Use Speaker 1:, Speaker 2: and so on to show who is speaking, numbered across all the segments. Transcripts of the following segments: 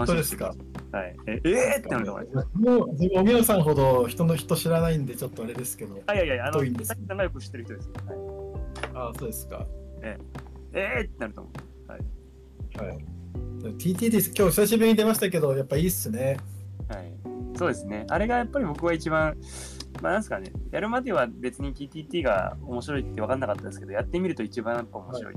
Speaker 1: 楽し
Speaker 2: ですか？
Speaker 1: はい。ええー、ってなると思います。
Speaker 2: もう、自分、荻野さんほど人の人知らないんで、ちょっとあれですけど。
Speaker 1: あ、いやいや、あの、さっきさんがよく知ってる人ですよ。はい、
Speaker 2: あそうですか。
Speaker 1: えーってなると思う。
Speaker 2: はい。TT です。今日久しぶりに出ましたけど、やっぱいいっすね。
Speaker 1: はい。そうですね。あれがやっぱり僕は一番、まあなんですかね、やるまでは別に TTT が面白いって分かんなかったですけど、やってみると一番やっぱ面白い。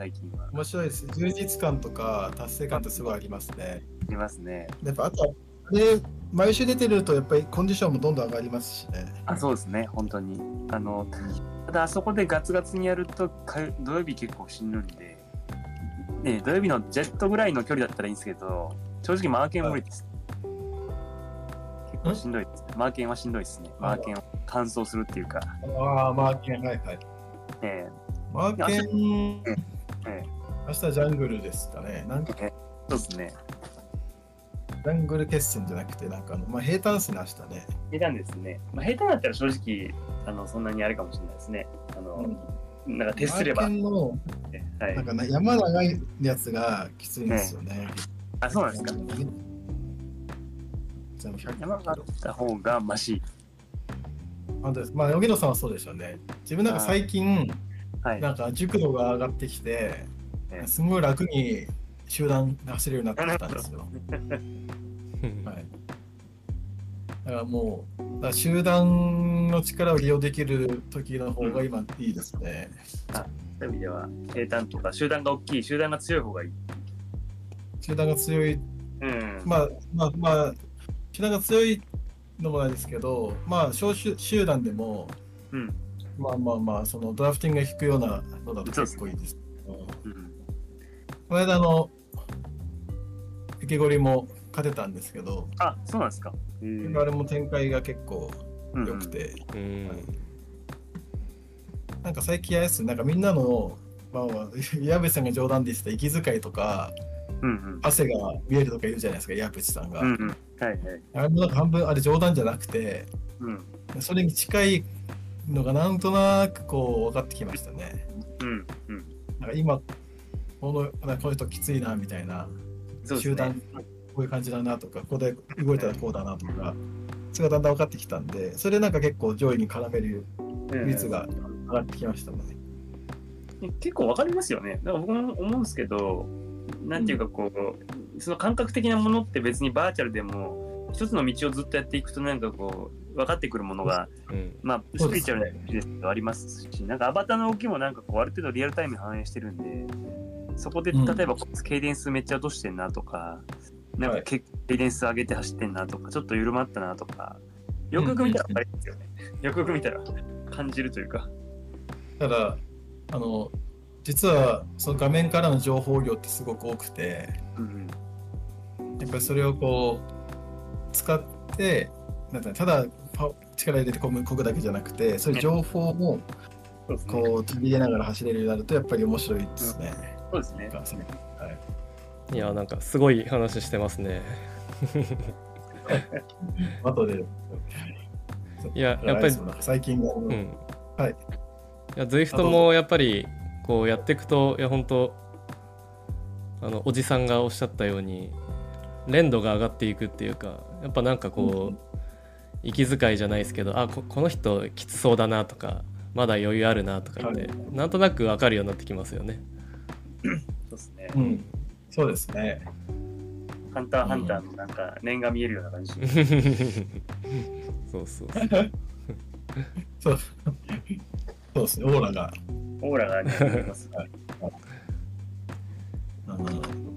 Speaker 1: 最近は。
Speaker 2: 面白いです。充実感とか達成感ってすごいありますね。
Speaker 1: いますね。
Speaker 2: やっぱあと、あれ、毎週出てると、やっぱりコンディションもどんどん上がりますしね。
Speaker 1: あ、そうですね、本当に。あの、ただあそこでガツガツにやると、か土曜日結構しんどいんで、ね、土曜日のジェットぐらいの距離だったらいいんですけど、正直マーケン無理です。結構しんどいですね。マーケンはしんどいですね。マーケンを乾燥するっていうか。
Speaker 2: ああ、マーケン、はいはい。
Speaker 1: え
Speaker 2: マーケン、
Speaker 1: ええ
Speaker 2: 明日ジャングルですかね。なんか、
Speaker 1: えそうですね。
Speaker 2: ジャングル決戦じゃなくて、なんかあの、まあ、平坦っすね、明日ね。
Speaker 1: 平坦ですね。まあ、平坦だったら正直、あの、そんなにあれかもしれないですね。あの、なんか徹すれば。
Speaker 2: の、
Speaker 1: はい
Speaker 2: なん。かな山長いやつがきついんですよね。
Speaker 1: あ、そうなんですか。
Speaker 2: じゃあ100
Speaker 1: 山があった方がマシ。
Speaker 2: 本当です。まあ、荻野さんはそうでしょうね。自分なんか最近、
Speaker 1: はい。
Speaker 2: なんか熟度が上がってきて、
Speaker 1: ええ
Speaker 2: すごい楽に集団走れるようになってきたんですよ。
Speaker 3: うん
Speaker 2: はい。だからもう、集団の力を利用できる時の方が今いいですね。
Speaker 1: そういう意味では、平坦とか、集団が大きい、集団が強い方がいい。
Speaker 2: 集団が強い、
Speaker 1: うん。
Speaker 2: まあまあまあ、集団が強いのもないですけど、まあ小集集団でも、
Speaker 1: うん。
Speaker 2: まあまあまあ、そのドラフティングが引くようなのだと結構いいです。
Speaker 1: うん。
Speaker 2: この間あの、池ゴリも勝てたんですけど、
Speaker 1: あ、そうなんですか。
Speaker 2: あれも展開が結構
Speaker 1: うん
Speaker 2: 良くて、
Speaker 3: うん
Speaker 2: なんか最近あれですなんかみんなの、まあまあ、矢部さんが冗談で言ってた息遣いとか、
Speaker 1: うんうん。
Speaker 2: 汗が見えるとか言うじゃないですか、矢部さんが。
Speaker 1: うんうん。はいはい。
Speaker 2: あれもなんか半分あれ冗談じゃなくて、
Speaker 1: うん。
Speaker 2: それに近いのがなんとなくこう分かってきましたね。
Speaker 1: うん。うん。
Speaker 2: なんか今、このこの人きついなみたいな、
Speaker 1: ね
Speaker 2: 集団こういう感じだなとか、ここで動いたらこうだなとか、それがだんだん分かってきたんで、それでなんか結構上位に絡める率が上がってきましたね。
Speaker 1: うん結構わかりますよね。だから僕も思うんですけど、なんていうかこう、その感覚的なものって別にバーチャルでも、一つの道をずっとやっていくとなんかこう、分かってくるものが、
Speaker 3: うん。
Speaker 1: まあ、スピリチュアルですけどありますし、なんかアバターの動きもなんかこう、ある程度リアルタイムに反映してるんで、そこで
Speaker 2: うん。
Speaker 1: 例えばこいつケイデンスめっちゃ落としてんなとか、なんかケケイデンス上げて走ってんなとか、ちょっと緩まったなとか、よくよく見たら分かりますよね。よくよく見たら感じるというか。
Speaker 2: ただ、あの、実はその画面からの情報量ってすごく多くて、
Speaker 1: うん。
Speaker 2: やっぱりそれをこう、使って、なんだただパ力入れてこぐこぐだけじゃなくて、そういう情報も。こう取り入れながら走れるようになると、やっぱり面白いですね。
Speaker 1: そうですね。
Speaker 2: はい
Speaker 3: いやなんかすごい話してますね
Speaker 2: 後で。
Speaker 3: いややっぱり
Speaker 2: 最近の、
Speaker 3: うん
Speaker 2: はい
Speaker 3: いや ZWIFT もやっぱりこうやっていくといや本当あのおじさんがおっしゃったように連度が上がっていくっていうかやっぱなんかこう、息遣いじゃないですけどあここの人きつそうだなとかまだ余裕あるなとかって、
Speaker 2: はい
Speaker 3: なんとなく分かるようになってきますよね。
Speaker 1: そうですね。
Speaker 2: うん、そうですね。
Speaker 1: ハンターハンターのなんか念が見えるような感じ。
Speaker 3: そうそう
Speaker 2: そう そうですね、オーラが。
Speaker 1: オーラがね、見えます。
Speaker 2: うん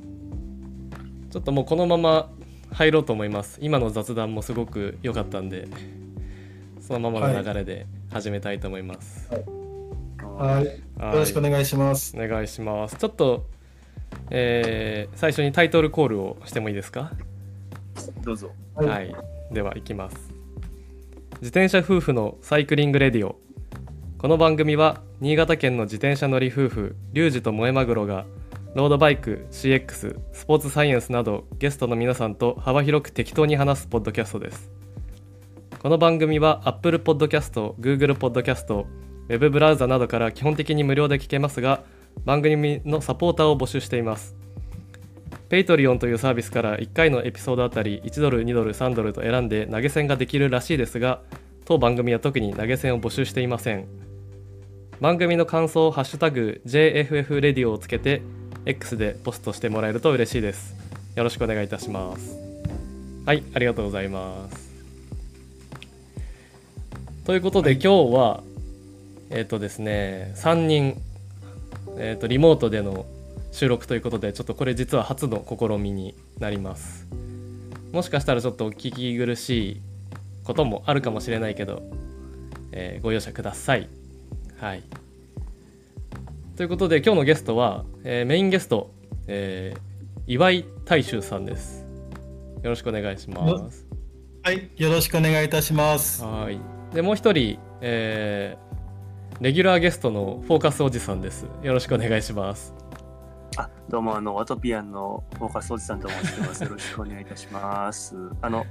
Speaker 3: ちょっともうこのまま入ろうと思います。今の雑談もすごく良かったんで、そのままの流れで始めたいと思います。
Speaker 2: はい、よ
Speaker 3: はい
Speaker 2: ろしくお願いします。
Speaker 3: お願いします。ちょっと、えー最初にタイトルコールをしてもいいですか？
Speaker 1: どうぞ。
Speaker 2: はい
Speaker 3: はい。では、いきます。自転車夫婦のサイクリングレディオ。この番組は、新潟県の自転車乗り夫婦、リュウジと萌えマグロが、ロードバイク、CX、スポーツサイエンスなど、ゲストの皆さんと幅広く適当に話すポッドキャストです。この番組は Apple Podcast、Google Podcast、Web ブラウザなどから基本的に無料で聞けますが、番組のサポーターを募集しています。Patreon というサービスから1回のエピソードあたり1ドル2ドル3ドルと選んで投げ銭ができるらしいですが当番組は特に投げ銭を募集していません番組の感想を「ハッシュタグ #JFF レディオ」をつけて X でポストしてもらえると嬉しいです。よろしくお願いいたします。はいありがとうございます。ということで、今日はえっ、とですね3人、えー、とリモートでの収録ということでちょっとこれ実は初の試みになります。もしかしたらちょっとお聞き苦しいこともあるかもしれないけど、えーご容赦ください。はいということで今日のゲストは、えーメインゲスト、えー岩井大衆さんですよろしくお願いします
Speaker 2: はい、よろしくお願いいたします。
Speaker 3: はいでもう一人、えーレギュラーゲストのフォーカスおじさんですよろしくお願いします
Speaker 1: あ、どうも、あの、ワトピアンのフォーカスおじさんと申します。よろしくお願いいたします。あの、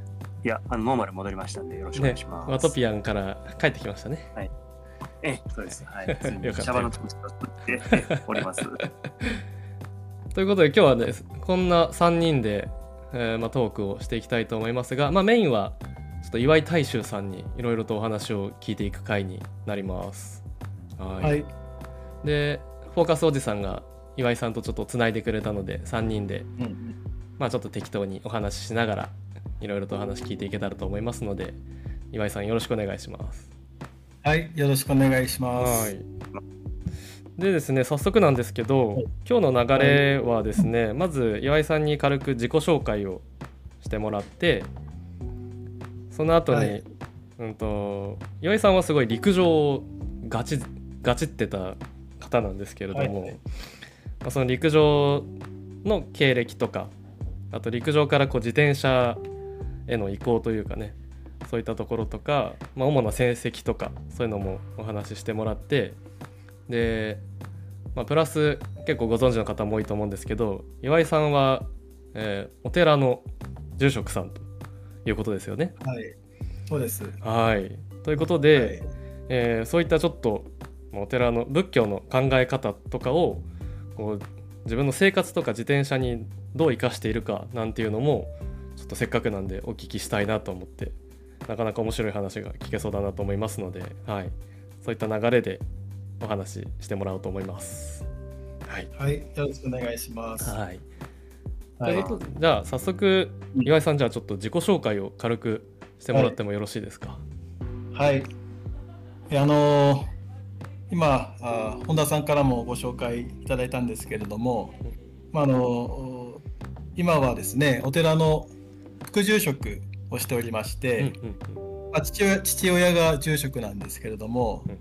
Speaker 1: いや、あの、ノーマル戻りましたんで、よろしくお願
Speaker 3: ね
Speaker 1: いします。
Speaker 3: ワトピアンから帰ってきましたね
Speaker 1: ええ、そうです。はい。ついに
Speaker 3: よかった
Speaker 1: シャバの気持ちを作っております。
Speaker 3: ということで今日はですこんな3人で、えーまあ、トークをしていきたいと思いますが、まあ、メインはちょっと岩井大衆さんにいろいろとお話を聞いていく回になります。はい
Speaker 2: はい、
Speaker 3: でフォーカスおじさんが岩井さんとちょっとつないでくれたので3人で、
Speaker 2: うん、
Speaker 3: まあ、ちょっと適当にお話ししながらいろいろとお話聞いていけたらと思いますので岩井さんよろしくお願いします。
Speaker 2: はい、よろしくお願いします。
Speaker 3: はい。でですね、早速なんですけど、
Speaker 2: はい
Speaker 3: 今日の流れはですね、まず岩井さんに軽く自己紹介をしてもらって、その後に、
Speaker 2: はい
Speaker 3: うんと岩井さんはすごい陸上をガチガチってた方なんですけれども、
Speaker 2: はい
Speaker 3: まあ、その陸上の経歴とか、あと陸上からこう自転車への移行というかね、そういったところとか、まあ、主な成績とかそういうのもお話ししてもらってで、まあ、プラス結構ご存知の方も多いと思うんですけど岩井さんは、えーお寺の住職さんということですよね？
Speaker 2: はい、そうです。
Speaker 3: はいということで、えーそういったちょっとまあお寺の仏教の考え方とかをこう自分の生活とか自転車にどう生かしているかなんていうのもちょっとせっかくなんでお聞きしたいなと思ってなかなか面白い話が聞けそうだなと思いますので、はい、そういった流れでお話ししてもらおうと思います。はい、
Speaker 2: はい、よろしくお願いします。
Speaker 3: はい
Speaker 2: はい
Speaker 3: じゃあ早速岩井さんじゃあちょっと自己紹介を軽くしてもらってもよろしいですか？
Speaker 2: はい。えあのー今あ、本田さんからもご紹介いただいたんですけれども、まああの今はですね、お寺の副住職をしておりまして、まあ、父親父親が住職なんですけれども、
Speaker 3: うん。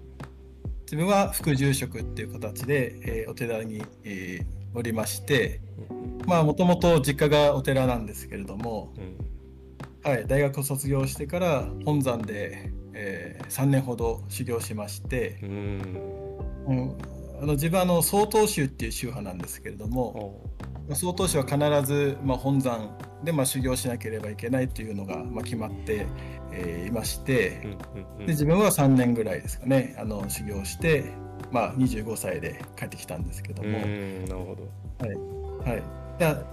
Speaker 2: 自分は副住職っていう形で、えーお寺に、えーおりまして、
Speaker 3: うん
Speaker 2: まあもともと実家がお寺なんですけれども、
Speaker 3: うん。
Speaker 2: はい、大学を卒業してから本山で、え3年ほど修行しまして、
Speaker 3: うん。
Speaker 2: うん、あの自分はあの曹洞宗っていう宗派なんですけれども、曹洞宗は必ず、まあ、本山で、まあ、修行しなければいけないというのが、まあ、決まって、えーいまして、で自分は3年ぐらいですかねあの修行して、まあ、25歳で帰ってきたんですけども、
Speaker 3: うんなるほど。
Speaker 2: はい、いや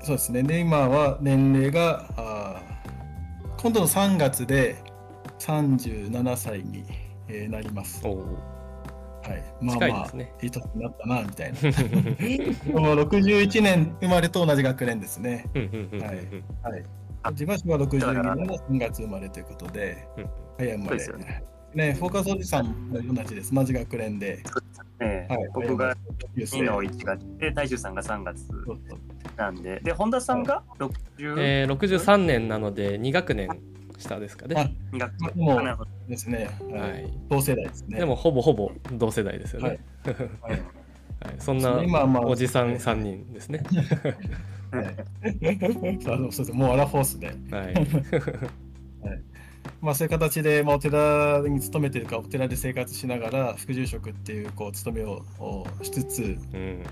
Speaker 2: そうですねで今は年齢があー今度の3月で37歳に、えーなります。
Speaker 3: おお。
Speaker 2: はい、まあまあ
Speaker 3: 近いですね。
Speaker 2: いい年になったなみたいな。もう61年生まれと同じ学年ですね。はい
Speaker 3: うん
Speaker 2: はい、自分は昭和62年の3月生まれということで、
Speaker 3: うん
Speaker 2: 早い生まれ。
Speaker 1: そうですよ
Speaker 2: ね。フォーカスおじさんも同じです。同じ学年で。
Speaker 1: ええ
Speaker 2: はい、
Speaker 1: 僕が
Speaker 2: 優
Speaker 1: 2の1月で、大衆さんが3月なんで、で、本田さんが60、
Speaker 3: えー、63年なので2学年下ですかね。
Speaker 2: あ
Speaker 1: 2学
Speaker 2: まあもですね。は
Speaker 3: はいい、
Speaker 2: 同世代ですね。
Speaker 3: でもほぼほぼ同世代ですよね。
Speaker 2: はい はい
Speaker 3: はいそんな
Speaker 2: 今はまあ
Speaker 3: おじさん3人ですね。
Speaker 2: あのそうですもうアラフォースで、
Speaker 3: はい。
Speaker 2: まあ、そういう形で、まあ、お寺に勤めてるかお寺で生活しながら副住職っていうこう務めをおしつつ
Speaker 3: うん。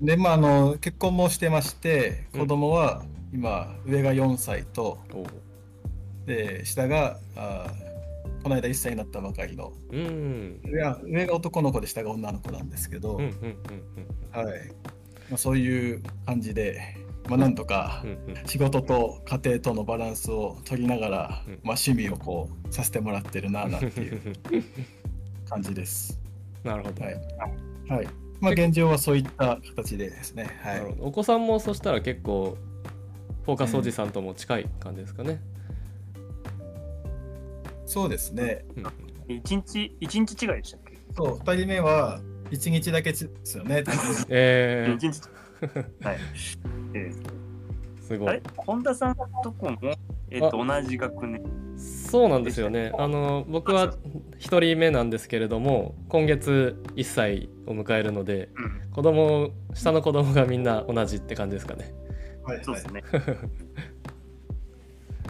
Speaker 2: で、まあ、あの結婚もしてまして
Speaker 3: うん
Speaker 2: 子供は今上が4歳とで下があこの間1歳になったばかりの
Speaker 3: うん。
Speaker 2: 上は上が男の子で下が女の子なんですけど、
Speaker 3: うんうんうん
Speaker 2: はいまあ、そういう感じでまあ、なんとか
Speaker 3: うんうん
Speaker 2: 仕事と家庭とのバランスを取りながら、
Speaker 3: うん
Speaker 2: まあ、趣味をこうさせてもらってるななんていう 感じです。
Speaker 3: なるほど、
Speaker 2: はい。はい。まあ、現状はそういった形でですね。はい。
Speaker 3: お子さんもそしたら結構フォーカスおじさんとも近い感じですかね、
Speaker 2: そうですね。
Speaker 3: うん
Speaker 1: 一日、一日違いでしたっけ？
Speaker 2: そう、二人目は1日だけですよね。
Speaker 3: え
Speaker 1: 一日。はい。え
Speaker 3: ー、すごい
Speaker 1: ーあれ？本田さんとこも、えっと、同じ学年。
Speaker 3: そうなんですよねあの僕は1人目なんですけれども今月1歳を迎えるので
Speaker 1: うん。
Speaker 3: 子供下の子供がみんな同じって感じですかね
Speaker 2: はい、
Speaker 1: そうですね。
Speaker 2: は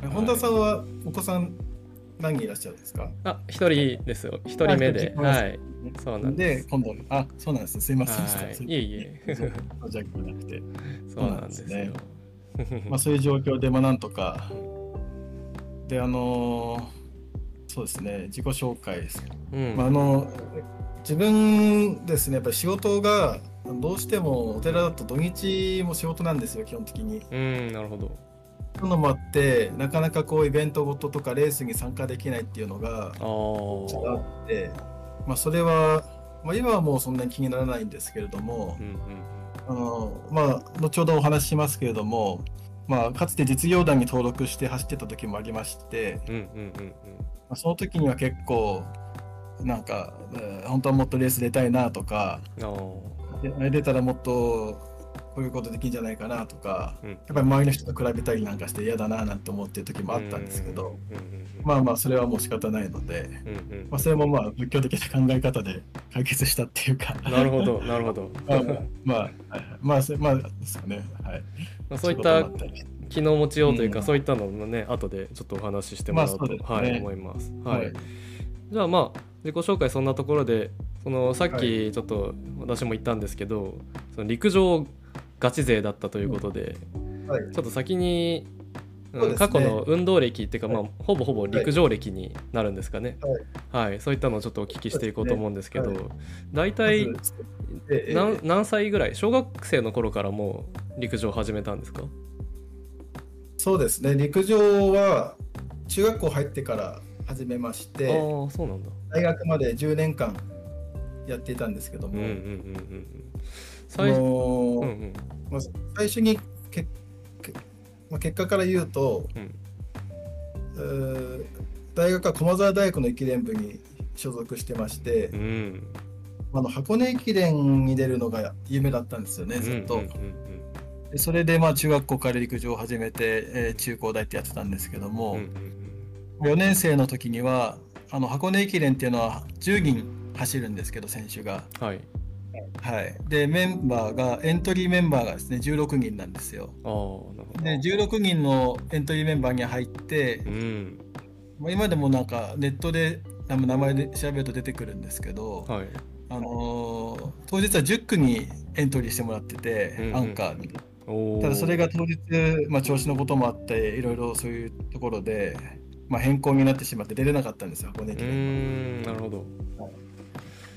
Speaker 2: い。本田さんはお子さん何人いらっしゃるんですか？
Speaker 3: あ1人ですよ。1人目で。
Speaker 2: あ
Speaker 3: はい。そうなんで
Speaker 2: で、今度、あ、そうなんですね。すいません。でし
Speaker 3: いいえいえ。
Speaker 2: じゃなくて。
Speaker 3: そうなんですよ。
Speaker 2: まあ、そういう状況で、まあ、なんとか。で、あのーそうですね、自己紹介です。
Speaker 3: うん。
Speaker 2: まあ、あの自分ですね。やっぱり仕事がどうしてもお寺だと土日も仕事なんですよ基本的に。
Speaker 3: うんなるほど
Speaker 2: そういうのもあってなかなかこうイベントごととかレースに参加できないっていうのが
Speaker 3: あ
Speaker 2: って、まあ、それは、まあ、今はもうそんなに気にならないんですけれども
Speaker 3: う、ん
Speaker 2: あのまあ、後ほどお話ししますけれども、まあ、かつて実業団に登録して走ってた時もありまして、
Speaker 3: うんうんうんうん。
Speaker 2: まあ、その時には結構なんか、えー本当はもっとレース出たいなとか出たらもっとこういうことできるんじゃないかなとか
Speaker 3: うん。
Speaker 2: やっぱり周りの人と比べたりなんかして嫌だななんて思ってる時もあったんですけど、まあまあそれはもう仕方ないので、まあ、それもまあ仏教的な考え方で解決したっていうか。
Speaker 3: なるほどなるほど。
Speaker 2: まあまあまあはい。まあそまあですかね。はい。
Speaker 3: まあそういった
Speaker 2: もありして
Speaker 3: 気の持ちようというか、
Speaker 2: うん。
Speaker 3: そういったのもね後でちょっとお話ししてもらおうと、
Speaker 2: まあね。
Speaker 3: はい、思います。はい。
Speaker 2: はい。
Speaker 3: じゃあまあ自己紹介そんなところでそのさっきちょっと私も言ったんですけど、その陸上ガチ勢だったということで、
Speaker 2: はい。
Speaker 3: ちょっと先に、うん
Speaker 2: ね。
Speaker 3: 過去の運動歴っていうか、
Speaker 2: はい。
Speaker 3: まあ、ほぼほぼ陸上歴になるんですかね、
Speaker 2: はい。
Speaker 3: はい。そういったのをちょっとお聞きしていこうと思うんですけど、
Speaker 2: そうです
Speaker 3: 大体何何歳ぐらい？小学生の頃からもう陸上を始めたんですか？
Speaker 2: そうですね。陸上は中学校入ってから始めまし
Speaker 3: ああ
Speaker 2: て
Speaker 3: ーそうなんだ。
Speaker 2: 大学まで10年間やっていたんですけども、
Speaker 3: うんうんうんうん最初、
Speaker 2: の
Speaker 3: うんうん
Speaker 2: まあ、最初にけけ、まあ、結果から言うと、
Speaker 3: うん
Speaker 2: うー大学は駒澤大学の駅伝部に所属してまして、
Speaker 3: うん
Speaker 2: あの箱根駅伝に出るのが夢だったんですよねずっと。それでまあ中学校から陸上を始めて、えー中高大ってやってたんですけど
Speaker 3: うん
Speaker 2: も、
Speaker 3: うんうん
Speaker 2: 4年生の時にはあの箱根駅伝っていうのは10人走るんですけど選手が。
Speaker 3: うんはい。
Speaker 2: はい、でメンバーがエントリーメンバーがですね16人なんですよ。
Speaker 3: ああ、なるほど。
Speaker 2: で16人のエントリーメンバーに入って
Speaker 3: う、ん。
Speaker 2: まあ今でもなんかネットで名前で調べると出てくるんですけど、
Speaker 3: はい。
Speaker 2: あのー当日は10区にエントリーしてもらってて、
Speaker 3: うんうん
Speaker 2: アンカーに。ただそれが当日、まあ、調子のこともあっていろいろそういうところで、まあ、変更になってしまって出れなかったんですよ箱根
Speaker 3: う
Speaker 2: 駅伝。
Speaker 3: ーん、なるほど。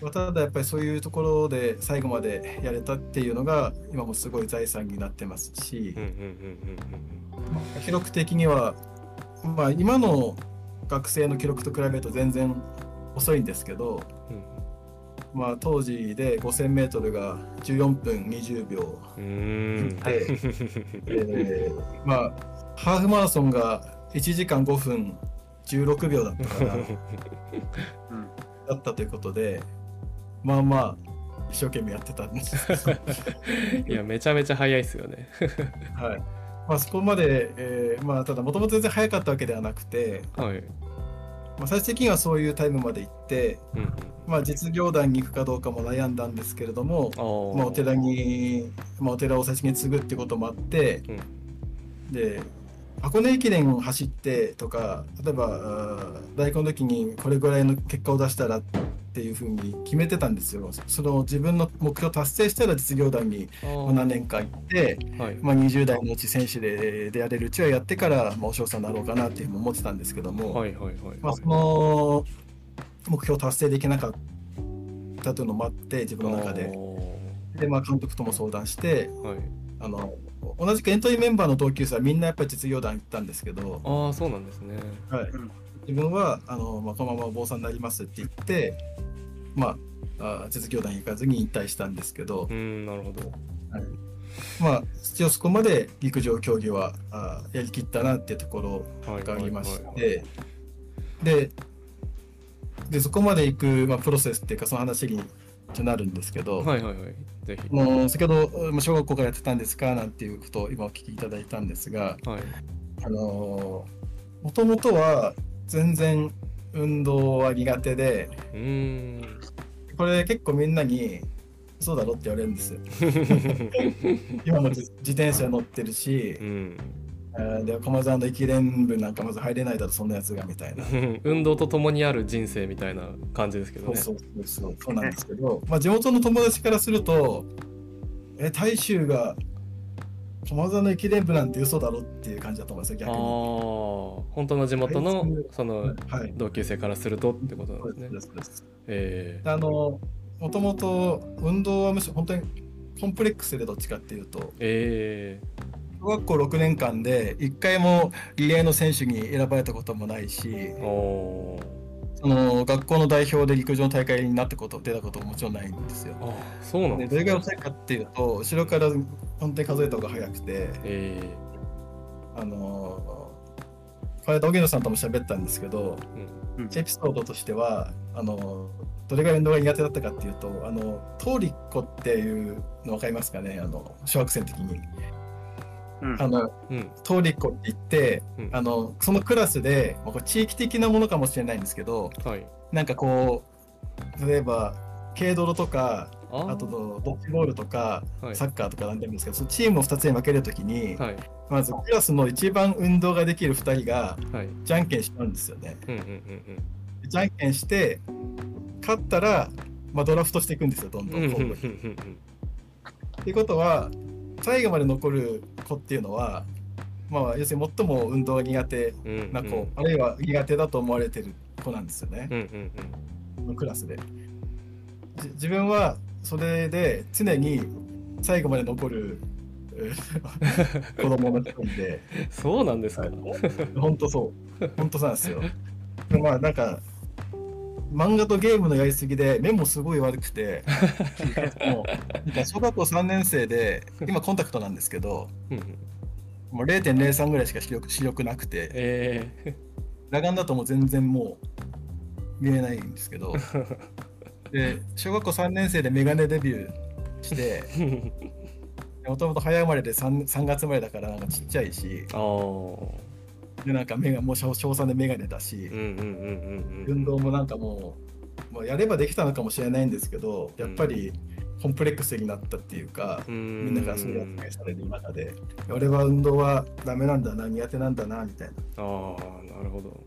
Speaker 2: まあただやっぱりそういうところで最後までやれたっていうのが今もすごい財産になってますし記録的には、まあ、今の学生の記録と比べると全然遅いんですけど、まあ、当時で 5000m が14分20秒。で、えーまあ、ハーフマラソンが1時間5分16秒だったかな
Speaker 1: うん。
Speaker 2: だったということでまあまあ一生懸命やってたんです。
Speaker 3: いや、めちゃめちゃ早いですよね。
Speaker 2: はいまあ、そこまで、えーまあ、ただもともと全然早かったわけではなくて、
Speaker 3: はい。
Speaker 2: まあ、最終的にはそういうタイムまで行って、
Speaker 3: うんうん。
Speaker 2: まあ、実業団に行くかどうかも悩んだんですけれども、
Speaker 3: ああ。
Speaker 2: まあ、お寺に、まあ、お寺を最初に継ぐってこともあって、で箱根駅伝を走ってとか例えば大学の時にこれぐらいの結果を出したらっていうふうに決めてたんですよ。その自分の目標達成したら実業団に何年か行って、
Speaker 3: はい。
Speaker 2: まあ、20代のうち選手ででやれるうちはやってから、まあ、お嬢さんになろうかなっていうふうに思ってたんですけども、
Speaker 3: はいはいはい。
Speaker 2: まあ、その目標達成できなかったというのもあって自分の中で。で、まあ、監督とも相談して
Speaker 3: はい。
Speaker 2: あの同じくエントリーメンバーの同級生はみんなやっぱり実業団行ったんですけど、
Speaker 3: ああそうなんですね
Speaker 2: はい
Speaker 1: うん
Speaker 2: 自分はあの、まあ、このままお坊さんになりますって言って、まあ、あ実業団行かずに引退したんですけど、
Speaker 3: うんなるほど。
Speaker 2: はい。まあ、一応そこまで陸上競技はあやりきったなっていうところ
Speaker 3: はい
Speaker 2: がありまして、ででそこまで行く、まあ、プロセスっていうかその話になるんですけど、
Speaker 3: はいはいはい。ぜひ。
Speaker 2: もう先ほどまあ小学校からやってたんですか？なんていうことを今お聞きいただいたんですが、
Speaker 3: はい。
Speaker 2: あのもともとは全然運動は苦手でこれ結構みんなにそうだろって言われるんですよ。今も自自転車乗ってるし
Speaker 3: う、ん
Speaker 2: で駒沢の駅伝部なんかまず入れないだろそんなやつがみたいな。
Speaker 3: 運動とともにある人生みたいな感じですけどね
Speaker 2: そうそうそうそうそうなんですけど、まあ、地元の友達からするとえ大衆が駒沢の駅伝部なんて嘘だろっていう感じだと思いますよ逆に。
Speaker 3: 本当の地元のその
Speaker 2: はい。
Speaker 3: 同級生からするとってことなんですねえ
Speaker 2: あのもともと運動はむしろ本当にコンプレックスでどっちかっていうと
Speaker 3: ー、え
Speaker 2: 小学校6年間で1回もリレーの選手に選ばれたこともないしその学校の代表で陸上の大会になったこと出たことももちろんないんですよ。
Speaker 3: あそうなん
Speaker 2: で
Speaker 3: ね。
Speaker 2: どれぐらい遅いかっていうと後ろから本当に数えた方が早くて
Speaker 3: え
Speaker 2: あのこれ荻野さんとも喋ったんですけど
Speaker 3: ーうん。
Speaker 1: うん
Speaker 2: エピソードとしてはあのどれぐらい運動が苦手だったかっていうとあのトーリッコっていうの分かりますかね？あの小学生の時に。
Speaker 1: うん
Speaker 2: あの
Speaker 3: うん。
Speaker 2: トーリッコって言って
Speaker 3: うん。
Speaker 2: あのそのクラスで、まあ、これ地域的なものかもしれないんですけど
Speaker 3: はい。
Speaker 2: なんかこう例えば軽泥とか
Speaker 3: あ
Speaker 2: とのドッジボールとか、
Speaker 3: はい。
Speaker 2: サッカーとかなんでもいいんですけどそのチームを2つに分けるときに、
Speaker 3: はい。
Speaker 2: まずクラスの一番運動ができる2人が
Speaker 3: はい。
Speaker 2: じゃんけんしちゃうんですよね。
Speaker 3: うんうんうん
Speaker 2: じゃんけんして勝ったら、まあ、ドラフトしていくんですよどんど
Speaker 3: うんんうんうんうん。
Speaker 2: 交互に。っていうことは最後まで残る子っていうのは、まあ、要するに最も運動が苦手
Speaker 3: うんうん。
Speaker 2: な子、あるいは苦手だと思われてる子なんですよね。
Speaker 3: う、んうん
Speaker 2: このクラスで。じ自分はそれで常に最後まで残るえー子供の一人で、
Speaker 3: う んそうなんですか、
Speaker 2: はい。本当そう、本当なんですよ。でまあなんか漫画とゲームのやりすぎで目もすごい悪くて、もう小学校3年生で今コンタクトなんですけど、もう0.03ぐらいしか視力視力なくて、
Speaker 3: え
Speaker 2: 裸眼だともう全然もう見えないんですけど、で小学校3年生でメガネデビューして、
Speaker 3: ー、
Speaker 2: もともと早生まれで 3, 3月生まれだからなんかちっちゃいし、
Speaker 3: あー
Speaker 2: でなんか目がもう小小3でメガネだし運動もなんかもう、もうやればできたのかもしれないんですけど、やっぱりコンプレックスになったっていうか、
Speaker 3: み
Speaker 2: みんなからそういう扱いされる中で、俺は運動はダメなんだな、苦手なんだな、みたいな。
Speaker 3: ああなるほど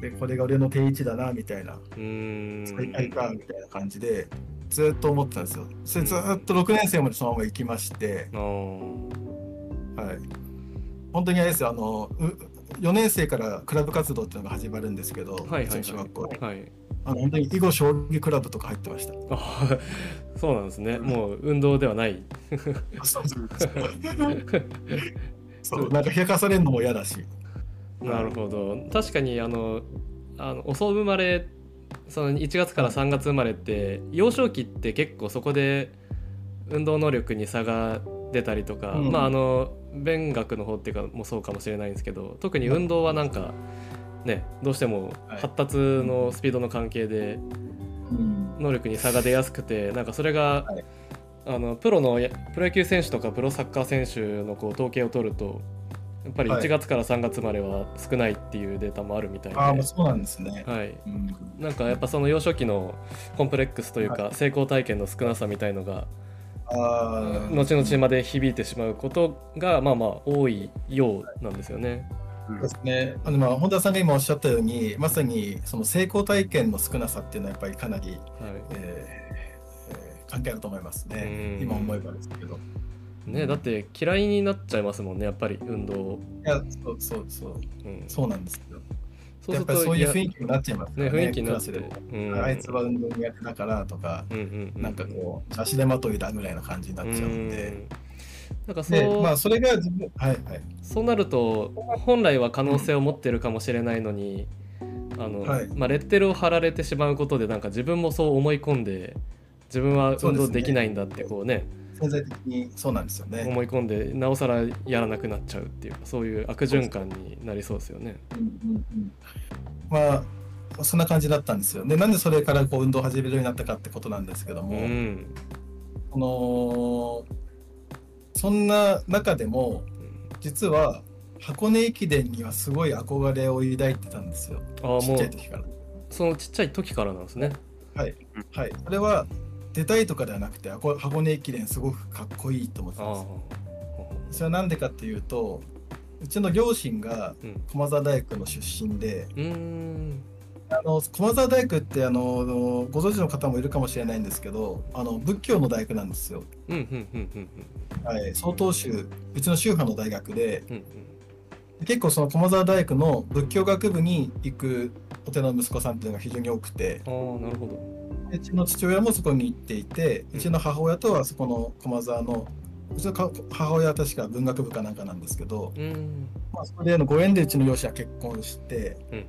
Speaker 2: で、これが俺の定位置だな、みたいな。最下位か、みたいな感じで、ずっと思ってたんですよ。それずっと6年生までそのまま行きまして、はい。本当にあれですよ、あの、4年生からクラブ活動っていうのが始まるんですけど、
Speaker 3: はいはい
Speaker 2: 小学校で。
Speaker 3: はい。はい
Speaker 2: あの本当に囲碁将棋クラブとか入ってました。
Speaker 3: あそうなんですね。もう運動ではない。
Speaker 2: そう なんか冷やかされるのも嫌だし。
Speaker 3: なるほど。確かにあのあの遅生まれその1月から3月生まれって幼少期って結構そこで運動能力に差が出たりとか、
Speaker 2: うん。
Speaker 3: まああの勉学の方っていうかもそうかもしれないんですけど特に運動はなんかねどうしても
Speaker 2: はい。
Speaker 3: 発達のスピードの関係で
Speaker 2: うん。
Speaker 3: 能力に差が出やすくてなんかそれが、
Speaker 2: はい。
Speaker 3: あのプロのやプロ野球選手とかプロサッカー選手のこう統計を取るとやっぱり
Speaker 2: はい。
Speaker 3: 1月から3月までは少ないっていうデータもあるみたいで、
Speaker 2: ああ、もうそうなんですね。
Speaker 3: はい、
Speaker 2: うん、
Speaker 3: なんかやっぱその幼少期のコンプレックスというか、成功体験の少なさみたいのが後々まで響いてしまうことがまあまあ多いようなんですよね。
Speaker 2: ですね。あのまあ本田さんが今おっしゃったように、まさにその成功体験の少なさっていうのはやっぱりかなり、
Speaker 3: はい
Speaker 2: えーえー関係あると思いますね。
Speaker 3: うん
Speaker 2: 今思えばですけど。
Speaker 3: ね、だって嫌いになっちゃいますもんねやっぱり運動、
Speaker 2: いや、そうそうそう、
Speaker 3: うん、
Speaker 2: そうなんですよ。
Speaker 3: そうすると
Speaker 2: やっぱりそういう雰囲
Speaker 3: い
Speaker 2: 気になっちゃいます
Speaker 3: やね雰囲気になってうん。
Speaker 2: あいつは運動苦手だからとか、
Speaker 3: うんうんうん。
Speaker 2: なんかこう、足手まといだぐらいな感じになっちゃうんで。
Speaker 3: なんかそう,、
Speaker 2: でまあそれが自分はいはい。
Speaker 3: そうなると本来は可能性を持ってるかもしれないのに、あの
Speaker 2: はい。
Speaker 3: まあ、レッテルを貼られてしまうことでなんか自分もそう思い込んで自分は運動できないんだってこうね
Speaker 2: 潜在的にそうなんですよね。
Speaker 3: 思い込んでなおさらやらなくなっちゃうっていうかそういう悪循環になりそうですよね。
Speaker 2: うんうんうんまあそんな感じだったんですよ。でなんでそれからこう運動を始めるようになったかってことなんですけど
Speaker 3: う
Speaker 2: も、
Speaker 3: ん
Speaker 2: このそんな中でも実は箱根駅伝にはすごい憧れを抱いてたんですよ。ちっ
Speaker 3: ああもう
Speaker 2: ちゃい時から。
Speaker 3: そのちっちゃい時からなんですね。
Speaker 2: はい。はい。それは出たいとかではなくて箱箱根駅伝すごくかっこいいと思ってたん
Speaker 3: ああ。
Speaker 2: です。それはなんでかっていうとうちの両親が
Speaker 3: うん。
Speaker 2: 駒澤大学の出身で、
Speaker 3: うーん。
Speaker 2: あの駒澤大学ってあのご存知の方もいるかもしれないんですけどあの仏教の大学なんですよ。曹洞宗うちの宗派の大学で
Speaker 3: うんうん。
Speaker 2: 結構その駒澤大学の仏教学部に行くお寺の息子さんっていうのが非常に多くて。
Speaker 3: ああなるほど。
Speaker 2: でうちの父親もそこに行っていてうちの母親とはそこの駒澤のうちのか母親は確か文学部かなんかなんですけど、
Speaker 3: うん。
Speaker 2: まあ、それでのご縁でうちの両親は結婚して
Speaker 3: うんうん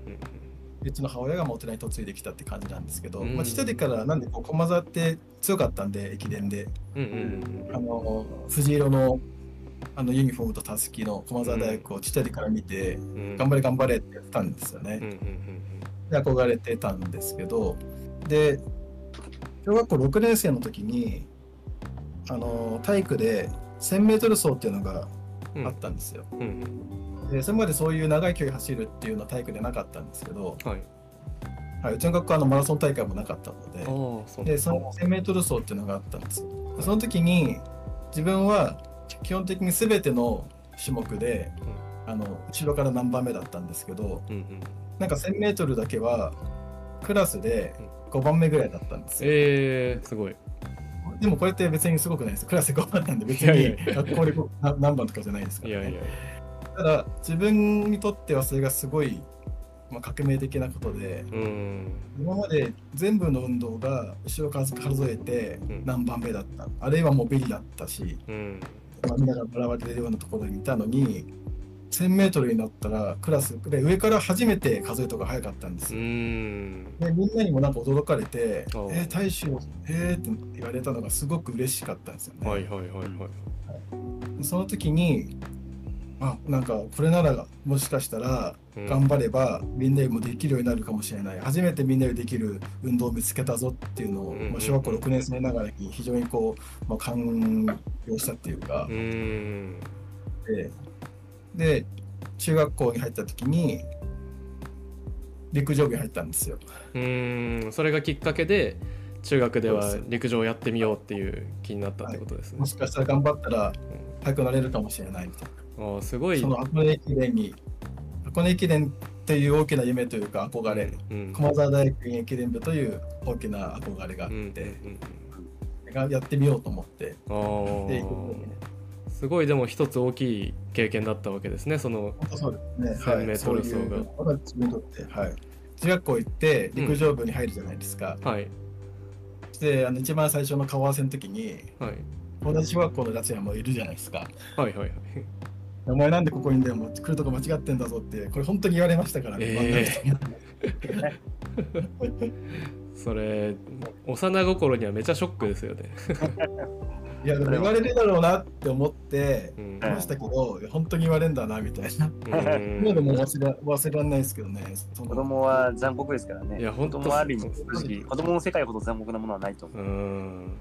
Speaker 2: うちの母親がもうお寺に嫁いできたって感じなんですけど、
Speaker 3: うん。
Speaker 2: まあ、ちっちゃい時からなんでこう駒澤って強かったんで駅伝で。
Speaker 3: うんうんうん。
Speaker 2: あの藤色のあのユニフォームとたすきの駒澤大学をちっちゃい時から見て、
Speaker 3: うん。
Speaker 2: 頑張れ頑張れってやってたんですよね。
Speaker 3: うんうんうん。
Speaker 2: で憧れてたんですけどで小学校6年生の時にあの体育で 1000m 走っていうのが
Speaker 3: うん。
Speaker 2: あったんですよ。
Speaker 3: うんうん。
Speaker 2: でそれまでそういう長い距離走るっていうのは体育でなかったんですけど、
Speaker 3: はい。
Speaker 2: はい、うちの学校はあのマラソン大会もなかったのででその 1000m 走っていうのがあったんです。その時に自分は基本的に全ての種目で、あの後ろから何番目だったんですけど
Speaker 3: うんうん
Speaker 2: なんか 1000m だけはクラスで5番目ぐらいだったんですよ。
Speaker 3: えー、すごい。
Speaker 2: でもこれって別にすごくないです。クラスで5番なんで別に学校で何番とかじゃないですから、ね。
Speaker 3: いやいや。
Speaker 2: ただ自分にとってはそれがすごい、まあ、革命的なことで
Speaker 3: うん
Speaker 2: 今まで全部の運動が後ろから数えて
Speaker 3: うん
Speaker 2: 何番目だった、あるいはもうビリだったし、
Speaker 3: うん
Speaker 2: まあ、みんなが笑われるようなところにいたのに 1000m になったらクラスで上から初めて数えとか早かったんです
Speaker 3: う
Speaker 2: よ。
Speaker 3: ん。
Speaker 2: でみんなにもなんか驚かれて「
Speaker 3: おう。
Speaker 2: えー、大衆えー」って言われたのがすごく嬉しかったんですよね。
Speaker 3: はいはいはいはい。
Speaker 2: その時にあなんかこれならもしかしたら
Speaker 3: うん。
Speaker 2: 頑張ればみんなにもできるようになるかもしれない。初めてみんなでできる運動を見つけたぞっていうのを、
Speaker 3: うん
Speaker 2: まあ、小学校6年生ながらに非常にこう、まあ、感動したっていうか。
Speaker 3: う、ん。
Speaker 2: でで中学校に入った時に陸上部に入ったんですよ。
Speaker 3: うんそれがきっかけで中学では陸上をやってみようっていう気になったってことですね
Speaker 2: も。しかしたら頑張ったら速くなれるかもしれないみたいな。
Speaker 3: すごい。
Speaker 2: その箱根駅伝に箱根駅伝っていう大きな夢というか憧れ、
Speaker 3: うん
Speaker 2: 駒澤大学駅伝部という大きな憧れがあっ
Speaker 3: うんうん
Speaker 2: て、
Speaker 3: うん
Speaker 2: がやってみようと思って
Speaker 3: あ
Speaker 2: で
Speaker 3: あすごいでも一つ大きい経験だったわけですねその
Speaker 2: 本当そうですね、
Speaker 3: 1000
Speaker 2: はい、
Speaker 3: メートル走が。
Speaker 2: そういうのが自分にとって、はい、中学校行って陸上部に入るじゃないですか、
Speaker 3: はい。
Speaker 2: であの一番最初の顔合わせの時に
Speaker 3: はい。
Speaker 2: 同じ小学校のやつやもいるじゃないですか。
Speaker 3: はいはいはい。
Speaker 2: お前なんでここにでも来るとこ間違ってんだぞってこれ本当に言われましたからね、
Speaker 3: え それ幼心にはめちゃショックですよね。
Speaker 2: いやでも言われるだろうなって思って
Speaker 3: うん
Speaker 2: ましたけど、本当に言われんだなみたいな。
Speaker 3: うん
Speaker 2: 今でも忘れ忘れられないですけどね。その
Speaker 1: 子供は残酷ですからね。
Speaker 3: いや本当
Speaker 1: 子供はある子供の世界ほど残酷なものはないと思う。
Speaker 3: うん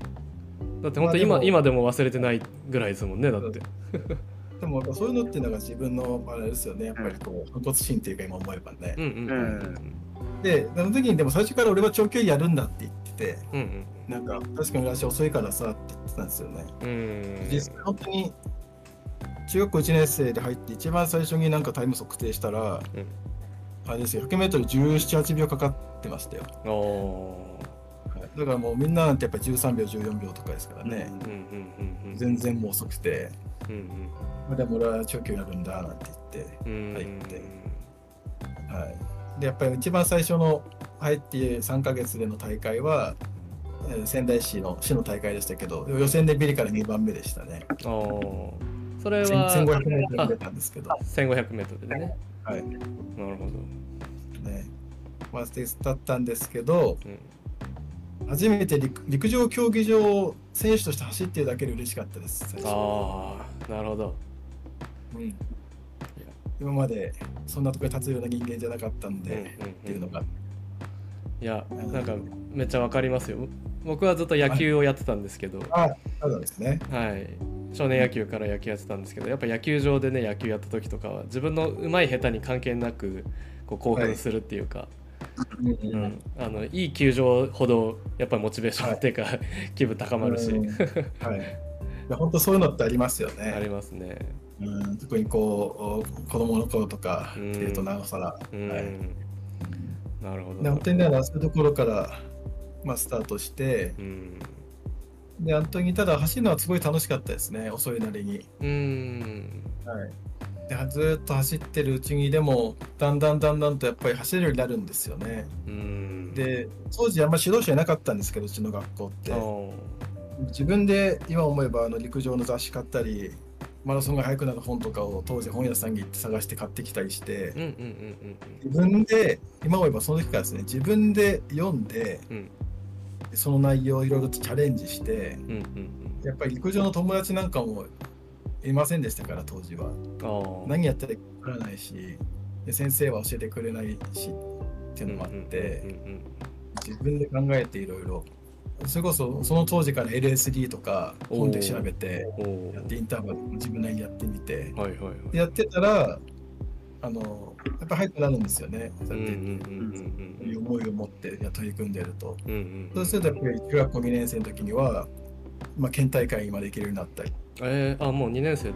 Speaker 3: だって本当今,、
Speaker 2: まあ
Speaker 3: 今でも忘れてないぐらいですもんねだって。
Speaker 2: でもそういうのっていうのが自分のあれですよね。やっぱりこう反骨心っていうか今思えばね。
Speaker 3: うんうんうん
Speaker 2: で、その時にでも最初から俺は長距離やるんだって言ってて、
Speaker 3: うんうん
Speaker 2: なんか確かに私遅いからさって言ってたんですよね。
Speaker 3: うん。
Speaker 2: 実際本当に中学校1年生で入って一番最初になんかタイム測定したら、
Speaker 3: うん。
Speaker 2: あれですよ 100m17、8秒かかってましたよ。だからもうみんななんてやっぱり13秒、14秒とかですからね。
Speaker 3: うんうんうんうん
Speaker 2: 全然もう遅くて、
Speaker 3: うん
Speaker 2: まあでも俺は長距離やるんだなんて言って、
Speaker 3: うんうん。
Speaker 2: 入ってはい、でやっぱり一番最初の入って3ヶ月での大会はえー仙台市の市の大会でしたけど、予選でビリから2番目でしたね。
Speaker 3: あーそれ
Speaker 2: 千
Speaker 3: は
Speaker 2: 1500メートル出たんですけど、
Speaker 3: 1500メートルでね。
Speaker 2: はい。
Speaker 3: なるほど。
Speaker 2: ね。まあ、でだったんですけど、
Speaker 3: うん
Speaker 2: 初めて陸陸上競技場を選手として走っているだけで嬉しかったです。
Speaker 3: ああ、なるほど。
Speaker 2: うん今までそんなところに立つような人間じゃなかったんで、
Speaker 3: うん
Speaker 2: っていうのが。
Speaker 3: いや、なんかめっちゃわかりますよ。僕はずっと野球をやってたんですけど、
Speaker 2: あ、ただですね。
Speaker 3: はい。少年野球から野球やってたんですけど、やっぱ野球場でね、野球やった時とかは、自分の上手い下手に関係なく、こう興奮するっていうか、
Speaker 2: うん
Speaker 3: うんあのいい球場ほどやっぱりモチベーションっていうか、気分高まるし、
Speaker 2: うんはい。本当そういうのってありますよ
Speaker 3: あり
Speaker 2: ね。
Speaker 3: ますね。
Speaker 2: うん、特にこう子供の頃とかっていうとなおさら。
Speaker 3: うん、
Speaker 2: はい
Speaker 3: なるほど。
Speaker 2: で本当にね、そういうところから、まあ、スタートして、
Speaker 3: うん。
Speaker 2: で、本当にただ走るのはすごい楽しかったですね、遅いなりに。
Speaker 3: うん。
Speaker 2: はい、でずーっと走ってるうちに、でも、だんだんだんだんとやっぱり走れるようになるんですよね。
Speaker 3: うん。
Speaker 2: で、当時あんまり指導者いなかったんですけど、うちの学校って自分で今思えばあの陸上の雑誌買ったり、マラソンが速くなる本とかを当時本屋さんに行って探して買ってきたりして自分で、今思えばその時からですね、自分で読んで、
Speaker 3: うん。うん
Speaker 2: その内容をいろいろとチャレンジして、やっぱり陸上の友達なんかもいませんでしたから、当時は。何やったらいいかわからないし、で先生は教えてくれないしっていうのもあって、自分で考えていろいろ。それこそその当時から LSD とか本で調べてやってインターバル自分なりにやってみて。
Speaker 3: ーはいはいはい。
Speaker 2: でやってたらあのやっぱ速くなるんですよね。そうやっていう思いを持ってや取り組んでると。
Speaker 3: うんうんうん。
Speaker 2: そうするとやっぱり中学校2年生の時には、まあ、県大会まで行けるようになったり。
Speaker 3: えー、あもう2年生で。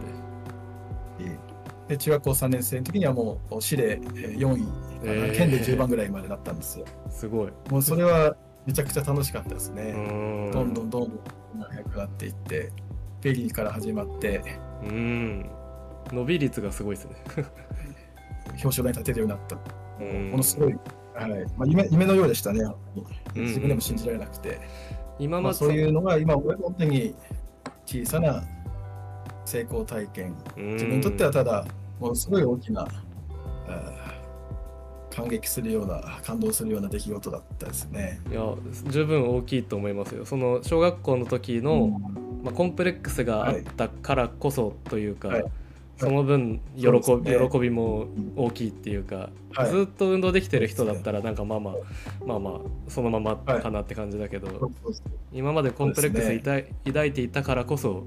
Speaker 2: で中学校3年生の時にはもう市でえー4位、
Speaker 3: えー。
Speaker 2: 県で10番ぐらいまでなったんですよ。
Speaker 3: すごい。
Speaker 2: もうそれはめちゃくちゃ楽しかったです
Speaker 3: う
Speaker 2: ね、
Speaker 3: ん
Speaker 2: どんどんどんどん速くなっていってフェリーから始まって
Speaker 3: うん。伸び率がすごいですね。
Speaker 2: 表彰台に立てるようになった
Speaker 3: うん
Speaker 2: ものすごい、はいまあ、夢夢のようでしたね、
Speaker 3: うん
Speaker 2: 自分でも信じられなくて、まあ、
Speaker 3: 今まで
Speaker 2: そういうのが今、俺本当に小さな成功体験、自分にとってはただ、ものすごい大きな、感激するような、感動するような出来事だったですね。
Speaker 3: いや十分大きいと思いますよ。その小学校の時の、まあ、コンプレックスがあったからこそというか、
Speaker 2: はい。
Speaker 3: その分喜び,、
Speaker 2: ね。
Speaker 3: 喜びも大きいっていうか、
Speaker 2: はい。
Speaker 3: ずっと運動できてる人だったらなんかまあまあまあまあそのまま
Speaker 2: はい
Speaker 3: かなって感じだけど、今までコンプレックス
Speaker 2: そうです
Speaker 3: 抱い,、ていたからこそ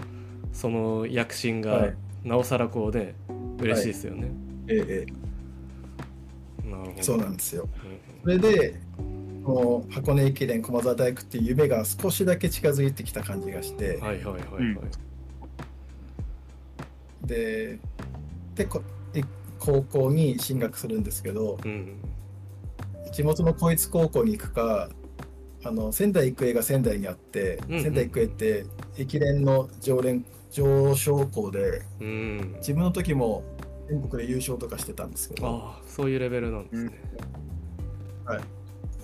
Speaker 3: その躍進が
Speaker 2: はい。
Speaker 3: なおさらこうね嬉しいですよね。
Speaker 2: ええそうなんですよ。
Speaker 3: うん。
Speaker 2: それで、この箱根駅伝駒沢大学っていう夢が少しだけ近づいてきた感じがして、
Speaker 3: はいはいはいはい。
Speaker 1: うん
Speaker 2: ででこえ高校に進学するんですけど
Speaker 3: うん。
Speaker 2: 地元の公立高校に行くかあの仙台育英が仙台にあって、
Speaker 3: うんうん。
Speaker 2: 仙台育英って駅伝の常連上昇校で
Speaker 3: うん。
Speaker 2: 自分の時も全国で優勝とかしてたんですけど。
Speaker 3: ああそういうレベルなんですね。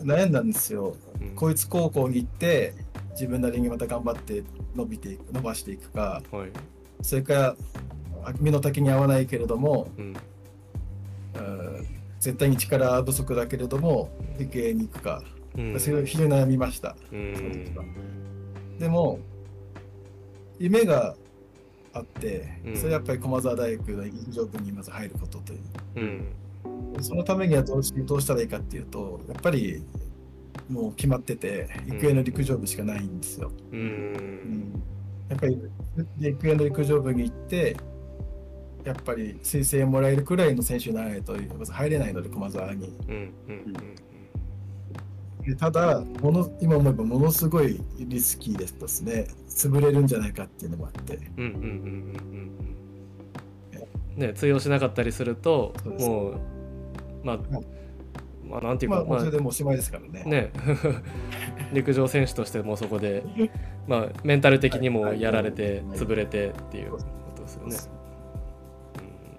Speaker 2: 悩んだんですよ。
Speaker 3: うん。
Speaker 2: 公立高校に行って自分なりにまた頑張って伸びていく伸ばしていくか。
Speaker 3: はい。
Speaker 2: それからあ身の丈に合わないけれども
Speaker 3: うん。
Speaker 2: うん絶対に力不足だけれども理系に行くか、
Speaker 3: うん。
Speaker 2: それを非常に悩みました。
Speaker 3: うん。
Speaker 2: でも夢があって
Speaker 3: うん。
Speaker 2: それはやっぱり駒澤大学の陸上部にまず入ることという。
Speaker 3: うん。
Speaker 2: そのためにはどうしどうしたらいいかっていうとやっぱりもう決まってて育英の陸上部しかないんですよ、
Speaker 3: う
Speaker 2: うん。んやっぱり陸営の陸上部に行ってやっぱり推薦をもらえるくらいの選手にならないとまず入れないので駒澤に。
Speaker 3: うん
Speaker 2: ただもの今思えばものすごいリスキーですね。潰れるんじゃないかっていうのもあって。
Speaker 3: うんうんうんうんうんうん。ね通用しなかったりするともうまあ
Speaker 2: はい。
Speaker 3: まあなんていう
Speaker 2: まあ
Speaker 3: かまあ
Speaker 2: それでもうおしまいですからね。
Speaker 3: ね。陸上選手としてもそこでまあメンタル的にもやられて
Speaker 2: はい。
Speaker 3: 潰れてっていうことですよね。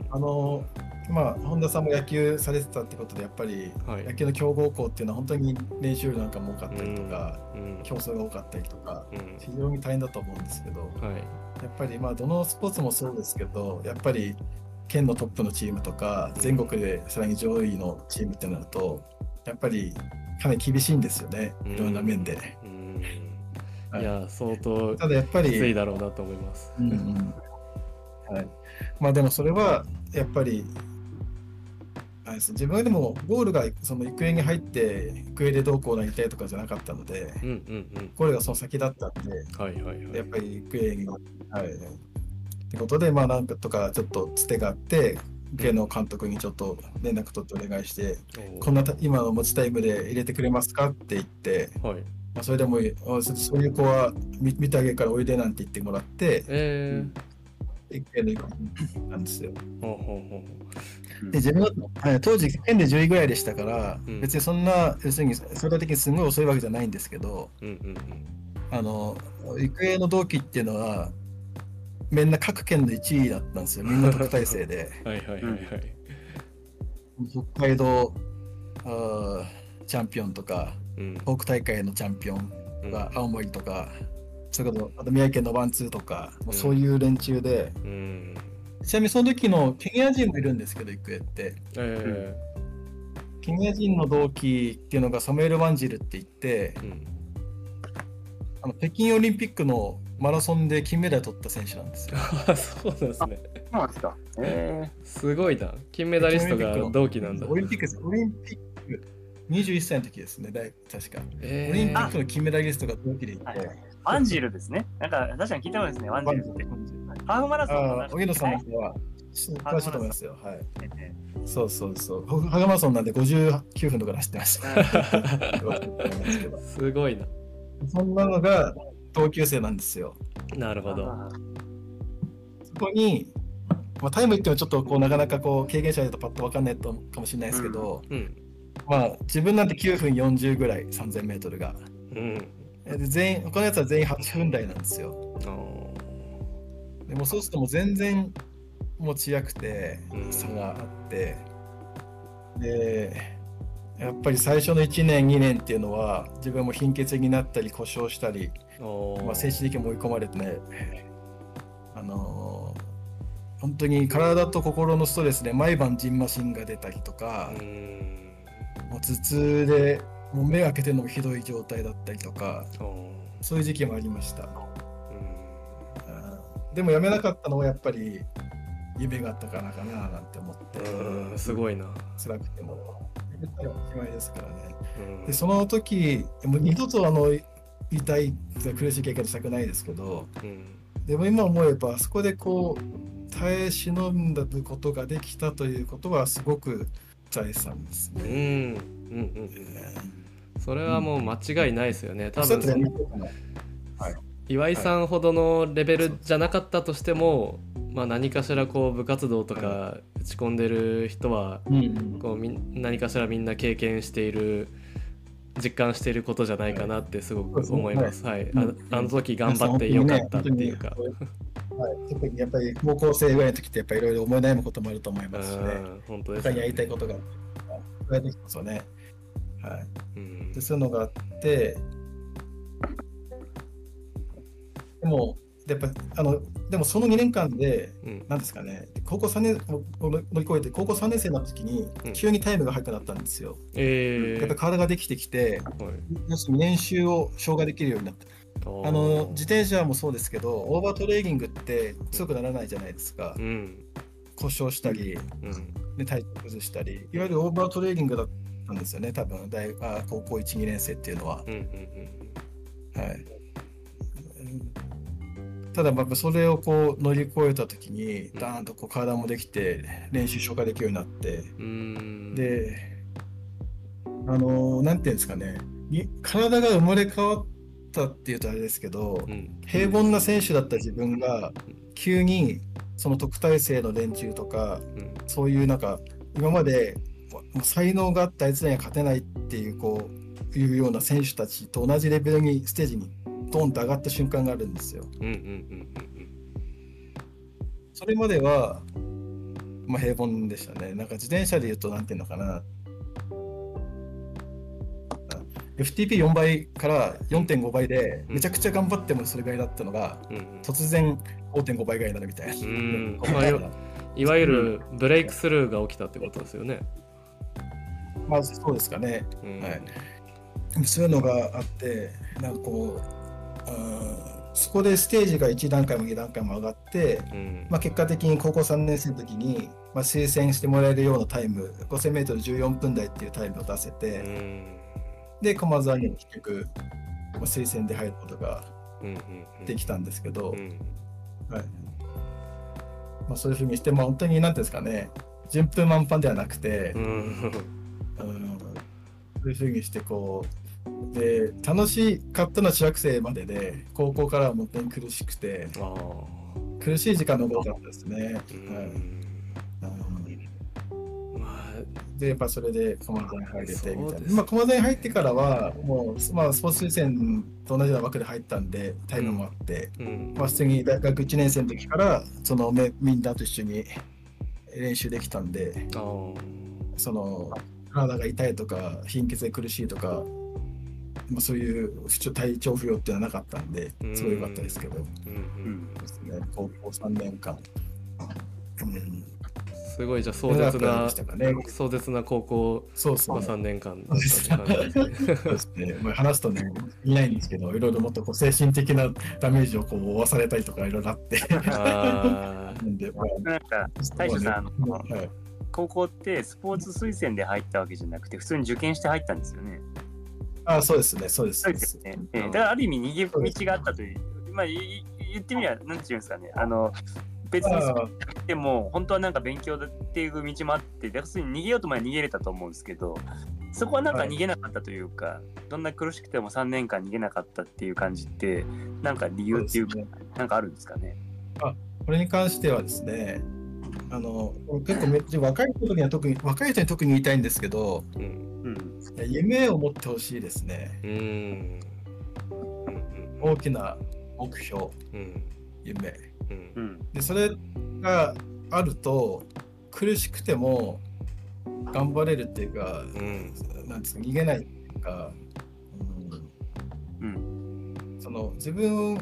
Speaker 2: あのまあ本田さんも野球されてたってことでやっぱり
Speaker 3: はい。
Speaker 2: 野球の強豪校っていうのは本当に練習量なんかも多かったりとか、
Speaker 3: うん。
Speaker 2: 競争が多かったりとか
Speaker 3: うん。
Speaker 2: 非常に大変だと思うんですけど
Speaker 3: はい。
Speaker 2: やっぱりまあどのスポーツもそうですけどやっぱり県のトップのチームとか全国でさらに上位のチームってなるとやっぱりかなり厳しいんですよねいろんな面で。い。
Speaker 3: いや相当
Speaker 2: ただやっぱ
Speaker 3: きつい
Speaker 2: り、
Speaker 3: だろうなと思います。
Speaker 2: うんうん。はい、まあでもそれはやっぱりです。自分でもゴールがその育英に入って育英でどうこうなりたいとかじゃなかったので
Speaker 3: うんうん
Speaker 2: ゴールがその先だったんで
Speaker 3: うんはいはいはい。
Speaker 2: やっぱり育英にはい。ってことでまあなんかとかちょっとつてがあって育英の監督にちょっと連絡取ってお願いして
Speaker 3: おー
Speaker 2: こんなた今の持ちタイムで入れてくれますかって言って、
Speaker 3: はい。
Speaker 2: まあ、それでもそそういう子は見見てあげるからおいでなんて言ってもらって
Speaker 3: え
Speaker 2: 育英の育英なんですよ。
Speaker 3: ー、ほうほうほ
Speaker 2: で自分当時県で10位ぐらいでしたから、
Speaker 3: うん
Speaker 2: 別にそんな要するに相対的にすごい遅いわけじゃないんですけど
Speaker 3: う。うんうん
Speaker 2: あの育英の同期っていうのはみんな各県で1位だったんですよみんな特待生で
Speaker 3: うん。はいはいはいはい。
Speaker 2: 北海道あーチャンピオンとか
Speaker 3: うん。
Speaker 2: 北大会のチャンピオン
Speaker 3: うん
Speaker 2: とか、青森とかそれこそあと宮城県のワンツーとか、もうそういう連中で
Speaker 3: うん。
Speaker 2: ちなみにその時のケニア人もいるんですけど育英って
Speaker 3: え
Speaker 2: ケニア人の同期っていうのがサムエル・ワンジルって言って
Speaker 3: ー、うん。
Speaker 2: あの北京オリンピックのマラソンで金メダル取った選手なんですよ。
Speaker 3: あ そうなんですね。
Speaker 1: そうなんですか。え
Speaker 3: すごいな。金メダリストが同期なんだ。
Speaker 2: オリンピックです。オリンピック21歳の時ですね、大確か。
Speaker 3: え
Speaker 2: オリンピッ
Speaker 3: ー
Speaker 2: クの金メダリストが同期でいて。
Speaker 1: はいワンジルですね。なんか確かに聞いたことですね、ワンジルって。ハーフマラソンの
Speaker 2: 荻野さん
Speaker 1: は
Speaker 2: の方は、詳しいと思いますよ。はい。
Speaker 1: え
Speaker 2: そうそうそう。ハガマラソンなんで59分とかで走ってました。
Speaker 3: すごいな。
Speaker 2: そんなのが同級生なんですよ。
Speaker 3: なるほど。
Speaker 1: あ
Speaker 2: そこに、まあ、タイム言ってもちょっとこうなかなかこう経験者だとパッと分かんないとかもしれないですけど、
Speaker 3: うん。
Speaker 2: まあ自分なんて9分40ぐらい3000メートルが。
Speaker 3: うん。
Speaker 2: で全員他のやつは全員8分台なんですよ。でもそうするともう全然持ちやくて
Speaker 3: うん
Speaker 2: 差があって、でやっぱり最初の1年2年っていうのは自分も貧血になったり故障したり、まあ、精神的にも追い込まれてねあのー本当に体と心のストレスで毎晩ジンマシンが出たりとか、
Speaker 3: うん。
Speaker 2: もう頭痛でもう目開けてるのもひどい状態だったりとかそういう時期もありました。
Speaker 3: うん
Speaker 2: うんでもやめなかったのはやっぱり夢があったからかななんて思って
Speaker 3: うん。すごいな。
Speaker 2: 辛くてもやめたらおしまいですからね
Speaker 3: うん
Speaker 2: でその時もう二度とあの痛い苦しい経験したくないですけど
Speaker 3: うん。
Speaker 2: でも今思えばあそこでこう耐え忍んだことができたということはすごく財産です
Speaker 3: うん。う
Speaker 2: ね。
Speaker 3: ん。うん。それはもう間違いないですよね。多分
Speaker 2: そうやってやめとかな
Speaker 3: 岩井さんほどのレベルじゃなかったとしても、まあ、何かしらこう部活動とか打ち込んでる人は
Speaker 2: うん
Speaker 3: こうみん何かしらみんな経験している実感していることじゃないかなってすごく思います。はい、
Speaker 2: うん
Speaker 3: ああの時頑張ってよかったっていうか。
Speaker 2: はい、特にやっぱり高校生ぐらいの時ってやっぱりいろいろ思い悩むこともあると思いますしね。
Speaker 3: うん本当です
Speaker 2: 他にやりたい
Speaker 3: ね。
Speaker 2: ことが、それできますよね。はい。
Speaker 3: うん。
Speaker 2: で、そういうのがあって、でも、やっぱ、あの、でもその2年間で、
Speaker 3: うん。
Speaker 2: なんですかね、高校3年を乗り越えて、高校3年生になった時に
Speaker 3: うん、
Speaker 2: 急にタイムが速くなったんですよ。
Speaker 3: えー。
Speaker 2: やっぱり体ができてきて、
Speaker 3: はい。
Speaker 2: 練習を消化できるようになった。あの自転車もそうですけど、オーバートレーニングって強くならないじゃないですか。
Speaker 3: うん。
Speaker 2: 故障したり、
Speaker 3: うん。
Speaker 2: で体調崩したり、いわゆるオーバートレーニングだったんですよね、多分大あ高校1、2年生っていうのは。
Speaker 3: うんうん
Speaker 2: はい、ただ、まあそれをこう乗り越えたときに、ダーンとこう体もできて、練習消化できるようになって、
Speaker 3: うんうん。
Speaker 2: で、あのなんていうんですかね、に体が生まれ変わったっていうとあれですけど、
Speaker 3: うん。
Speaker 2: 平凡な選手だった自分が、急にその特待生の連中とか、
Speaker 3: うん。
Speaker 2: そういうなんか今まで才能があったあいつらには勝てないっていうこういうような選手たちと同じレベルにステージにドンと上がった瞬間があるんですよ。それまではまあ、平凡でしたね。なんか自転車で言うと、なんていうのかな。FTP4 倍から4.5倍で、めちゃくちゃ頑張ってもそれぐらいだったのが、
Speaker 3: うん
Speaker 2: 突然5.5倍ぐらいになるみたいな。
Speaker 3: いわゆるブレイクスルーが起きたってことですよね。
Speaker 2: まあ、そうですかね。
Speaker 3: うん。
Speaker 2: はい。そういうのがあって、なんかこう、そこでステージが1段階も2段階も上がって、
Speaker 3: うん。
Speaker 2: まあ、結果的に高校3年生の時に、まあ、推薦してもらえるようなタイム、5000m14 分台っていうタイムを出せ
Speaker 3: う
Speaker 2: て、
Speaker 3: ん。
Speaker 2: で、駒沢にも結局、まあ、推薦で入ることができたんですけど、
Speaker 3: うん。
Speaker 2: はい。まあ、そういうふうにして、まあ、本当に何ていうんですかね、順風満帆ではなくて、
Speaker 3: うん
Speaker 2: うん。そういうふうにしてこうで楽しかったのは中学生までで高校からは本当に苦しくて苦しい時間の多かったですね。でやっぱそれで駒沢に入れてみたいな。まあ駒沢に入ってからはもう、まあ、スポーツ推薦と同じような枠で入ったんでタイムもあって、
Speaker 3: うん。
Speaker 2: まあ、普通に大学1年生の時からそのめみんなと一緒に練習できたんでその体が痛いとか貧血で苦しいとか、まあ、そういう不調体調不良っていうのはなかったんで
Speaker 3: うん
Speaker 2: すごい良かったですけど、
Speaker 3: うん
Speaker 1: う
Speaker 3: うん
Speaker 1: ん。
Speaker 2: ですね、高校3年間。うん、
Speaker 3: すごいじゃあ壮絶な
Speaker 2: ね。
Speaker 3: 壮絶な高校まあ
Speaker 2: そう。そう。
Speaker 3: 3年間だったって感じ。ですね。
Speaker 2: そうですね、まあ、話すとね、いないんですけど、いろいろもっとこう精神的なダメージをこう負わされたりとかいろいろあって、
Speaker 3: あー。
Speaker 2: なんで、ま
Speaker 1: なんか大将さんあの
Speaker 2: あはい、
Speaker 1: 高校ってスポーツ推薦で入ったわけじゃなくて普通に受験して入ったんですよね。
Speaker 2: あそうですね、そうです。
Speaker 1: そうですよね。ええだからある意味逃げ道があったという、まあいい言ってみればなんていうんですかね。あの別にそ
Speaker 2: あ
Speaker 1: うでも本当はなんか勉強っていう道もあってで普通に逃げようと前に逃げれたと思うんですけどそこはなんか
Speaker 2: はい
Speaker 1: 逃げなかったというか、どんな苦しくても3年間逃げなかったっていう感じってなんか理由っていうか
Speaker 2: そうです
Speaker 1: なんかあるんですかね？
Speaker 2: これに関してはですね、あの結構めっちゃ若い人には特に若い人に特に言いたいんですけど、
Speaker 3: うん。
Speaker 2: 夢を持ってほしいですね。
Speaker 3: うん。うん。
Speaker 2: 大きな目標、
Speaker 3: うん。
Speaker 2: 夢。で、それがあると、苦しくても頑張れるっていうか、
Speaker 3: うん。
Speaker 2: なんですか、逃げないっていうか、
Speaker 1: うん。
Speaker 2: うん、その自分、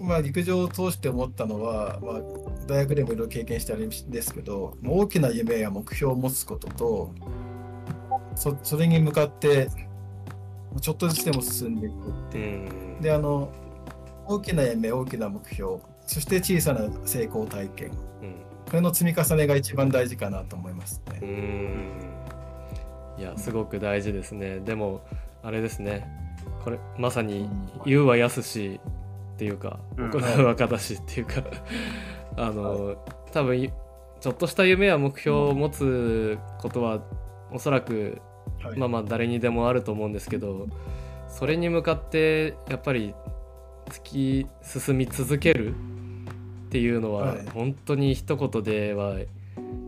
Speaker 2: まあ、陸上を通して思ったのは、まあ、大学でもいろいろ経験してあるんですけど、大きな夢や目標を持つことと、そそれに向かってちょっとずつでも進んでいくってで、あの、大きな夢、大きな目標、そして小さな成功体験。
Speaker 3: うん。
Speaker 2: これの積み重ねが一番大事かなと思います
Speaker 3: う
Speaker 2: ね。
Speaker 3: ん。いやすごく大事ですね。でもあれですね。これまさに
Speaker 2: うん。
Speaker 3: 言うはやすしっていうか
Speaker 1: うん。
Speaker 3: 行うは形っていうか あの多分いちょっとした夢や目標を持つことはおそらく
Speaker 2: はい。
Speaker 3: まあまあ誰にでもあると思うんですけどそれに向かってやっぱり突き進み続けるっていうのは
Speaker 2: はい。
Speaker 3: 本当に一言では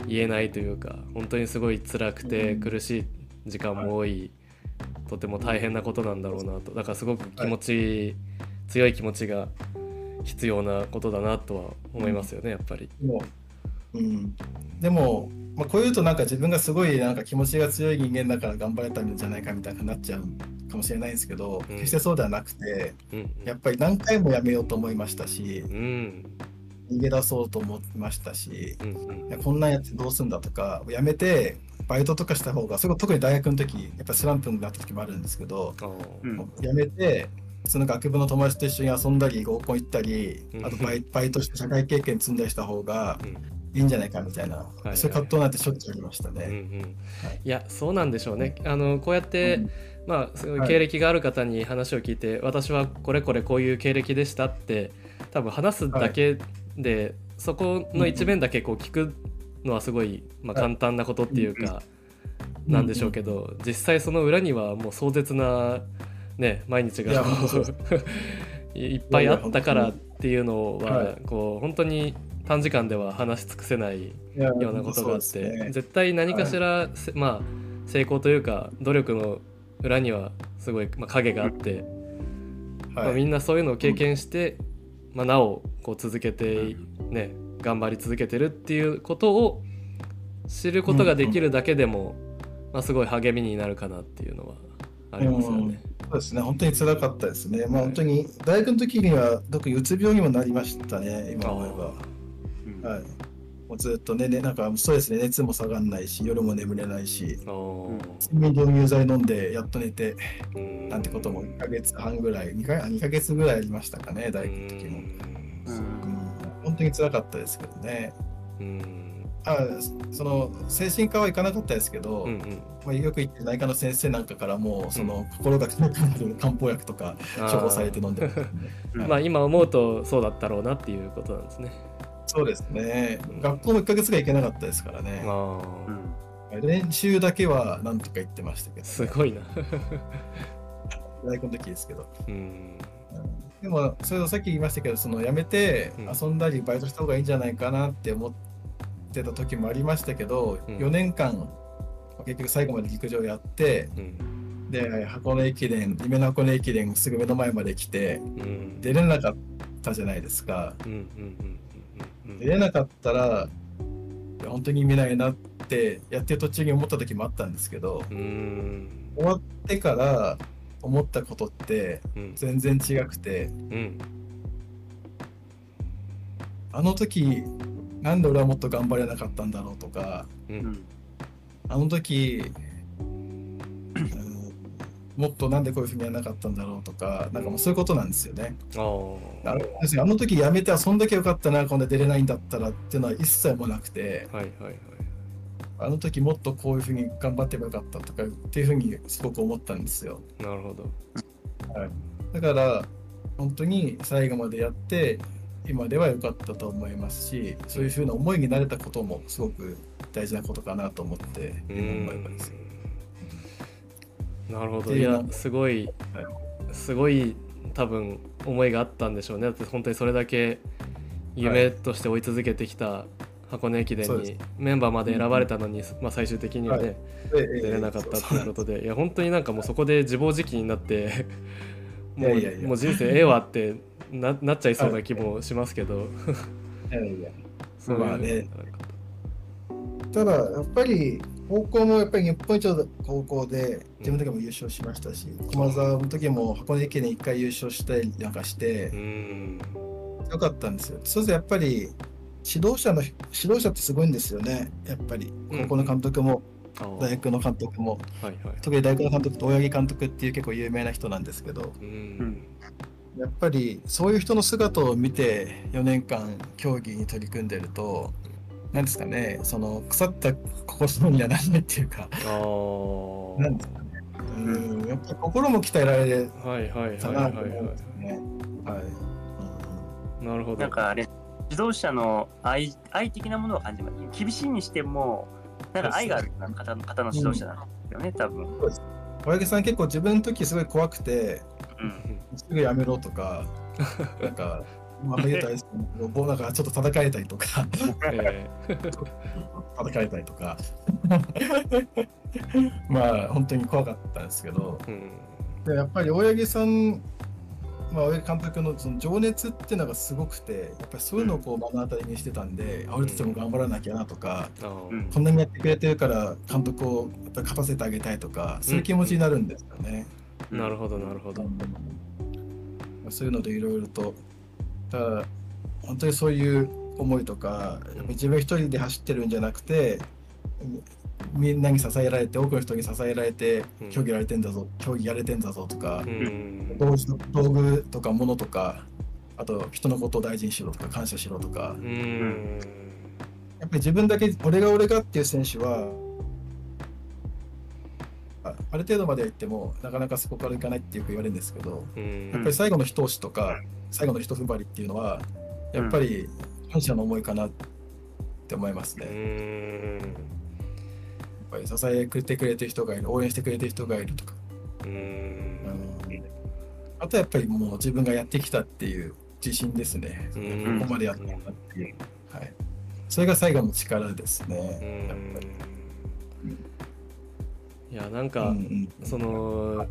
Speaker 3: 言えないというか本当にすごい辛くて
Speaker 2: うん。
Speaker 3: 苦しい時間も多いとても大変なことなんだろうなとだからすごく気持ち強い気持ちが必要なことだなとは思いますよねやっぱり。
Speaker 2: でも、うん、でも、まあ、こういうとなんか自分がすごいなんか気持ちが強い人間だから頑張れたんじゃないかみたいになっちゃうかもしれないんですけど、
Speaker 3: うん。
Speaker 2: 決してそうではなくて
Speaker 3: うん
Speaker 2: やっぱり何回もやめようと思いましたし
Speaker 3: うん
Speaker 2: 逃げ出そうと思いましたし
Speaker 3: うん
Speaker 2: こんなんやってどうすんだとかやめてバイトとかした方がそれ特に大学の時やっぱスランプになった時もあるんですけど。やめてその学部の友達と一緒に遊んだり合コン行ったり
Speaker 3: うん。
Speaker 2: あとバイバイトして社会経験積んだりした方が
Speaker 3: うん。
Speaker 2: いいんじゃないかみたいな、
Speaker 3: いはい。
Speaker 2: そういう葛藤なんてしょっちゅうありました
Speaker 3: うんう
Speaker 2: ね。
Speaker 3: んい。やそうなんでしょうね。あのこうやって、
Speaker 2: うん。
Speaker 3: まあ経歴がある方に話を聞いて、私はこれこれこういう経歴でしたって多分話すだけで、そこの一面だけこう聞くのはすごい、まあ、
Speaker 2: はい。
Speaker 3: 簡単なことっていうか、
Speaker 2: うん
Speaker 3: なんでしょうけど、実際その裏にはもう壮絶な、ね、毎日が。い っぱいあったからっていうのは、
Speaker 2: はい。
Speaker 3: こう本当に短時間では話し尽くせないようなことがあって、絶対何かしら、せまあ成功というか努力の裏にはすごい、まあ、影があって、まあ、
Speaker 2: はい
Speaker 3: みんなそういうのを経験して、まあ、なおこう続けてね頑張り続けてるっていうことを知ることができるだけでも、まあ、すごい励みになるかなっていうのはありますよね。
Speaker 2: そうですね、本当に辛かったですね。まあ、本当に大学の時には特にうつ病にもなりましたね、今思えば。
Speaker 1: うん。
Speaker 2: はい。もうずっとね、ねなんかそうですね、熱も下がんないし、夜も眠れないし、睡眠導入剤飲んでやっと寝て、
Speaker 3: うん。
Speaker 2: なんてことも1ヶ月半ぐらい、2か2ヶ月ぐらいありましたかね、大学の時も。本当に辛かったですけどね。
Speaker 3: うん
Speaker 2: あその精神科は行かなかったですけど、
Speaker 3: うんうん。
Speaker 2: まあ、よく行って内科の先生なんかからもその心が軽くなる漢方薬とか処方されて飲んでね。
Speaker 1: う ん
Speaker 3: まあ今思うとそうだったろうなっていうことなんですね。
Speaker 2: そうですね。学校も1ヶ月が行けなかったですからね。練習だけはなんとか行ってましたけど
Speaker 3: すごいな。
Speaker 2: 大学の時ですけど。
Speaker 3: うん。
Speaker 2: でもそれをさっき言いましたけどその辞めて
Speaker 3: うん。
Speaker 2: 遊んだりバイトした方がいいんじゃないかなって思ってた時もありましたけど、
Speaker 3: うん。
Speaker 2: 4年間結局最後まで陸上やって
Speaker 3: うん。
Speaker 2: で箱根駅伝夢の箱根駅伝すぐ目の前まで来て
Speaker 3: うん。
Speaker 2: 出れなかったじゃないですか。出れなかったら本当に意味ないなってやってる途中に思った時もあったんですけど終わってから思ったことって
Speaker 3: うん。
Speaker 2: 全然違くて
Speaker 3: うん。
Speaker 2: あの時なんで俺はもっと頑張れなかったんだろうとか
Speaker 3: う
Speaker 1: うん。ん
Speaker 2: あの時、うんもっとなんでこういうふうにやらなかったんだろうとかなんかもうそういうことなんですよね。
Speaker 3: ああ
Speaker 2: あの時やめて遊んだけよかったな今度出れないんだったらっていうのは一切もなくて
Speaker 3: はいはいはい。
Speaker 2: あの時もっとこういうふうに頑張ってもよかったとかっていうふうにすごく思ったんですよ。
Speaker 3: なるほど。
Speaker 2: だから本当に最後までやって今では良かったと思いますしそういうふうな思いになれたこともすごく大事なことかなと思って思います。
Speaker 3: んなるほど。
Speaker 2: ってい
Speaker 3: やすごいすごい多分思いがあったんでしょうね。だって本当にそれだけ夢として追い続けてきた箱根駅伝にメンバーまで選ばれたのに、まあ、最終的にはね、
Speaker 2: で
Speaker 3: 出れなかった
Speaker 2: そう
Speaker 3: ということでいや本当になんかもうそこで自暴自棄になって
Speaker 2: いやいやいや。
Speaker 3: もう人生ええわってななっちゃいそうな気もしますけど、
Speaker 2: いやいや。
Speaker 3: そう
Speaker 2: まあね。ただやっぱり高校もやっぱり日本一の高校で自分だけも優勝しましたし、駒沢の時も箱根駅伝1回優勝したりなんかして
Speaker 3: うん。
Speaker 2: よかったんですよ。そうするとやっぱり指導者の指導者ってすごいんですよね。やっぱり高校の監督も。
Speaker 3: あー
Speaker 2: 大学の監督も、
Speaker 3: はいはい。
Speaker 2: 特に大学の監督と大八木監督っていう結構有名な人なんですけど。
Speaker 3: うん。
Speaker 2: やっぱりそういう人の姿を見て4年間競技に取り組んでると何ですかねその腐った心にはならないっていうか。
Speaker 3: あー。
Speaker 2: なんですかね。うん。やっぱり心も鍛えられた
Speaker 3: はいはいは
Speaker 2: なと思うんですよね。はい
Speaker 3: いなるほど。
Speaker 1: なんかあれ指導者の愛愛的なものを感じます。厳しいにしてもなんか愛がある方の方の指導者なんですよね、多分、
Speaker 2: うん、小池さん結構自分の時すごい怖くて
Speaker 1: うん、
Speaker 2: すぐやめろとかなんかまあ言うとあれですけどもうなんかちょっと叩かれたりとか
Speaker 3: え
Speaker 2: 叩かれたりとかまあ本当に怖かったんですけど
Speaker 3: ーうん
Speaker 2: でやっぱり大八木さん、まあ、大八木監督のその情熱っていうのがすごくてやっぱりそういうのをこう目の当たりにしてたんで、あ俺たちも頑張らなきゃなとか、
Speaker 1: うん。
Speaker 2: こんなにやってくれてるから監督をやっぱり勝たせてあげたいとかそういう気持ちになるんですよね。
Speaker 3: なるほどなるほど。
Speaker 2: そういうのでいろいろとだから本当にそういう思いとか自分一人で走ってるんじゃなくてみんなに支えられて多くの人に支えられて
Speaker 3: うん。
Speaker 2: 競技やれてんだぞ、競技やれてんだぞとか
Speaker 3: う、ん。
Speaker 2: 道具道具とか物とかあと人のことを大事にしろとか感謝しろとか。
Speaker 3: うん。
Speaker 2: やっぱり自分だけ俺が俺がっていう選手はあある程度までは行ってもなかなかそこから行かないってよく言われるんですけど
Speaker 3: うん。
Speaker 2: やっぱり最後の一押しとか最後の一踏ん張りっていうのはやっぱり感謝の思いかなって思いますね。ぱり支えてくれてる人がいる応援してくれてる人がいるとか、
Speaker 3: うん
Speaker 2: うんあとやっぱりもう自分がやってきたっていう自信ですね。
Speaker 3: うん
Speaker 2: ここまでやったんだっていう。はい。それが最後の力ですね。やっぱり。
Speaker 3: いやなん
Speaker 2: う
Speaker 3: か、
Speaker 2: んうん
Speaker 3: その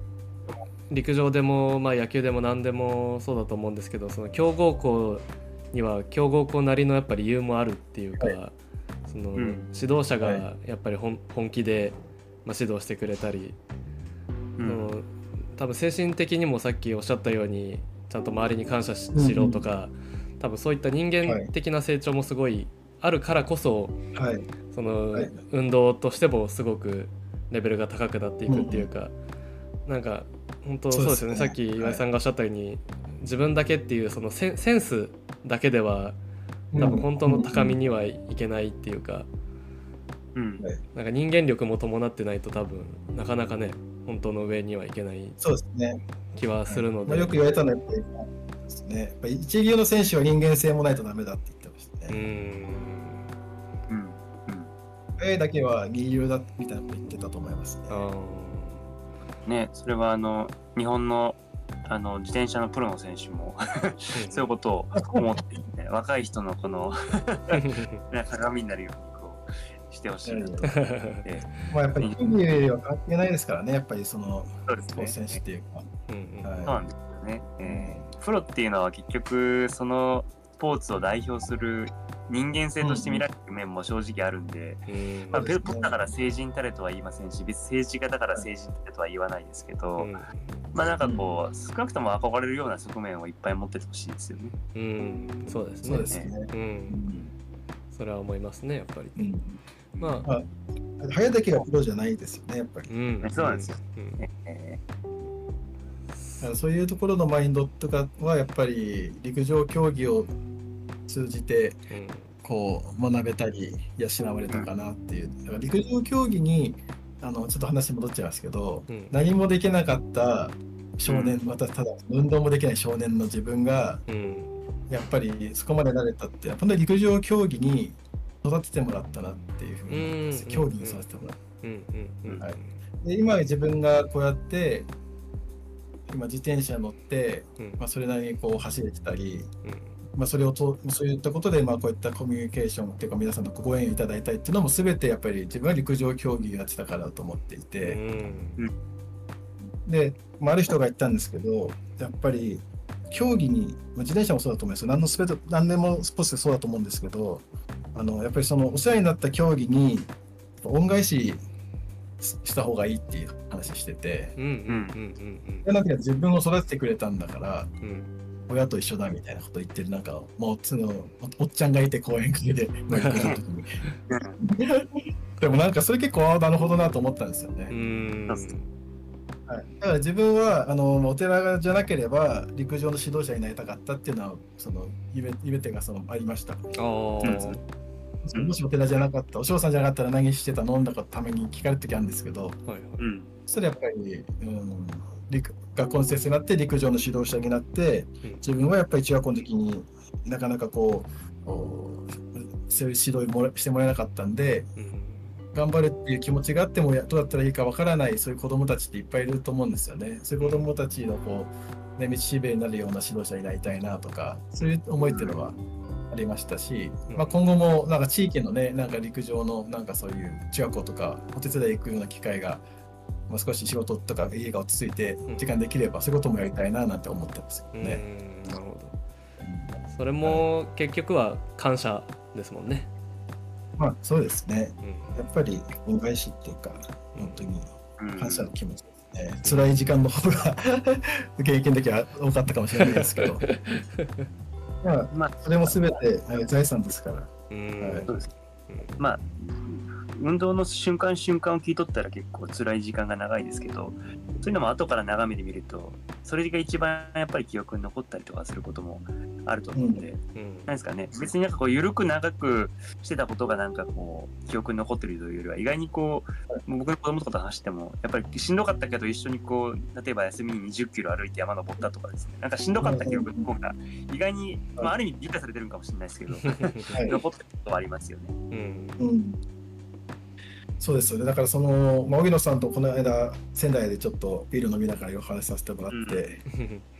Speaker 3: 陸上でも、まあ、野球でも何でもそうだと思うんですけどその強豪校には強豪校なりのやっぱり理由もあるっていうか、
Speaker 2: は
Speaker 3: その、
Speaker 1: うん。
Speaker 3: 指導者
Speaker 2: は
Speaker 3: がやっぱり本本気で、まあ、指導してくれたり、
Speaker 1: うん。
Speaker 3: その多分精神的にもさっきおっしゃったようにちゃんと周りに感謝しろとか、多分そういった人間的な成長もすごいあるからこそ、
Speaker 2: はい。
Speaker 3: その、
Speaker 2: はい。
Speaker 3: 運動としてもすごくレベルが高くなっていくっていうか、なんか本当そうですよね。
Speaker 2: ね
Speaker 3: さっき岩井さんがおっしゃったように、自分だけっていうそのセンセンスだけでは多分本当の高みにはいけないっていうか、
Speaker 1: うん
Speaker 3: なんか人間力も伴ってないと多分なかなかね本当の上にはいけない
Speaker 2: そうですね。
Speaker 3: 気はするので、
Speaker 2: まあ、よく言われたのはやっぱりですね。やっぱり一流の選手は人間性もないとダメだって言ってました
Speaker 3: う
Speaker 2: ね。
Speaker 3: ん
Speaker 1: うん
Speaker 2: 速いだけは二流だみたいなこと言ってたと思いますね。
Speaker 3: あ
Speaker 1: うんねそれはあの日本のあの自転車のプロの選手も
Speaker 3: ー
Speaker 1: そういうことを思っていて、若い人のこの ね鏡になるようにこうしてほしいなと。
Speaker 2: まあやっぱり競技は関係ないですからね。やっぱりそのスポーツ選手。っていうか。
Speaker 1: そうなんですよね。えープロっていうのは結局そのスポーツを代表する人間性として見られる面も正直あるんで、
Speaker 3: うん
Speaker 1: まあ、
Speaker 2: そうですね。
Speaker 1: プロだから成人たれとは言いませんし別に政治家だから成人たれとは言わないですけど、
Speaker 3: うん。
Speaker 1: まあなんかこう少なくとも憧れるような側面をいっぱい持っててほしいですよね。
Speaker 3: うん。そうですね。
Speaker 2: そうですね。
Speaker 3: う、
Speaker 2: うん。ん
Speaker 3: それは思いますねやっぱり。
Speaker 2: うん。
Speaker 3: まあ。
Speaker 2: まあ速いだけがプロじゃないですよね、やっぱり。
Speaker 3: うん。
Speaker 1: そうなんですよ。
Speaker 3: うん。
Speaker 1: え
Speaker 2: だからそういうところのマインドとかはやっぱり陸上競技を通じて
Speaker 3: うん
Speaker 2: こう学べたり養われたかなっていう。だから陸上競技にあのちょっと話戻っちゃいますけど、
Speaker 3: うん。
Speaker 2: 何もできなかった少年、またただ運動もできない少年の自分が
Speaker 3: うん。
Speaker 2: やっぱりそこまで慣れたって本当に陸上競技に育ててもらったなっていうふうに思います。
Speaker 3: うん。
Speaker 2: 競技に育ててもらった。で今自分がこうやって今自転車乗って、
Speaker 3: うん。
Speaker 2: まあ、それなりにこう走れてたり、
Speaker 3: うん
Speaker 2: まあ、それをとそういったことでまあこういったコミュニケーションっていうか皆さんのご縁をいただいたりっていうのも全てやっぱり自分は陸上競技をやってたからだと思っていて、
Speaker 3: うん。
Speaker 2: で、まあ、ある人が言ったんですけどやっぱり競技に、まあ、自転車もそうだと思いますよ。何のスペ何でもスポーツでそうだと思うんですけどあのやっぱりそのお世話になった競技に恩返しした方がいいっていう話してて。
Speaker 3: うんうんうん
Speaker 2: でなんか自分を育ててくれたんだから
Speaker 3: うんうん
Speaker 2: 親と一緒だみたいなこと言ってるなんかもうそのおおっちゃんがいて講演会で乗り込んだ時に。でもなんかそれ結構あなるほどなと思ったんですよね、
Speaker 3: うん。
Speaker 2: はい、だから自分はあのお寺じゃなければ陸上の指導者になりたかったっていうのはその夢夢手がそのありました。
Speaker 3: ああ
Speaker 1: うん。
Speaker 2: もしお寺じゃなかったお嬢さんじゃなかったら何してたの？んだかために聞かれる時あるんですけど。
Speaker 3: はいはい。
Speaker 1: うん。
Speaker 2: そしたらやっぱり、うん、陸学校の先生になって陸上の指導者になって
Speaker 3: うん。
Speaker 2: 自分はやっぱり中学校の時になかなかこうおそういう指導もらしてもらえなかったんで
Speaker 3: うん。
Speaker 2: 頑張るっていう気持ちがあってもやどうやったらいいかわからないそういう子どもたちっていっぱいいると思うんですよね。そういう子どもたちのこう、ね、道しるべになるような指導者になりたいなとかそういう思いっていうのはありましたし、
Speaker 3: うん。
Speaker 2: まあ、今後もなんか地域のねなんか陸上のなんかそういう中学校とかお手伝い行くような機会が、まあ、少し仕事とか家が落ち着いて
Speaker 3: うん
Speaker 2: 時間できればそういうこともやりたいななんて思ってます
Speaker 3: うん
Speaker 2: よね。
Speaker 3: なるほどそれも結局は感謝ですもんね
Speaker 2: まあそうですね。
Speaker 3: うん
Speaker 2: やっぱり恩返しっていうか本当に
Speaker 1: うん
Speaker 2: 感謝の気持ちですね。辛い時間の方が 経験的は多かったかもしれないですけど。まあ、
Speaker 1: まあ
Speaker 2: それも全てはい財産ですから。
Speaker 3: うん
Speaker 2: はい
Speaker 1: そうです
Speaker 3: うん
Speaker 1: まあ運動の瞬間瞬間を聞いとったら結構辛い時間が長いですけどそういうのも後から眺めてみるとそれが一番やっぱり記憶に残ったりとかすることもあると思うんで、
Speaker 3: うん。
Speaker 1: なんですかね。別になんかこう緩く長くしてたことがなんかこう記憶に残ってるというよりは意外にこう僕の子供とかと話してもやっぱりしんどかったけど一緒にこう例えば休みに20キロ歩いて山登ったとかですね。なんかしんどかった記憶の方が意外に、まあ、ある意味理解されてるんかもしれないですけど
Speaker 2: はい。
Speaker 1: 残ってることはありますよね。
Speaker 3: うん。
Speaker 2: うんそうですよね。だからその、まあ、荻野さんとこの間仙台でちょっとビール飲みながらお話しさせてもらって、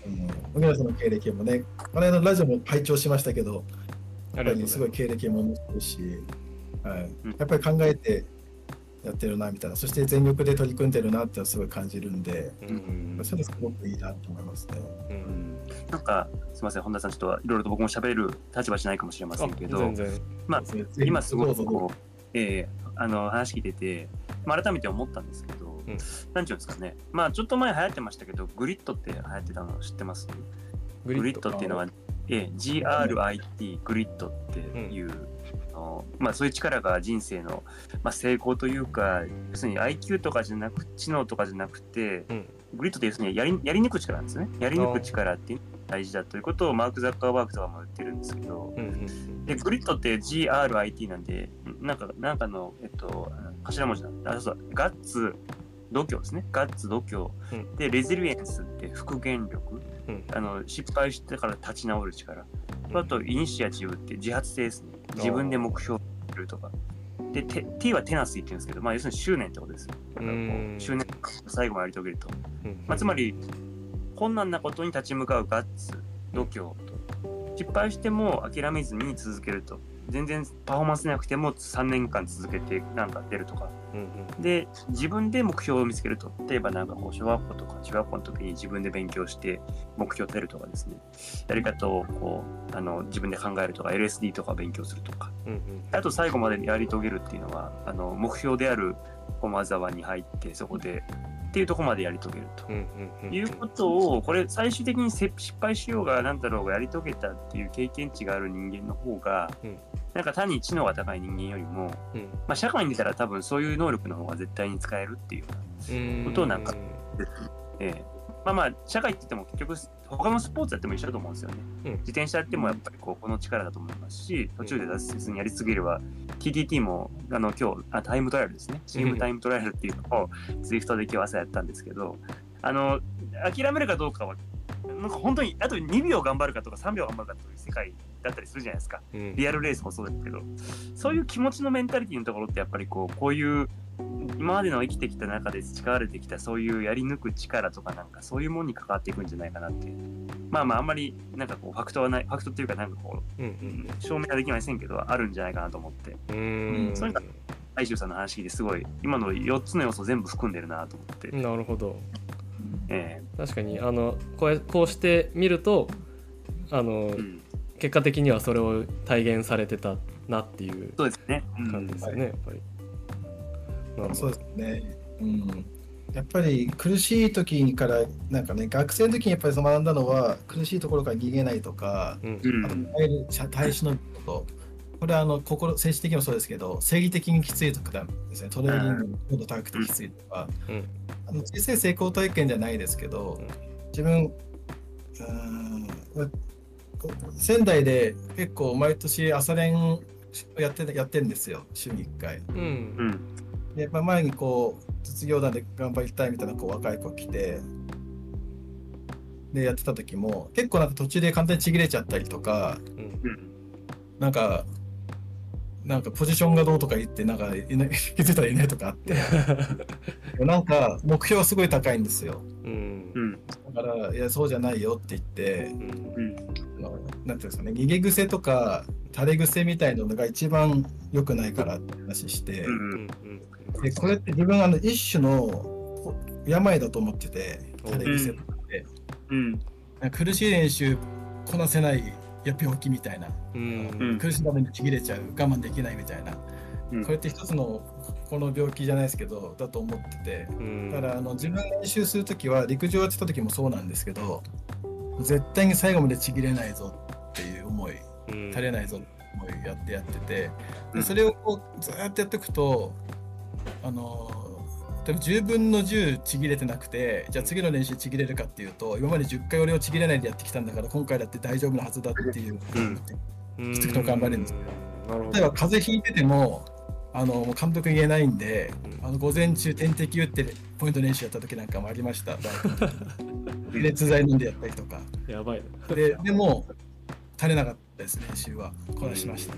Speaker 2: うん。荻野さんの経歴もね、この間のラジオも拝聴しましたけど、
Speaker 3: あ
Speaker 2: やっぱりすごい経歴も持ってるし、はい。
Speaker 1: うん、
Speaker 2: やっぱり考えてやってるなみたいな。そして全力で取り組んでるなっていうのはすごい感じるんで、
Speaker 3: うん
Speaker 2: それすごくいいなと思いますね。
Speaker 3: う
Speaker 1: うん。んなんか、すみません、本田さん、ちょっといろいろと僕も喋る立場じゃないかもしれませんけど、
Speaker 3: あ全然。
Speaker 1: まあ今すごくこう、えーあの話聞いてて、まあ、改めて思ったんですけど、
Speaker 3: うん。
Speaker 1: なんていうんですかね、まあちょっと前流行ってましたけど、グリッドって流行ってたの知ってます？
Speaker 3: グ
Speaker 1: グリッドっていうのは、えー GRIT、グリッドっていう、あのまあ、そういう力が人生の、まあ、成功というか、要するに IQ とかじゃなく、知能とかじゃなくて、
Speaker 3: うん。
Speaker 1: グリッドって要するにやりやり抜く力なんですね。やり抜く力っていう大事だということをマーク・ザッカーバーグとかも言ってるんですけど、
Speaker 3: うんうん
Speaker 1: で、グリッドって GRIT なんで、なんか、なんかの、えっと、頭文字なんだ。あ、そうガッツ、度胸ですね。ガッツ、度胸。
Speaker 3: うん
Speaker 1: で、レジリエンスって復元力。
Speaker 3: うん
Speaker 1: あの、失敗してから立ち直る力。
Speaker 3: うん
Speaker 1: あと、イニシアチブって自発性ですね。自分で目標をするとか。で、テ T はテナスイって言うんですけど、まあ、要するに執念ってことですよ。だからこ
Speaker 3: う
Speaker 1: 執念最後までやり遂げると。
Speaker 3: うん
Speaker 1: まあ、つまり、困難なことに立ち向かうガッツ、度胸と。失敗しても諦めずに続けると。全然パフォーマンスなくても3年間続けてなんか出るとか。
Speaker 3: うんうん
Speaker 1: で、自分で目標を見つけると。例えばなんかこう、小学校とか中学校の時に自分で勉強して目標を立てるとかですね。やり方をこう、あの、自分で考えるとか、LSD とか勉強するとか。
Speaker 3: うんうん
Speaker 1: あと最後までやり遂げるっていうのは、あの、目標である駒沢に入って、そこで、っていうところまでやり遂げると。
Speaker 3: うんうんうん
Speaker 1: いうことを、これ最終的にせ失敗しようがなんだろうがやり遂げたっていう経験値がある人間の方が、
Speaker 3: うん
Speaker 1: なんか単に知能が高い人間よりも、
Speaker 3: うん
Speaker 1: まあ、社会に出たら多分そういう能力の方が絶対に使えるっていう。
Speaker 3: うん
Speaker 1: ことをなんかええまあまあ、社会って言っても結局、他のスポーツやっても一緒だと思うんですよね。
Speaker 3: うん
Speaker 1: 自転車やってもやっぱりこうこの力だと思いますし、途中で脱せずにやりすぎれば、TTT もあの今日あ、タイムトライアルですね。チームタイムトライアルっていうのを、ツイフトで今日朝やったんですけど、あの、諦めるかどうかは、なんか本当に、あと2秒頑張るかとか3秒頑張るかという世界だったりするじゃないですか。
Speaker 3: うん
Speaker 1: リアルレースもそうですけど、そういう気持ちのメンタリティのところってやっぱりこう、こういう、今までの生きてきた中で培われてきたそういうやり抜く力とかなんかそういうものに関わっていくんじゃないかなって。まあまああんまりなんかこうファクトはない、ファクトっていうかなんかこ
Speaker 3: うん
Speaker 1: う、証明はできませんけど、あるんじゃないかなと思って、
Speaker 3: うん。うん。
Speaker 1: それが愛州さんの話聞いてすごい、今の4つの要素全部含んでるなと思って、
Speaker 3: なるほど。
Speaker 1: え
Speaker 3: 確かにあのこうやこうして見るとあの、
Speaker 1: えうん、
Speaker 3: 結果的にはそれを体現されてたなっていう
Speaker 1: そうですね。うん。
Speaker 3: 感じですよね、やっぱり。
Speaker 2: そうですね。うん。やっぱり苦しい時から、なんかね、学生の時にやっぱり学んだのは、苦しいところから逃げないとか、
Speaker 3: うん
Speaker 1: うん
Speaker 2: あと耐え忍ぶこと。これはあの心精神的にもそうですけど、正義的にきついとかですね、トレーニングの強度高くてきついとか、
Speaker 3: うん
Speaker 2: あの小さい成功体験じゃないですけど、
Speaker 3: うん
Speaker 2: 自分、うーん仙台で結構毎年朝練やってやってるんですよ、週に1回。
Speaker 3: うん
Speaker 1: うん。
Speaker 2: で、まあ、前にこう実業団で頑張りたいみたいなこう若い子来てでやってた時も結構なんか途中で簡単にちぎれちゃったりとか
Speaker 3: うん
Speaker 1: うん。
Speaker 2: なんかなんかポジションがどうとか言ってなんかいない 気づいたらいないとかあって。なんか目標はすごい高いんですよ。
Speaker 3: うん。
Speaker 1: うん。
Speaker 2: だからいやそうじゃないよって言って
Speaker 3: うん。
Speaker 2: なんていうんですかね逃げ癖とか垂れ癖みたいなのが一番良くないからって話して、
Speaker 1: うん
Speaker 3: うん。
Speaker 2: でこれって自分あの一種の病だと思ってて垂れ癖とかって、
Speaker 1: うん。
Speaker 2: 苦しい練習こなせないや病気みたいな、
Speaker 3: うん。
Speaker 1: うん
Speaker 2: 苦しいためにちぎれちゃう。我慢できないみたいな、
Speaker 1: うん。
Speaker 2: これって一つのこの病気じゃないですけどだと思ってて。
Speaker 3: うん。
Speaker 2: だからあの自分が練習する時は陸上やってた時もそうなんですけど絶対に最後までちぎれないぞっていう思い。
Speaker 3: うん。
Speaker 2: 足れないぞって思いやってやってて。
Speaker 1: うん。
Speaker 2: でそれをこうずーっとやっていくとあの例えば10分の10ちぎれてなくてじゃあ次の練習ちぎれるかっていうと今まで10回俺をちぎれないでやってきたんだから今回だって大丈夫なはずだっていう、
Speaker 3: うん。
Speaker 2: きつくと頑張れるんです例えば
Speaker 3: ど
Speaker 2: 風邪ひいててもあのもう監督言えないんで、
Speaker 3: うん。
Speaker 2: あの午前中点滴打ってポイント練習やった時なんかもありました。熱剤飲んでやったりとか。
Speaker 3: やばい。な
Speaker 2: ででも足りなかったです練習は。こなしました。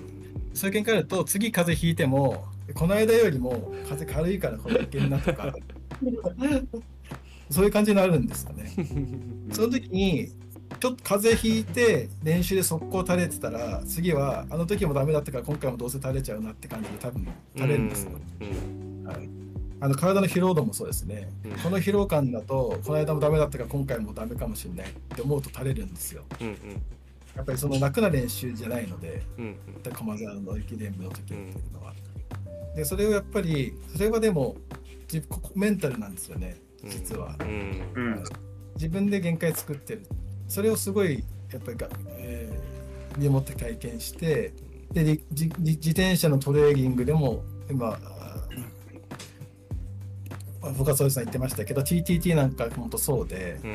Speaker 2: そういう見解あると次風邪ひいてもこの間よりも風軽いからこれいけるなとか。そういう感じになるんですよね。その時にちょっと風邪ひいて練習で速攻垂れてたら次はあの時もダメだったから今回もどうせ垂れちゃうなって感じで多分垂れるんですよ。
Speaker 3: うん
Speaker 2: はい、あの体の疲労度もそうですね、
Speaker 3: うん。
Speaker 2: この疲労感だとこの間もダメだったから今回もダメかもしれないって思うと垂れるんですよ。
Speaker 3: うんうん。
Speaker 2: やっぱりその楽な練習じゃないので
Speaker 3: うん
Speaker 2: 駒沢の駅伝部の時っていうのは、でそれをやっぱりそれはでも自メンタルなんですよね
Speaker 3: うん。
Speaker 2: 実は、
Speaker 3: うん。
Speaker 1: うん。
Speaker 2: 自分で限界作ってる。それをすごいやっぱりが、えー身をもって体験してでりじじ自転車のトレーニングでも今あー深添さん言ってましたけど TTT なんか本当そうで
Speaker 3: うん。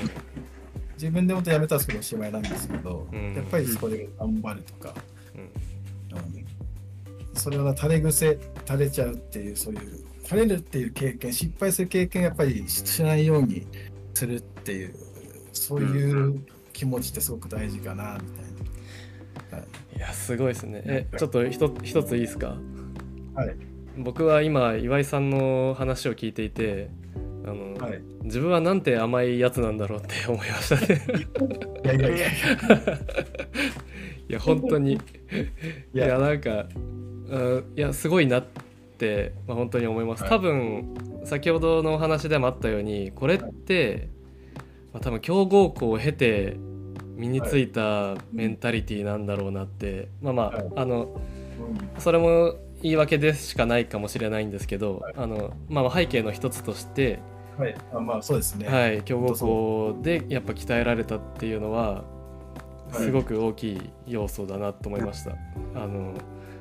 Speaker 2: 自分でもとやめたらすぐおしまいなんですけど、
Speaker 3: うん。
Speaker 2: やっぱりそこで頑張るとか、
Speaker 3: うん。
Speaker 2: うん。それは垂れ癖垂れちゃうっていうそういう垂れるっていう経験失敗する経験やっぱりしないようにするっていうそういう気持ちってすごく大事か。なみたいな。はい
Speaker 3: いやすごいですねえちょっと一つ一ついいですか？
Speaker 2: はい。
Speaker 3: 僕は今岩井さんの話を聞いていてあの、
Speaker 2: はい。
Speaker 3: 自分はなんて甘いやつなんだろうって思いましたね。
Speaker 2: いやいやいや
Speaker 3: いや。本当に。い
Speaker 2: や
Speaker 3: なんかうんいやすごいなって、まあ、本当に思います、
Speaker 2: はい。
Speaker 3: 多分先ほどのお話でもあったようにこれって、まあ、多分強豪校を経て身についたメンタリティーなんだろうなって、まあまあ、
Speaker 2: はい。
Speaker 3: あの
Speaker 2: うん。
Speaker 3: それも言い訳でしかないかもしれないんですけど、あのまあ、背景の一つとして、
Speaker 2: はい。あまあそうですね。
Speaker 3: はい、強豪校でやっぱ鍛えられたっていうのは
Speaker 2: はい。
Speaker 3: すごく大きい要素だなと思いました。あの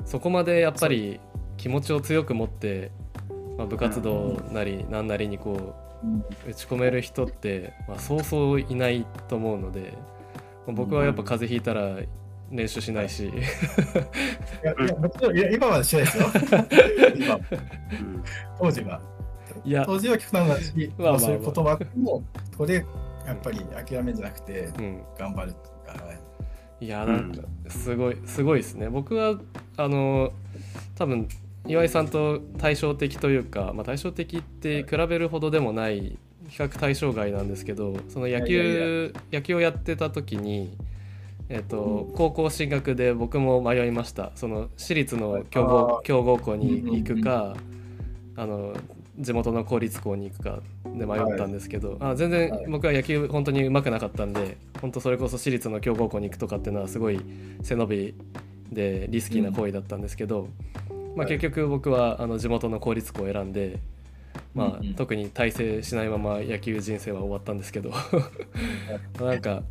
Speaker 3: そこまでやっぱり気持ちを強く持って、まあ、部活動なり何なりにこ
Speaker 2: う
Speaker 3: 打ち込める人って、まあ、そうそういないと思うのでまあ僕はやっぱ風邪ひいたら練習しないし、
Speaker 2: いやいやもちろんいや今はしないですよ。今。
Speaker 1: うん。
Speaker 2: 当時は。
Speaker 3: いや、
Speaker 2: 当時は聞くたんだし、
Speaker 3: まあまあまあ。
Speaker 2: まあそういうこともここでやっぱり諦めんじゃなくて
Speaker 3: うん、
Speaker 2: 頑張る。うか、はい
Speaker 3: いやなんかすごいすごいですね。僕はあの多分岩井さんと対照的というか、まあ、対照的って比べるほどでもない比較対象外なんですけどその野球野球をやってた時に、えっと高校進学で僕も迷いました。その私立の強
Speaker 2: あ
Speaker 3: 豪
Speaker 2: ー。
Speaker 3: 強豪校に行くか、あの地元の公立校に行くかで迷ったんですけど、あ全然
Speaker 2: はい。
Speaker 3: 僕は野球本当に上手くなかったんで本当それこそ私立の強豪校に行くとかっていうのはすごい背伸びでリスキーな行為だったんですけど、まあ、
Speaker 2: はい。
Speaker 3: 結局僕はあの地元の公立校を選んで、まあ
Speaker 2: うんうん。
Speaker 3: 特に大成しないまま野球人生は終わったんですけど。なんか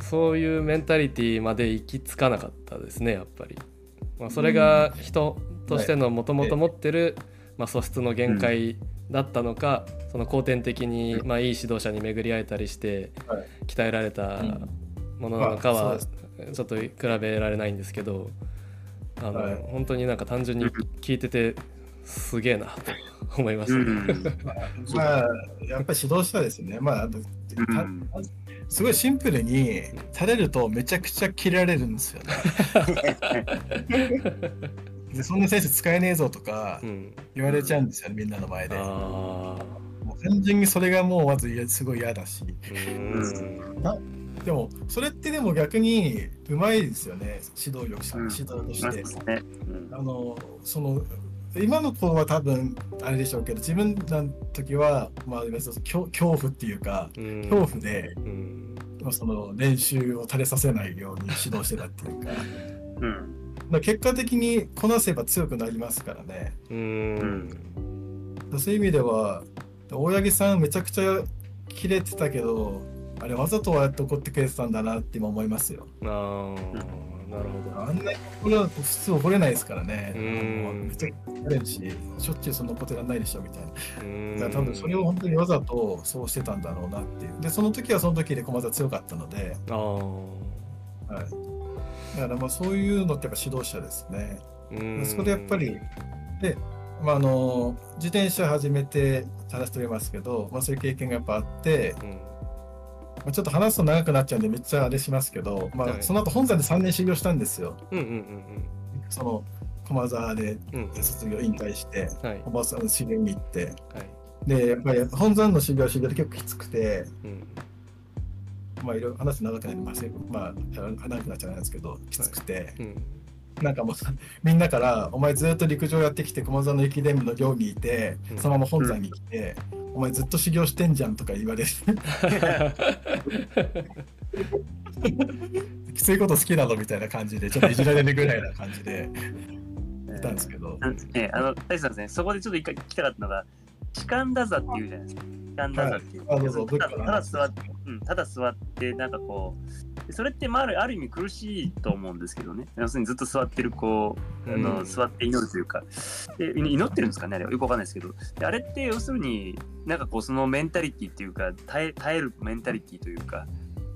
Speaker 3: そういうメンタリティーまで行き着かなかったですねやっぱり。まあ、それが人としてのもともと持ってる、まあ、素質の限界だったのか、その後天的に、まあ、いい指導者に巡り会えたりして
Speaker 2: はい。
Speaker 3: 鍛えられた
Speaker 2: うん。
Speaker 3: ものなのかはちょっと比べられないんですけどあの、
Speaker 2: はい。
Speaker 3: 本当になんか単純に聞いててすげえなと 思いましたね。
Speaker 1: うん。
Speaker 2: まあ、やっぱり指導者ですね。まあ、あのた
Speaker 1: うん。
Speaker 2: すごいシンプルに、垂れるとめちゃくちゃ切られるんですよね。でそんな選手使えねえぞとか
Speaker 3: うん、
Speaker 2: 言われちゃうんですよね、みんなの前で。
Speaker 3: あ
Speaker 2: もう単純にそれがもうまずいやすごい嫌だし。でも、それってでも逆にうまいですよね、指導力者、
Speaker 1: うん。
Speaker 2: 指導として。あのその今の子は多分あれでしょうけど自分らの時は、まあ、恐恐怖っていうか
Speaker 3: うん。
Speaker 2: 恐怖で、
Speaker 3: うん。
Speaker 2: まあ、その練習を垂れさせないように指導してたっていうか。
Speaker 1: うん
Speaker 2: まあ結果的にこなせば強くなりますからね。
Speaker 3: うん。
Speaker 2: そういう意味では大八木さんめちゃくちゃ切れてたけどあれわざとはやって怒ってくれてたんだなって今思いますよ。
Speaker 3: あーなるほど。
Speaker 2: あんなにこれは普通怒れないですからね。
Speaker 3: うん。
Speaker 2: めちゃくちゃ怒れるししょっちゅうそんなことやらないでしょみたいな。
Speaker 3: うん。
Speaker 2: だから多分それを本当にわざとそうしてたんだろうなっていう。で、その時はその時で駒澤強かったので、
Speaker 3: あー
Speaker 2: はい。だからまあそういうのってやっぱ指導者ですね。
Speaker 3: うん。
Speaker 2: そこでやっぱり、で、まあ、あの自転車始めて話しておりますけど、まあ、そういう経験がやっぱあって、
Speaker 3: うん。
Speaker 2: まあ、ちょっと話すと長くなっちゃうんでめっちゃあれしますけど、まあ
Speaker 3: はい。
Speaker 2: その後本山で3年修行したんですよ。
Speaker 3: うんうん
Speaker 2: その駒澤で卒業引退して、
Speaker 3: うんはい
Speaker 2: 駒澤の修行に行って、
Speaker 3: はい。
Speaker 2: で、やっぱり本山の修行は修行で結構きつくて、
Speaker 3: うん
Speaker 2: まあいろいろ話長くなりません。まあ長くなっちゃうんですけど、きつくて、
Speaker 3: うん。
Speaker 2: なんかもう みんなから「お前ずっと陸上やってきて駒沢の駅伝部の寮にいて
Speaker 3: うん。
Speaker 2: そのまま本山に来て、お前ずっと修行してんじゃん」とか言われる。きついこと好きなのみたいな感じでちょっといじられるぐらいな感じで。いたんですけど、
Speaker 1: なんね、あの、大地さんですね、そこでちょっと一回聞きたかったのが、痴漢だざっていうじゃないですか。痴漢だざっていう。
Speaker 2: はい
Speaker 1: ただ座って、うん、ただ座って、なんかこう、それって、まあ、ある意味苦しいと思うんですけどね。要するにずっと座ってる、こう、あの
Speaker 3: うん
Speaker 1: 座って祈るというか、でい祈ってるんですかね、あれは。よくわかんないですけど、であれって要するに、なんかこう、そのメンタリティっていうか、耐え耐えるメンタリティというか、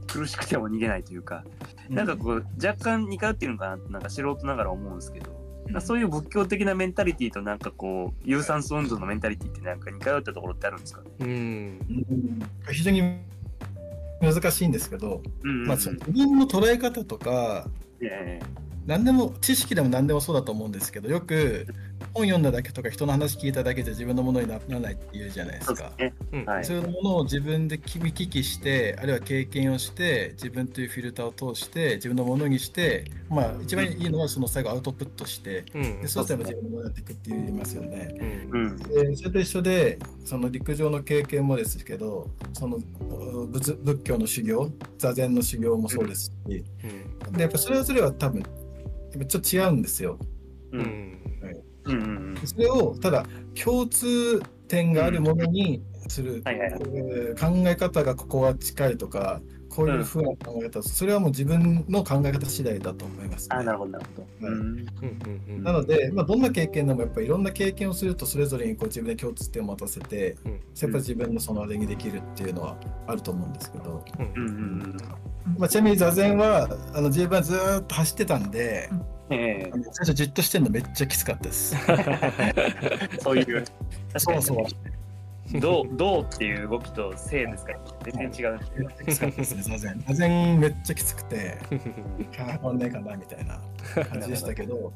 Speaker 1: 苦しくても逃げないというか、なんかこう、若干似通ってるのかなって、なんか素人ながら思うんですけど、
Speaker 2: うん。
Speaker 1: そういう仏教的なメンタリティとなんかこう有酸素運動のメンタリティってなんか似通ったところってあるんですか？ね。
Speaker 3: うん。
Speaker 2: うん非常に難しいんですけど、
Speaker 1: うんうんうん。
Speaker 2: まあ、その自分の捉え方とか
Speaker 1: え。
Speaker 2: 何でも知識でも何でもそうだと思うんですけどよく本読んだだけとか人の話聞いただけじゃ自分のものにならないって言うじゃないですか。
Speaker 1: うですね。
Speaker 3: うん
Speaker 1: はい
Speaker 2: そういうものを自分で見聞きしてあるいは経験をして自分というフィルターを通して自分のものにしてまあ一番いいのはその最後アウトプットして
Speaker 3: うん
Speaker 2: でそうすれば自分のものになっていくって言いますよね。
Speaker 3: うん
Speaker 1: うん。
Speaker 2: でそれと一緒でその陸上の経験もですけどそのう仏仏教の修行座禅の修行もそうですし、
Speaker 3: うん
Speaker 2: でやっぱそれぞれは多分やっぱちょっと違うんですよ。
Speaker 1: う。
Speaker 3: うんん
Speaker 1: うんうん。
Speaker 2: それをただ共通点があるものにする、
Speaker 1: はいはいはい。
Speaker 2: えー考え方がここは近いとかこういうふうな考え方、それはもう自分の考え方次第だと思います、
Speaker 1: あ、
Speaker 2: ね
Speaker 1: なるほど、なるほど。
Speaker 2: はい。
Speaker 1: うん
Speaker 3: うんうん。
Speaker 2: なので、まあ、どんな経験でもやっぱりいろんな経験をするとそれぞれにこう自分で共通点を持たせて
Speaker 3: うん。
Speaker 2: やっぱり自分のそのあれにできるっていうのはあると思うんですけど、
Speaker 3: うん
Speaker 1: うんうん。
Speaker 2: まあ、ちなみに座禅はあの自分はずーっと走ってたんで、
Speaker 1: うん。え
Speaker 2: あの最初じっとしてるのめっちゃきつかったです。
Speaker 1: えそういう。確かに
Speaker 2: そう
Speaker 1: どう、どうっていう動きと性ですか？ら、全然違う。
Speaker 2: きつかったですね、座禅。座禅めっちゃきつくて、変わんねえかなみたいな感じでしたけど、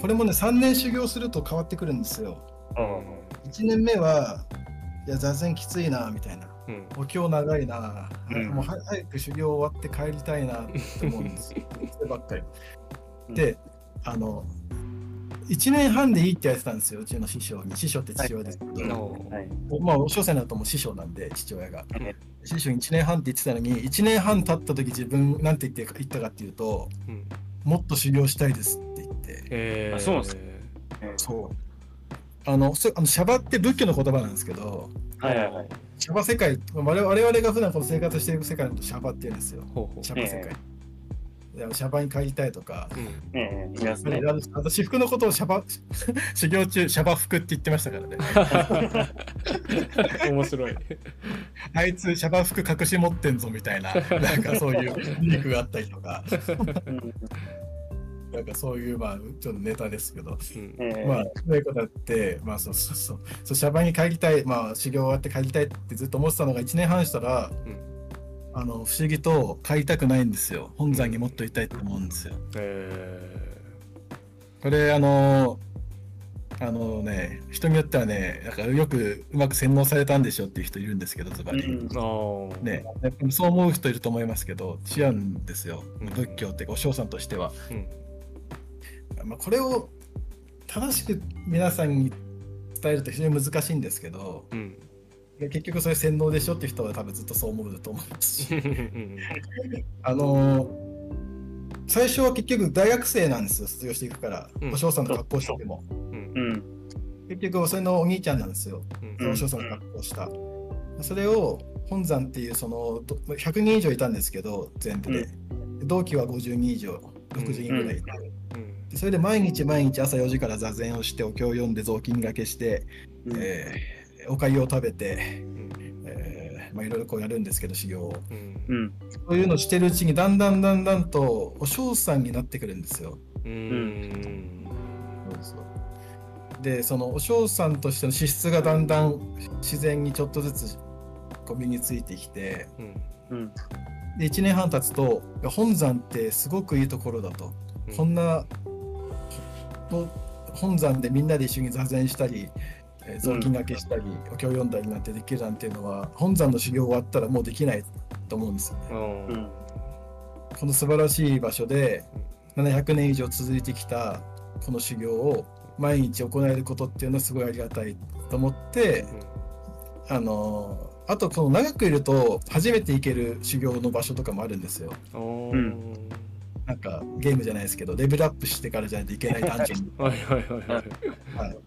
Speaker 2: これもね、3年修行すると変わってくるんですよ。
Speaker 1: うん
Speaker 2: 1年目は、いや、座禅きついな、みたいな。
Speaker 3: うん
Speaker 2: お経長いな、
Speaker 1: うん
Speaker 2: もうは早く修行終わって帰りたいなって思うんですよ。そればっかり。で、あの、1年半でいいって言われてたんですよ、うちの師匠に。師匠って父親ですけど。
Speaker 3: の
Speaker 1: はい。
Speaker 2: まあ、お小生だともう師匠なんで、父親が。
Speaker 1: え
Speaker 2: 師匠に1年半って言ってたのに、1年半経った時自分なんて言って言ったかっていうと、
Speaker 3: うん
Speaker 2: もっと修行したいですって言って、
Speaker 3: えー
Speaker 1: あそうなんですえ
Speaker 2: そう。あの、そあのシャバって仏教の言葉なんですけど、
Speaker 1: はいはいはい。
Speaker 2: シャバ世界、我々我々が普段この生活している世界のことシャバって言うんですよ。
Speaker 3: ほうほう
Speaker 2: シャバ世界。いやシャバに帰りたいとか、
Speaker 3: うん。
Speaker 1: ええ、い
Speaker 2: 私服のことをシャバ 修行中シャバ服って言ってましたからね。
Speaker 3: 面白い。
Speaker 2: あいつシャバ服隠し持ってんぞみたいな、なんかそういうリークがあったりとか、
Speaker 1: うん。
Speaker 2: なんかそういうまあちょっとネタですけど、
Speaker 3: うん。
Speaker 1: ええ
Speaker 2: まあそういうことやって、まあそうそうそう、そうシャバに帰りたい、まあ修行終わって帰りたいってずっと思ってたのが1年半したら、
Speaker 3: うん
Speaker 2: あの不思議と帰りたくないんですよ。本山にもっといたいと思うんですよ。
Speaker 3: え
Speaker 2: これあのあのね人によってはねなんかよくうまく洗脳されたんでしょっていう人いるんですけどズバリ。ねそう思う人いると思いますけど違うんですよ
Speaker 3: うん
Speaker 2: 仏教ってお尚さんとしては、
Speaker 3: うん
Speaker 2: まあ、これを正しく皆さんに伝えると非常に難しいんですけど
Speaker 3: うん。
Speaker 2: で結局それ洗脳でしょっていう人は多分ずっとそう思うと思いますし。
Speaker 3: う ん
Speaker 2: あの最初は結局大学生なんですよ卒業していくから、
Speaker 3: うん。
Speaker 2: お尚さんの格好してても。
Speaker 3: うん
Speaker 1: う。ん。
Speaker 2: 結局それのお兄ちゃんなんですよ。
Speaker 3: うん。
Speaker 2: お尚さんの格好した、それを本山っていうそのど100人以上いたんですけど全部で、同期は50人以上60人ぐらいいて、
Speaker 3: うん。
Speaker 2: でそれで毎日毎日朝4時から座禅をしてお経を読んで雑巾がけして、
Speaker 1: うん。
Speaker 2: えーお粥を食べて、
Speaker 3: うん。
Speaker 2: えーまあ、いろいろこうやるんですけど修行を。
Speaker 3: うん。
Speaker 1: うん。
Speaker 2: そういうのをしてるうちにだんだんだんだんとお尚さんになってくるんですよ。
Speaker 3: うん。
Speaker 2: でそのお尚さんとしての資質がだんだん自然にちょっとずつこう身についてきて
Speaker 3: うん。
Speaker 1: うん。
Speaker 2: で1年半経つと本山ってすごくいいところだと、
Speaker 3: うん。
Speaker 2: こんなの本山でみんなで一緒に座禅したりえー雑巾がけしたり、お経を読んだりなんてできるなんていうのは本山の修行終わったらもうできないと思うんですよね。
Speaker 3: うん。
Speaker 1: うん。
Speaker 2: この素晴らしい場所で700年以上続いてきたこの修行を毎日行えることっていうのはすごいありがたいと思って、あのあとこの長くいると初めて行ける修行の場所とかもあるんですよ。
Speaker 3: うん。
Speaker 2: なんかゲームじゃないですけどレベルアップしてからじゃないといけないダンジョン。
Speaker 3: はいはいはいはい。
Speaker 2: はい、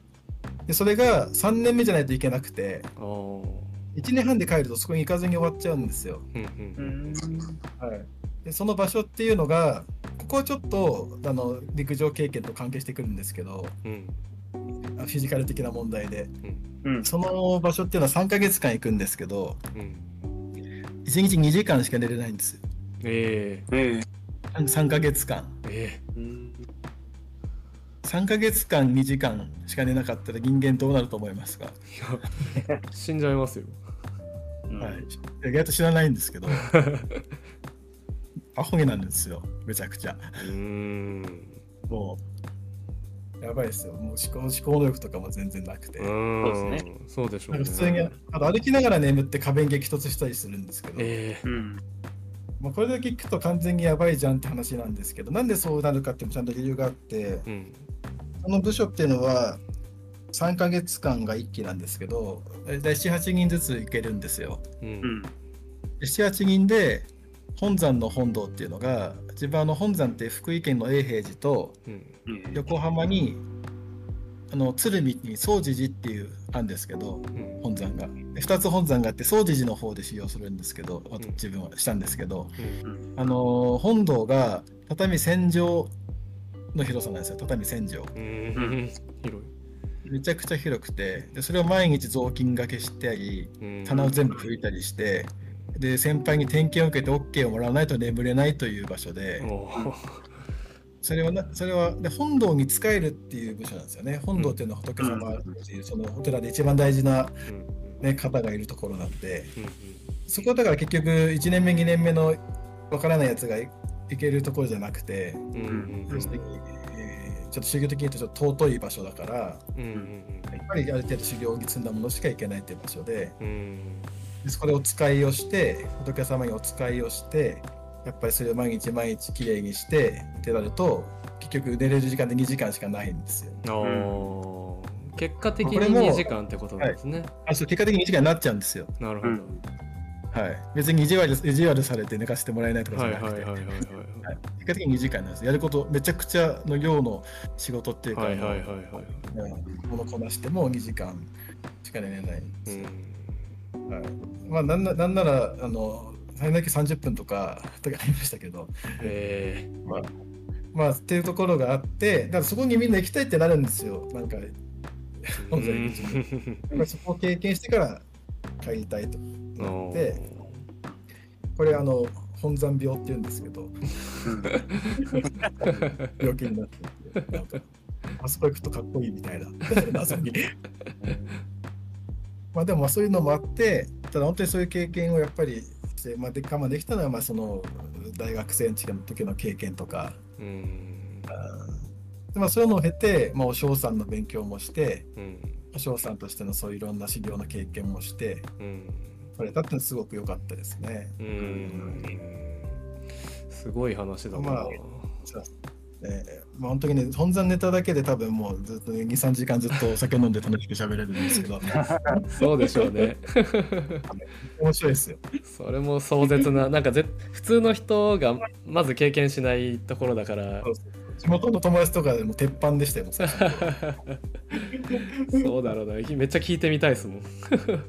Speaker 2: でそれが3年目じゃないといけなくて
Speaker 3: おー。
Speaker 2: 1年半で帰るとそこに行かずに終わっちゃうんですよ。はい、でその場所っていうのがここはちょっとあの陸上経験と関係してくるんですけど
Speaker 3: うん。
Speaker 2: あフィジカル的な問題で。
Speaker 1: うん。
Speaker 2: その場所っていうのは3ヶ月間行くんですけど
Speaker 3: うん。
Speaker 2: 1日2時間しか寝れないんですよ。
Speaker 3: え
Speaker 1: え
Speaker 2: 3ヶ月間。
Speaker 3: ええ
Speaker 1: えうん
Speaker 2: 3ヶ月間2時間しか寝なかったら人間どうなると思いますか、
Speaker 3: えいや 死んじゃいますよ。
Speaker 1: うん。
Speaker 2: はい、意外と知らないんですけど。アホになるんですよ。めちゃくちゃ。
Speaker 3: うーん。
Speaker 2: もうやばいですよ。もう思考思考能力とかも全然なくて、
Speaker 1: そうです
Speaker 3: そうでしょうんね
Speaker 2: 普通にあと歩きながら眠って壁に激突したりするんですけど、
Speaker 3: ええ。
Speaker 1: うん。
Speaker 2: まあ、これだけ聞くと完全にやばいじゃんって話なんですけどなんでそうなるかっていうのもちゃんと理由があって。
Speaker 3: うん
Speaker 2: その部署っていうのは3ヶ月間が1期なんですけど大体78人ずつ行けるんですよ。
Speaker 3: う
Speaker 1: うん。ん
Speaker 2: で78人で本山の本堂っていうのが自分あの本山って福井県の永平寺と
Speaker 3: うん。
Speaker 2: 横浜にあの鶴見に総持寺っていうあるんですけど
Speaker 3: うん。
Speaker 2: 本山が。で2つ本山があって総持寺の方で使用するんですけど
Speaker 3: ん。
Speaker 2: 自分はしたんですけど、
Speaker 1: うん。
Speaker 2: あの本堂が畳1000畳の広さなんですよ。畳1000畳。
Speaker 3: うん。広
Speaker 2: めちゃくちゃ広くて。でそれを毎日雑巾がけしたり
Speaker 3: いうん。
Speaker 2: 棚を全部拭いたりしてで先輩に点検を受けて OK をもらわないと眠れないという場所で。それはなそれはで本堂に仕えるっていう部署なんですよね。本堂っていうのは仏様っていうそのお寺で一番大事な、
Speaker 3: うん。
Speaker 2: ね、方がいるところなんで。
Speaker 3: うん。
Speaker 2: そこだから結局1年目2年目のわからないやつがいいけるところじゃなくて
Speaker 3: うんうん
Speaker 2: えーちょっと修行的に言うとちょっと尊い場所だから
Speaker 3: うんうん
Speaker 2: やっぱりある程度修行に積んだものしか行けないっていう場所で
Speaker 3: うんうん
Speaker 2: でそこでお使いをして仏様にお使いをしてやっぱりそれを毎日毎日きれいにしてってなると結局寝れる時間で2時間しかないんですよ。
Speaker 3: おー結果的に
Speaker 2: これも
Speaker 3: 2時間ってことなんですね。
Speaker 2: あそう結果的に2時間になっちゃうんですよ。
Speaker 3: なるほど。
Speaker 2: 別に意地悪意地悪されて寝かせてもらえないとかじ
Speaker 3: はい
Speaker 2: ゃなくて、
Speaker 3: はいはいはいはい。
Speaker 2: はい。結果的に2時間なんです。やることめちゃくちゃの量の仕事っていうか、
Speaker 3: はいはいはいはい。
Speaker 2: うんものこなしても2時間しか寝れない。んですよ。
Speaker 3: うん。
Speaker 2: はい、まあなんななんならあの最大30分とかとかありましたけど、
Speaker 3: え
Speaker 2: まあ、まあっていうところがあってだからそこにみんな行きたいってなるんですよ。なんか そこを経験してから帰りたいと。
Speaker 3: うん
Speaker 2: なってこれあの本山病って言うんですけど 病気になっててなんかあそこ行くとかっこいいみたいな。謎 にまあでもまあそういうのもあってただ本当にそういう経験をやっぱりして、まあ、で我慢できたのはまあその大学生の時の経験とか。
Speaker 3: うん。
Speaker 2: でまあ、そういうのを経て、まあ、お嬢さんの勉強もして
Speaker 3: うん。
Speaker 2: お嬢さんとしてのそういういろんな修行の経験もして
Speaker 3: うん
Speaker 2: これだってすごく良かったですね。
Speaker 3: うんすごい話だな。
Speaker 2: まあえーまあ、本当にね本山ネタだけで多分もうずっと23時間ずっとお酒飲んで楽しく喋れるんですけど
Speaker 3: そうでしょうね。
Speaker 2: 面白いですよ。
Speaker 3: それも壮絶な、なんかぜ普通の人がまず経験しないところだから
Speaker 2: そ、うそう地元の友達とかでも鉄板でしたよ。そ
Speaker 3: そうだろうな、めっちゃ聞いてみたいですもん。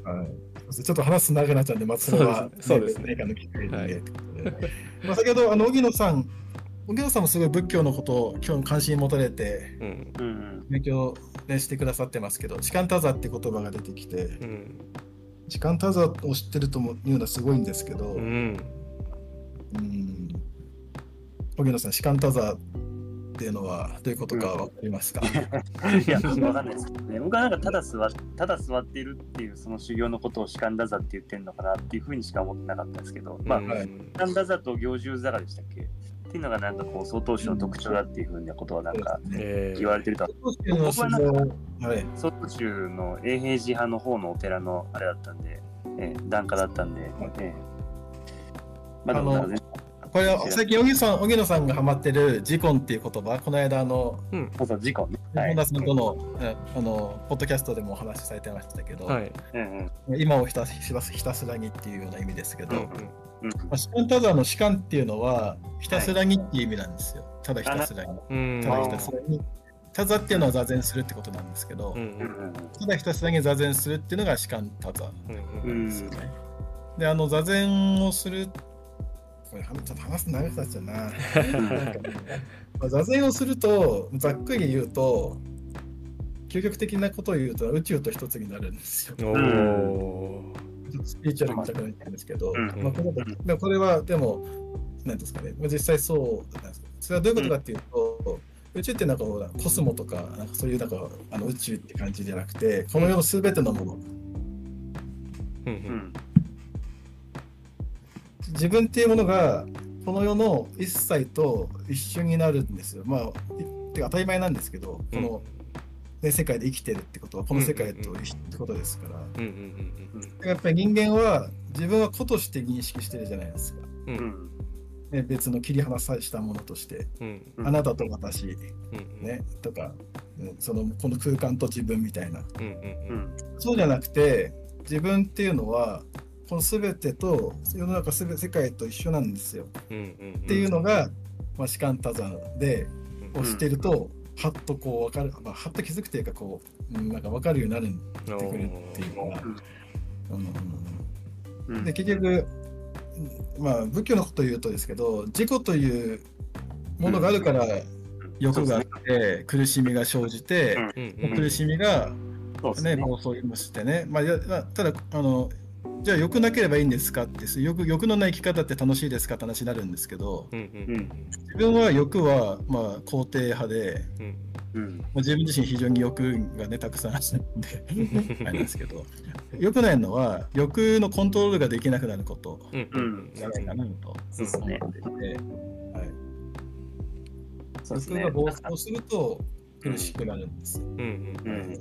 Speaker 2: はいちょっと話す長くなっちゃうんで、まあ、それは、
Speaker 3: そうですね
Speaker 2: 何かの機会で、
Speaker 3: はい
Speaker 2: まあ先ほど、あの荻野さん、荻野さんもすごい仏教のことを興味関心持たれて、
Speaker 3: うん。
Speaker 1: うん
Speaker 2: 勉強、ね、してくださってますけど、時間多座って言葉が出てきて、
Speaker 3: うん。
Speaker 2: 時間多座を知ってるというのはすごいんですけど、
Speaker 3: う
Speaker 2: うん、
Speaker 3: ん。
Speaker 2: 荻野さん、時間多座っていうのはどういうことかわかりますか、
Speaker 1: いや、わかんないですけどね。僕はなんかただ座っただ座っているっていうその修行のことを士官打座って言ってんのかなっていうふうにしか思ってなかったんですけど、まあ、
Speaker 3: うん。
Speaker 2: はい。
Speaker 1: 士官打座と行重座がでしたっけ？っていうのがなんかこう、曹洞宗の特徴だっていうふうなことはなんか言われてると。
Speaker 2: 曹洞宗の修行。はい、
Speaker 1: 曹洞宗の永平寺派の方のお寺のあれだったんで、ええ、檀家だったんで、ええ。まあでもなんかね
Speaker 2: ここれは最近、荻野さん、荻野さんがハマってるジコンっていう言葉、この間、あの、
Speaker 1: そうそう、事故ね。はい
Speaker 2: 本。田さんとの、えあの、ポッドキャストでもお話しされてましたけど、
Speaker 3: はい。
Speaker 1: うんうん。
Speaker 2: 今をひたひたすひたすらにっていうような意味ですけど、
Speaker 3: うん
Speaker 2: ま
Speaker 1: うん
Speaker 2: あ、士官タザーの士官っていうのは、ひたすらにっていう意味なんですよ。ただひたすらに。
Speaker 3: うん。
Speaker 2: ただひたすらに。タザっていうのは座禅するってことなんですけど、
Speaker 3: うん
Speaker 1: うんうん
Speaker 2: ただひたすらに座禅するっていうのが士官タザ
Speaker 3: うんうん
Speaker 1: うん
Speaker 2: ですよね。で、あの座禅をする、これちょっと話す長くなっちゃうな。なんかねまあ座禅をすると、ざっくり言うと、究極的なことを言うと宇宙と一つになるんですよ。ちょっとスピリチュアルみたくなってるんですけど、
Speaker 1: うん。
Speaker 2: まあ、ここれはでも、なんですかね、まあ実際そうなんですそれはどういうことかっていうと、宇宙ってなんかほらコスモとか、なんかそういうなんかあの宇宙って感じじゃなくて、この世のすべてのもの、
Speaker 3: うんう
Speaker 1: うんん
Speaker 2: 自分っていうものがこの世の一切と一緒になるんですよ。まあ、いてか当たり前なんですけど、この、ね、世界で生きてるってことは、この世界と一緒ってことですから。
Speaker 3: うんうん
Speaker 2: やっぱり人間は自分は子として認識してるじゃないですか。
Speaker 3: うん。う
Speaker 1: うん。ん
Speaker 2: ね、別の切り離さしたものとして、
Speaker 3: うん。
Speaker 1: うん
Speaker 2: あなたと私、
Speaker 3: うん
Speaker 2: ね、とか、うんそのこの空間と自分みたいな。
Speaker 3: うん。
Speaker 1: うん。
Speaker 2: そうじゃなくて、自分っていうのは、この全てと世の中すべ世界と一緒なんですよ。
Speaker 3: うんうん
Speaker 2: っていうのが、まあ、士官多山で
Speaker 3: うん
Speaker 2: をしてると、はっとこう分かる、まあ、はっと気づくというかこう、うんなんか分かるようになるってくるっていうのが、うん。うん
Speaker 1: うん
Speaker 2: うん。で結局、まあ仏教のことを言うとですけど自己というものがあるから欲があって、苦しみが生じて、
Speaker 3: うん。うん
Speaker 2: 苦しみがね。暴走もしてね、まあ、いやまあただあのじゃあ欲なければいいんですか？って欲欲のない生き方って楽しいですか？って話になるんですけど
Speaker 3: うんうん。
Speaker 2: 自分は欲はまあ肯定派で、
Speaker 3: うん。
Speaker 1: うん。
Speaker 2: まあ、自分自身非常に欲がねたくさんあるんで あれなんですけど良くないのは欲のコントロールができなくなること。じゃないかなと。
Speaker 1: そうですね。
Speaker 2: 思っていて、はい、
Speaker 1: そうですね。
Speaker 2: 欲が。暴走すると苦しくなるんです。
Speaker 3: うんうん。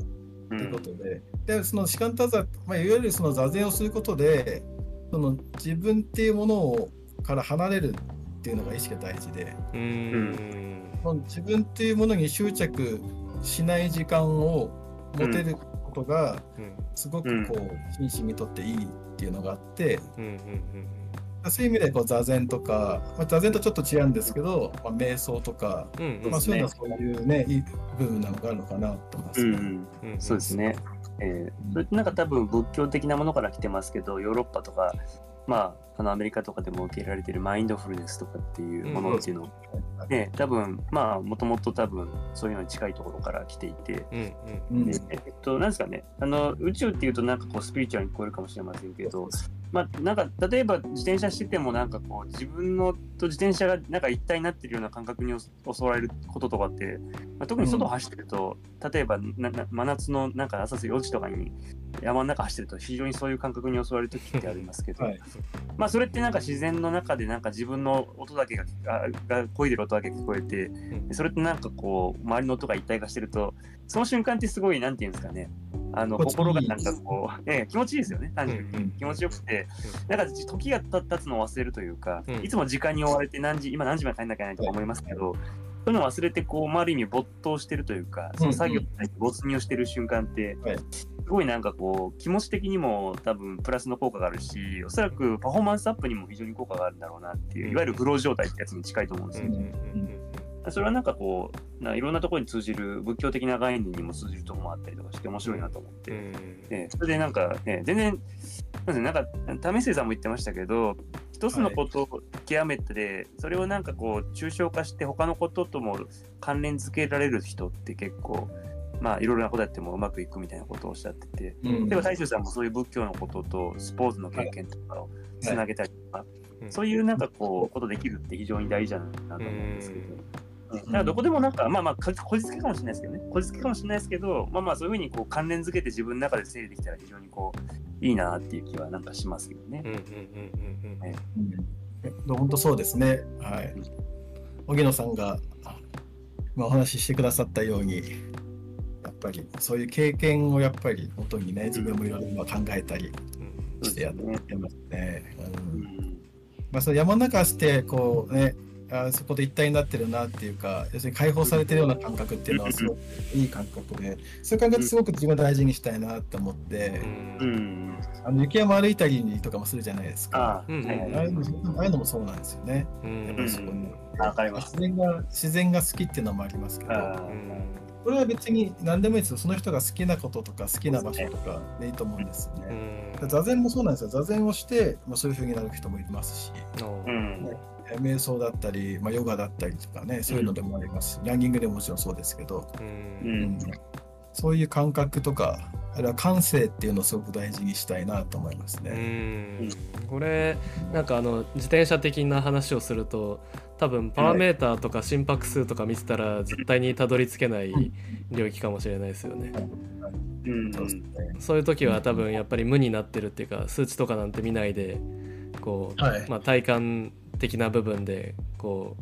Speaker 1: うん。
Speaker 2: ということで、でその士官多座、まあ、いわゆるその座禅をすることで、その自分っていうものをから離れるっていうのが意識が大事で、
Speaker 3: うん。
Speaker 2: 自分っていうものに執着しない時間を持てることが、すごくこう、心身にとっていいっていうのがあって、
Speaker 3: うんうん
Speaker 2: そういう意味でこう座禅とか、まあ、座禅とちょっと違うんですけど、まあ、瞑想とか、
Speaker 3: うんうん。
Speaker 2: まあ、そういうのはそういうね、いい部分なのがあるのかなと思いますね。
Speaker 1: うん。うん
Speaker 3: うん。
Speaker 1: そうですね。えーそれってなんか多分仏教的なものから来てますけど、ヨーロッパとか、まあ、あのアメリカとかでも受け入れられているマインドフルネスとかっていうものっていうのを、ね、多分まあ、もともと多分そういうのに近いところから来ていて、
Speaker 3: うん
Speaker 2: うん。
Speaker 1: でえっと、なんですかね、あの宇宙っていうとなんかこうスピリチュアルに聞こえるかもしれませんけど、まあ、なんか例えば自転車しててもなんかこう自分のと自転車がなんか一体になってるような感覚に襲われることとかって、まあ、特に外走ってると、例えばなな真夏のなんか朝4時とかに山の中走ってると非常にそういう感覚に襲われる時ってありますけど、
Speaker 2: はい。
Speaker 1: まあそれってなんか自然の中でなんか自分の音だけががが漕いでる音だけ聞こえてでそれってなんかこう周りの音が一体化してるとその瞬間ってすごいなんていうんですかねあの
Speaker 2: 心
Speaker 1: がなんかこう、ええ気持ちいいですよね単純に、
Speaker 3: うん
Speaker 1: 気持ちよくて。なん。か時が経つのを忘れるというか、
Speaker 3: うん。
Speaker 1: いつも時間に追われて何時今何時まで帰んなきゃいけないとか思いますけど、そういうのを忘れてこう、まあ、ある意味没頭してるというかその作業に没入してる瞬間って、
Speaker 2: はい。
Speaker 1: すごいなんかこう気持ち的にも多分プラスの効果があるしおそらくパフォーマンスアップにも非常に効果があるんだろうなっていういわゆるフロー状態ってやつに近いと思うんですよね。それはなんかこうないろんなところに通じる仏教的な概念にも通じるところもあったりとかして面白いなと思って、ええそれでなんか、ね、全然なんか為末さんも言ってましたけど一つのことを極めて、それをなんかこう抽象化して他のこととも関連づけられる人って結構まあいろいろなことやってもうまくいくみたいなことをおっしゃってて、
Speaker 2: うん。
Speaker 1: 例えば大衆さんもそういう仏教のこととスポーツの経験とかをつなげたりとか、
Speaker 3: うん
Speaker 1: そういうなんかこうことできるって非常に大事だなと思うんですけど。だからどこでもなんか、まあまあ、かこじつけかもしれないですけどね、こじつけかもしれないですけど、まあまあ、そういうふうにこう関連づけて自分の中で整理できたら非常にこう、いいなっていう気はなんかしますけどね。
Speaker 2: うん本当そうですね。はい。荻野さんが、まあ、お話ししてくださったように、やっぱりそういう経験をやっぱり元にね、自分もいろいろ今考えたりしてやってますね。うん。
Speaker 1: うん。
Speaker 2: まあ、その山の中走ってこうねあそこで一体になってるなっていうか要するに解放されてるような感覚っていうのはすごくいい感覚でそういう感覚すごく自分は大事にしたいなと思って、
Speaker 1: うんん。
Speaker 2: あの雪山歩いたりとかもするじゃないですか。
Speaker 1: ああ、
Speaker 3: うん
Speaker 1: はいはいはい
Speaker 2: ああいうのもそうなんですよね。
Speaker 3: うん
Speaker 2: やっぱりそこに
Speaker 1: わかります。
Speaker 2: 自然が自然が好きっていうのもありますけど、
Speaker 1: あ
Speaker 3: うん
Speaker 2: これは別に何でもいいですよ。その人が好きなこととか好きな場所とかでいいと思うんですよ
Speaker 3: う
Speaker 2: ね。
Speaker 3: ん
Speaker 2: 座禅もそうなんですよ。座禅をして、まあ、そういう風になる人もいますし。
Speaker 1: うん。
Speaker 2: 瞑想だったり、まあ、ヨガだったりとかね、そういうのでもあります。し、ランニングでももちろんそうですけど、
Speaker 3: う
Speaker 1: うん。ん。
Speaker 2: そういう感覚とか、あるいは感性っていうのをすごく大事にしたいなと思います
Speaker 3: う
Speaker 2: ね。
Speaker 3: ん。これなんかあの自転車的な話をすると多分パワーメーターとか心拍数とか見てたら絶対にたどり着けない領域かもしれないですよね。
Speaker 2: そう
Speaker 3: いう時は多分やっぱり無になってるっていうか数値とかなんて見ないでこう、
Speaker 2: はい。
Speaker 3: まあ、体感的な部分でこ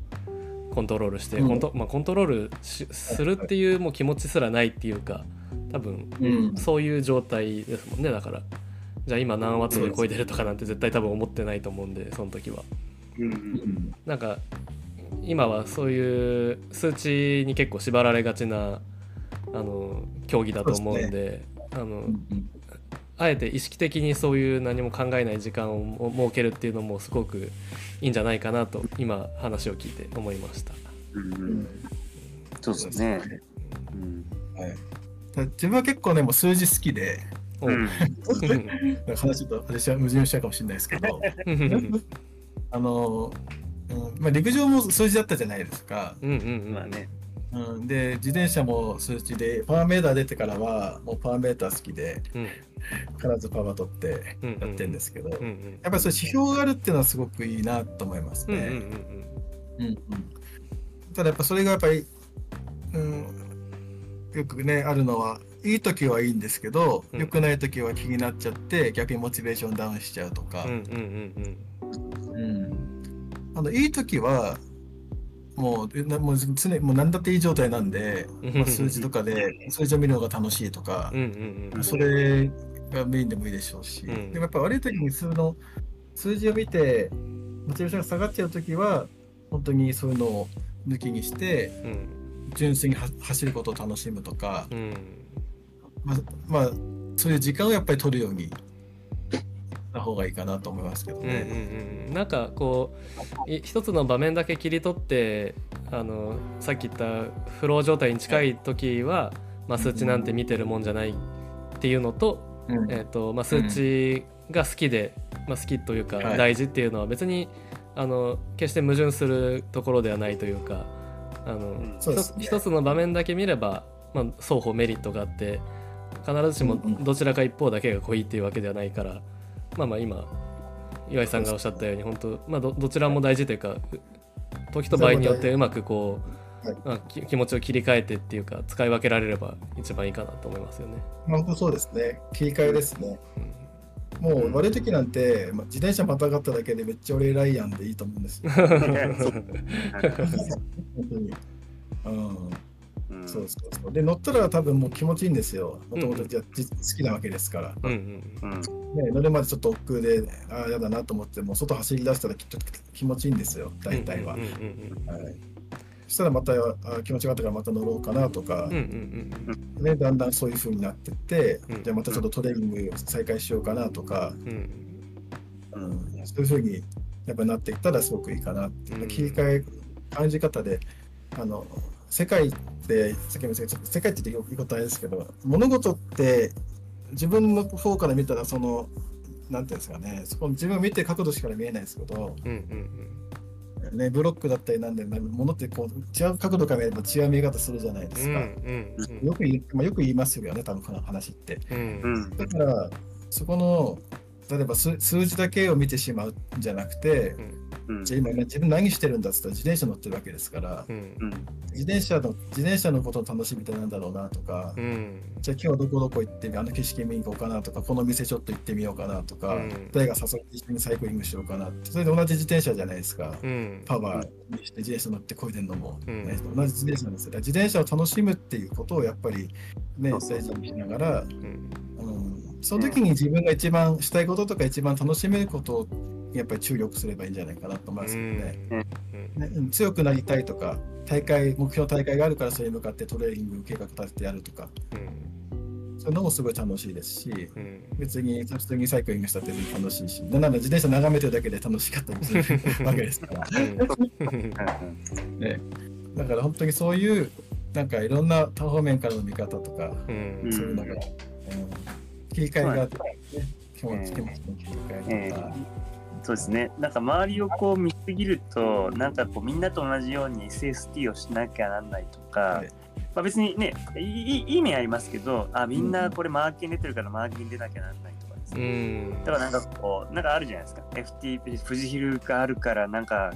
Speaker 3: うコントロールして、
Speaker 2: うん。
Speaker 3: コントまあ、コントロールしするっていうもう気持ちすらないっていうか多分
Speaker 2: うん。
Speaker 3: そういう状態ですもんね。だからじゃあ今何ワットで超えてるとかなんて絶対多分思ってないと思うんでその時は。なんか今はそういう数値に結構縛られがちなあの競技だと思うんであの
Speaker 2: うん
Speaker 3: あえて意識的にそういう何も考えない時間を設けるっていうのもすごくいいんじゃないかなと今話を聞いて思いました。
Speaker 1: う。
Speaker 2: うんん
Speaker 1: そうですね。うん。
Speaker 2: はい、だ自分は結構ね、もう数字好きで、
Speaker 3: お
Speaker 1: うん。
Speaker 2: 話ちょっと私は矛盾しちゃうかもしれないですけど、あの、うんまあ、陸上も数字だったじゃないですか。
Speaker 3: うんうんうん
Speaker 1: まあね。
Speaker 2: うん、で、自転車も数値で、パワーメーター出てからは、もうパワーメーター好きで、
Speaker 3: うん
Speaker 2: 必ずパワー取って
Speaker 3: うん
Speaker 2: やってるんですけど、
Speaker 3: うんうん
Speaker 2: やっぱりそういう指標があるっていうのはすごくいいなと思いますね。ただやっぱそれがやっぱり、うん、よくねあるのはいい時はいいんですけど、
Speaker 3: うん。
Speaker 2: 良くない時は気になっちゃって逆にモチベーションダウンしちゃうとか。あのいい時はもうもう常にもう何だっていい状態なんで、
Speaker 3: うん
Speaker 2: まあ、数字とかで数字を見るのが楽しいとかそれがメインでもいいでしょうし、
Speaker 3: うん。
Speaker 2: でもやっぱ悪い時にその数字を見てモチベーションが下がっちゃう時は本当にそういうのを抜きにして
Speaker 3: うん。
Speaker 2: 純粋には走ることを楽しむとか、
Speaker 3: うん。
Speaker 2: まあ、まあそういう時間をやっぱり取るようにした方がいいかなと思いますけど
Speaker 3: うんうん
Speaker 2: ね。
Speaker 3: うん。なんかこうい一つの場面だけ切り取ってあのさっき言ったフロー状態に近い時は、まあ、数値なんて見てるもんじゃないっていうのと,、
Speaker 2: うん
Speaker 3: えーとまあ、数値が好きで、まあ、好きというか
Speaker 2: はい。
Speaker 3: 大事っていうのは別にあの決して矛盾するところではないというかあの、一つの場面だけ見れば、まあ、双方メリットがあって必ずしもどちらか一方だけが濃いっていうわけではないから、まあまあ今岩井さんがおっしゃったように本当、まあ、どどちらも大事というかう時と場合によってうまくこう、
Speaker 2: はい
Speaker 3: まあ、き気持ちを切り替えてっていうか使い分けられれば一番いいかなと思いますよね。
Speaker 2: まあ本当そうですね。切り替えですね。
Speaker 3: うん
Speaker 2: もう悪い時なんて、まあ、自転車またがっただけでめっちゃ俺偉いやんでいいと思うんですよ。本当に。うん。
Speaker 1: うん
Speaker 2: そうそうそう。で、乗ったら多分もう気持ちいいんですよ。もともとじゃじ好きなわけですから。
Speaker 3: うんうん
Speaker 1: うん
Speaker 2: ね、乗るまでちょっと億劫で、ああ、やだなと思って、もう外走り出したらきっと気持ちいいんですよ、大体は。
Speaker 3: うんうん
Speaker 2: はい、そしたらまたあ気持ちがあったからまた乗ろうかなとか
Speaker 3: うんう、んうん
Speaker 2: ね、だんだんそういう風になってって、
Speaker 3: うん。
Speaker 2: じゃあまたちょっとトレーニング再開しようかなとか、
Speaker 3: うんうん
Speaker 2: うん、そういう風にやっぱなっていったらすごくいいかなって。いう、
Speaker 3: うん。
Speaker 2: 切り替え感じ方であの世界ってさっきも言ったけど世界って言っていいことあれですけど物事って自分の方から見たらそのなんていうんですかねそこ自分が見てる角度しか見えないですけど、
Speaker 3: うんうん
Speaker 2: ね、ブロックだったりなんで物ってこう違う角度から見れば違う見え方するじゃないですか。
Speaker 3: うんうん
Speaker 2: よく言い、まあ、よく言いますよね多分この話って。
Speaker 3: うん
Speaker 1: うん
Speaker 2: だからそこの例えば数数字だけを見てしまうんじゃなくて、
Speaker 1: うん。
Speaker 2: じゃあ今自分何してるんだっつったら自転車乗ってるわけですから、
Speaker 3: うん。
Speaker 1: うん
Speaker 2: 自転車の自転車のことの楽しみってなんだろうなとか、
Speaker 3: うん。
Speaker 2: じゃあ今日はどこどこ行ってあの景色見に行こうかなとかこの店ちょっと行ってみようかなとか、
Speaker 3: うん。
Speaker 2: 誰が誘って一緒にサイクリングしようかなってそれで同じ自転車じゃないですか、
Speaker 3: うん。
Speaker 2: パワーにして自転車乗ってこいでるのも、
Speaker 3: うん。
Speaker 2: ね同じ自転車なんです自転車を楽しむっていうことをやっぱりね大事にしながら、
Speaker 3: うん。
Speaker 2: うん、その時に自分が一番したいこととか一番楽しめることやっぱり注力すればいいんじゃないかなと思いますけどね。
Speaker 3: うん。
Speaker 2: ねうん。強くなりたいとか大会目標大会があるからそれに向かってトレーニング計画立ててやるとか。そういうのもすごい楽しいですし
Speaker 3: うん。うん
Speaker 2: 別に普通にサイクリングしたって楽しいしなんなら自転車眺めてるだけで楽しかったりする わけですから。ね。だから本当にそういうなんかいろんな多方面からの見方とか、
Speaker 3: うん。
Speaker 2: そういうのが、うん切り替えがあって、ね、気持ち気持ちの切り替えとか、
Speaker 1: そうですね。なんか周りをこう見すぎると、なんかこうみんなと同じように SST をしなきゃなんないとか、
Speaker 2: はい。
Speaker 1: まあ別にね、いいいい面ありますけど、あ、みんなこれマーケに出てるからマーケに出なきゃなんないとか。です
Speaker 3: う
Speaker 1: ね。
Speaker 3: ん。
Speaker 1: だからなんかこう、なんかあるじゃないですか。FT、富士ヒルがあるから、なんか、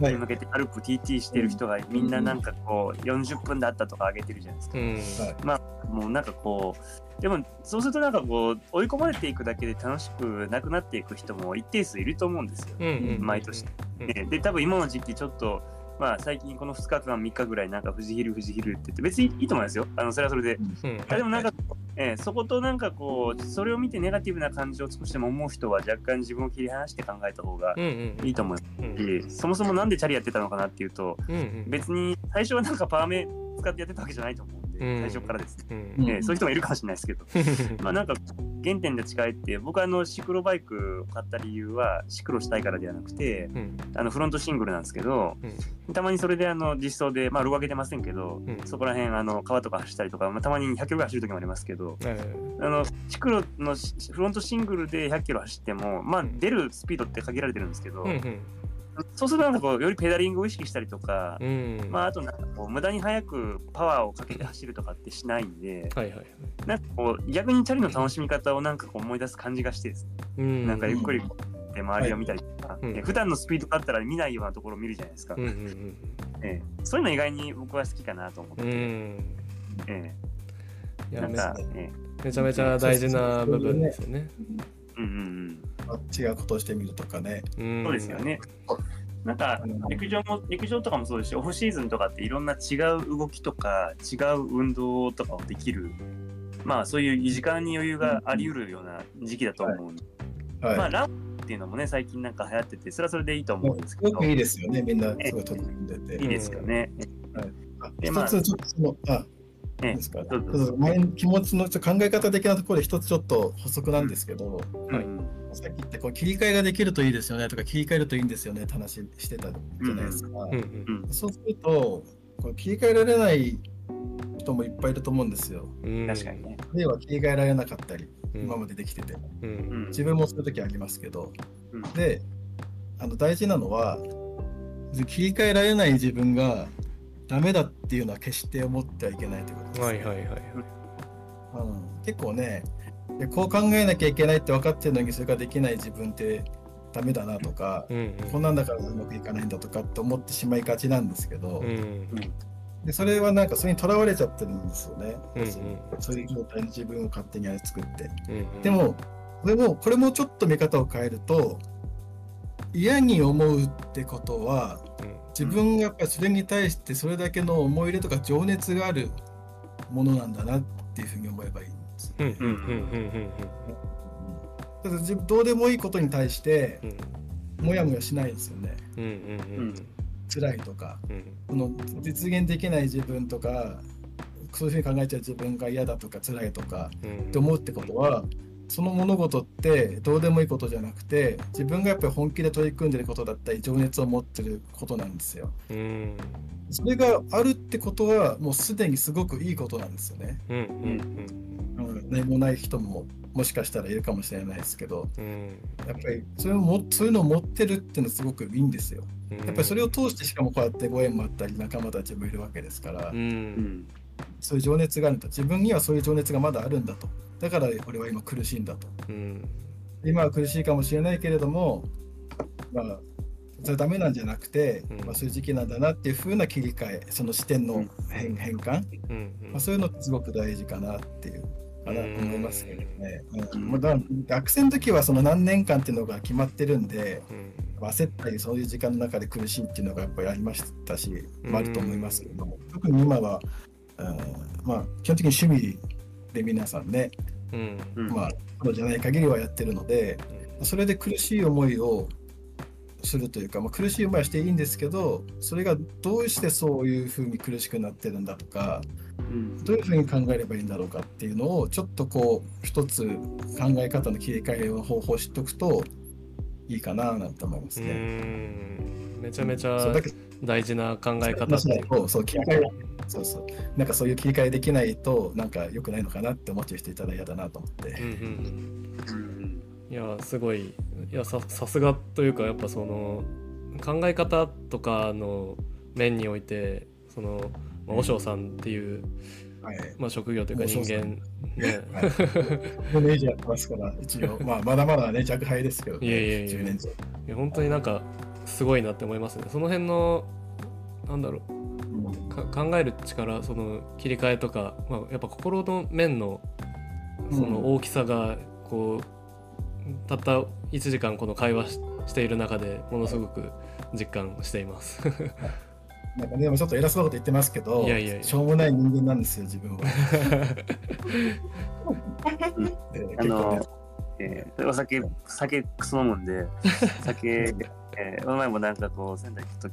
Speaker 2: はい。
Speaker 1: に向けてアルプ TT してる人がみんななんかこう40分だったとか上げてるじゃないですか。
Speaker 3: うん。
Speaker 1: もうなんかこう、でもそうするとなんかこう、追い込まれていくだけで楽しくなくなっていく人も一定数いると思うんですよ。毎年。
Speaker 3: うん
Speaker 1: ね。で、多分今の時期ちょっと、まあ最近この2日間、3日ぐらいなんか富士ヒル、富士ヒルって言って別にいいと思いますよ。あの、それはそれで。
Speaker 3: うん。
Speaker 1: あでもなんか、えーそことなんかこう、それを見てネガティブな感情を少しでも思う人は若干自分を切り離して考えた方がいいと思い
Speaker 3: うん
Speaker 1: ますし、そもそもなんでチャリやってたのかなっていうと、別に最初はなんかパーメ使ってやってたわけじゃないと思う最初からですね。
Speaker 3: うん。
Speaker 2: うん
Speaker 1: えーそういう人もいるかもしれないですけど、まあなんか原点で近いって、僕はあのシクロバイクを買った理由はシクロしたいからではなくて、
Speaker 3: うん。
Speaker 1: あのフロントシングルなんですけど、たまにそれであの実装で、まあ、ロゴ上げてませんけど、
Speaker 3: うん。
Speaker 1: そこら辺あの川とか走ったりとか、まあ、たまに100キロぐらい走る時もありますけど、
Speaker 3: え
Speaker 1: あのシクロのしフロントシングルで100キロ走っても、まあ、出るスピードって限られてるんですけど、そうするとなんかこうよりペダリングを意識したりとか、
Speaker 3: うん。うん
Speaker 1: まあ、あとなんかこう無駄に速くパワーをかけて走るとかってしないんで、
Speaker 3: はいはい
Speaker 1: なんかこう逆にチャリの楽しみ方をなんかこう思い出す感じがしてですね、
Speaker 3: うん。
Speaker 1: なんかゆっくりこうで周りを見たりとか、
Speaker 3: うん。
Speaker 1: え普段のスピードだったら見ないようなところを見るじゃないですか、
Speaker 3: うんうん
Speaker 1: ええ。そういうの意外に僕は好きかなと思って、
Speaker 3: うんうん。
Speaker 1: ええ。なんか、え
Speaker 3: めちゃめちゃ大事な部分ですよね。
Speaker 1: えうんうんうん
Speaker 2: 違うことをしてみるとかね。
Speaker 3: うん
Speaker 1: そうですよね。なんか陸上も陸上とかもそうですし、オフシーズンとかっていろんな違う動きとか違う運動とかをできる、まあそういう時間に余裕があり得るような時期だと思うんで、
Speaker 2: はい。
Speaker 1: まあランっていうのもね最近なんか流行ってて、それはそれでいいと思
Speaker 2: もう
Speaker 1: うんですけど、
Speaker 2: すごくいいですよね、みんなすごい取り組んでて。
Speaker 1: いいですよね。
Speaker 2: あ
Speaker 1: でまあ
Speaker 2: 一つちょっとその、あ、ですか。ち
Speaker 1: どうぞ
Speaker 2: ょっと前気持ちのちょっと考え方的なところで一つちょっと補足なんですけど、
Speaker 3: はい。
Speaker 1: うん
Speaker 2: さっき言ってこう切り替えができるといいですよねとか切り替えるといいんですよねって話してたじゃないですか。
Speaker 3: うん。うん
Speaker 1: うん。
Speaker 2: そうするとこう切り替えられない人もいっぱいいると思うんですよ。
Speaker 3: うん。
Speaker 1: 確かにね。
Speaker 2: 例えば切り替えられなかったり、
Speaker 3: うん。
Speaker 2: 今までできてて、
Speaker 3: う
Speaker 1: うん。ん
Speaker 2: 自分もそういう時ありますけど、
Speaker 1: うん。
Speaker 2: であの大事なのは切り替えられない自分がダメだっていうのは決して思ってはいけないということです。
Speaker 3: はいはいはい。
Speaker 2: うん、結構ねでこう考えなきゃいけないって分かってるのにそれができない自分ってダメだなとか、
Speaker 3: うん
Speaker 2: こんなんだからうまくいかないんだとかって思ってしまいがちなんですけど、
Speaker 3: うんうん。
Speaker 2: でそれはなんかそれにとらわれちゃってるんですよね、
Speaker 3: うんうん。
Speaker 2: そういう状態の自分を勝手にあれ作って。
Speaker 3: うん
Speaker 2: でもこれもこれもちょっと見方を変えると嫌に思うってことは自分がやっぱりそれに対してそれだけの思い入れとか情熱があるものなんだなっていうふうに思えばいいんです。
Speaker 3: うんうんうんうん
Speaker 2: だどうでもいいことに対して
Speaker 3: うん
Speaker 2: もやもやしないですよね。
Speaker 3: うんうんうん
Speaker 2: 辛いとか
Speaker 3: うん
Speaker 2: この実現できない自分とかそういうふうに考えちゃう自分が嫌だとか辛いとか
Speaker 3: うん
Speaker 2: って思うってことはその物事ってどうでもいいことじゃなくて自分がやっぱり本気で取り組んでることだったり情熱を持ってることなんですよ。
Speaker 3: うん。
Speaker 2: それがあるってことはもうすでにすごくいいことなんですよね。
Speaker 3: うんうん
Speaker 2: うん、何もない人ももしかしたらいるかもしれないですけど
Speaker 3: うん。
Speaker 2: やっぱりそれをもそういうのを持ってるっていうのはすごくいいんですよ。
Speaker 3: うん
Speaker 2: やっぱりそれを通してしかもこうやってご縁もあったり仲間たちもいるわけですから、
Speaker 3: うん。
Speaker 1: うん
Speaker 2: そういう情熱があるんだ。自分にはそういう情熱がまだあるんだと。だから俺は今苦しいんだと。
Speaker 3: うん。
Speaker 2: 今は苦しいかもしれないけれどもまあそれはダメなんじゃなくて、
Speaker 3: うん。
Speaker 2: まあ、そういう時期なんだなっていう風な切り替えその視点の変変換、
Speaker 3: うん。
Speaker 2: まあ、そういうのってすごく大事かなっていうかなと思いますけどね。
Speaker 1: う
Speaker 2: うん。んまあだ学生の時はその何年間っていうのが決まってるんで
Speaker 3: うん。
Speaker 2: 焦ったりそういう時間の中で苦しいっていうのがやっぱりありましたし、まあ、あると思いますけども、特に今は、うん。まあ、基本的に趣味で皆さんね、
Speaker 3: うん。
Speaker 1: うん
Speaker 2: まあ、プロじゃない限りはやってるので、それで苦しい思いをするというか、まあ、苦しい思いはしていいんですけどそれがどうしてそういうふうに苦しくなってるんだとか
Speaker 1: うん。
Speaker 2: どういうふうに考えればいいんだろうかっていうのをちょっとこう一つ考え方の切り替えの方法を知っておくといいかななんて思います
Speaker 3: う
Speaker 2: ね。
Speaker 3: ん。めちゃめちゃ
Speaker 2: そうだけど
Speaker 3: 大事な考え方って
Speaker 2: そうそう切り替えそうそう。なんかそういう切り替えできないとなんか良くないのかなって思っちゃう人いたら嫌だなと思って。
Speaker 3: うんうんいやすごい。いやささすがというかやっぱその考え方とかの面においてその、まあ、和尚さんっていう、
Speaker 2: はい。
Speaker 3: まあ、職業というか人間ね、
Speaker 2: もうネジやってますから、一応、まあ、まだまだね、若輩ですけど、ね、
Speaker 3: いやいやいや
Speaker 2: 10年弱
Speaker 3: いや本当になんかすごいなって思いますね。その辺のなんだろう。考える力その切り替えとか、まあ、やっぱ心の面のその大きさがこうたった1時間この会話ししている中でものすごく実感しています。
Speaker 2: なんかね、でもちょっと偉そうなこと言ってますけど、
Speaker 3: いやいやいや。
Speaker 2: しょうもない人間なんですよ、自分は。で
Speaker 1: あの
Speaker 2: 結構ね、
Speaker 1: えーお酒、酒クソ飲むんで、酒、えー、この前もなんかこう、仙台行くとき、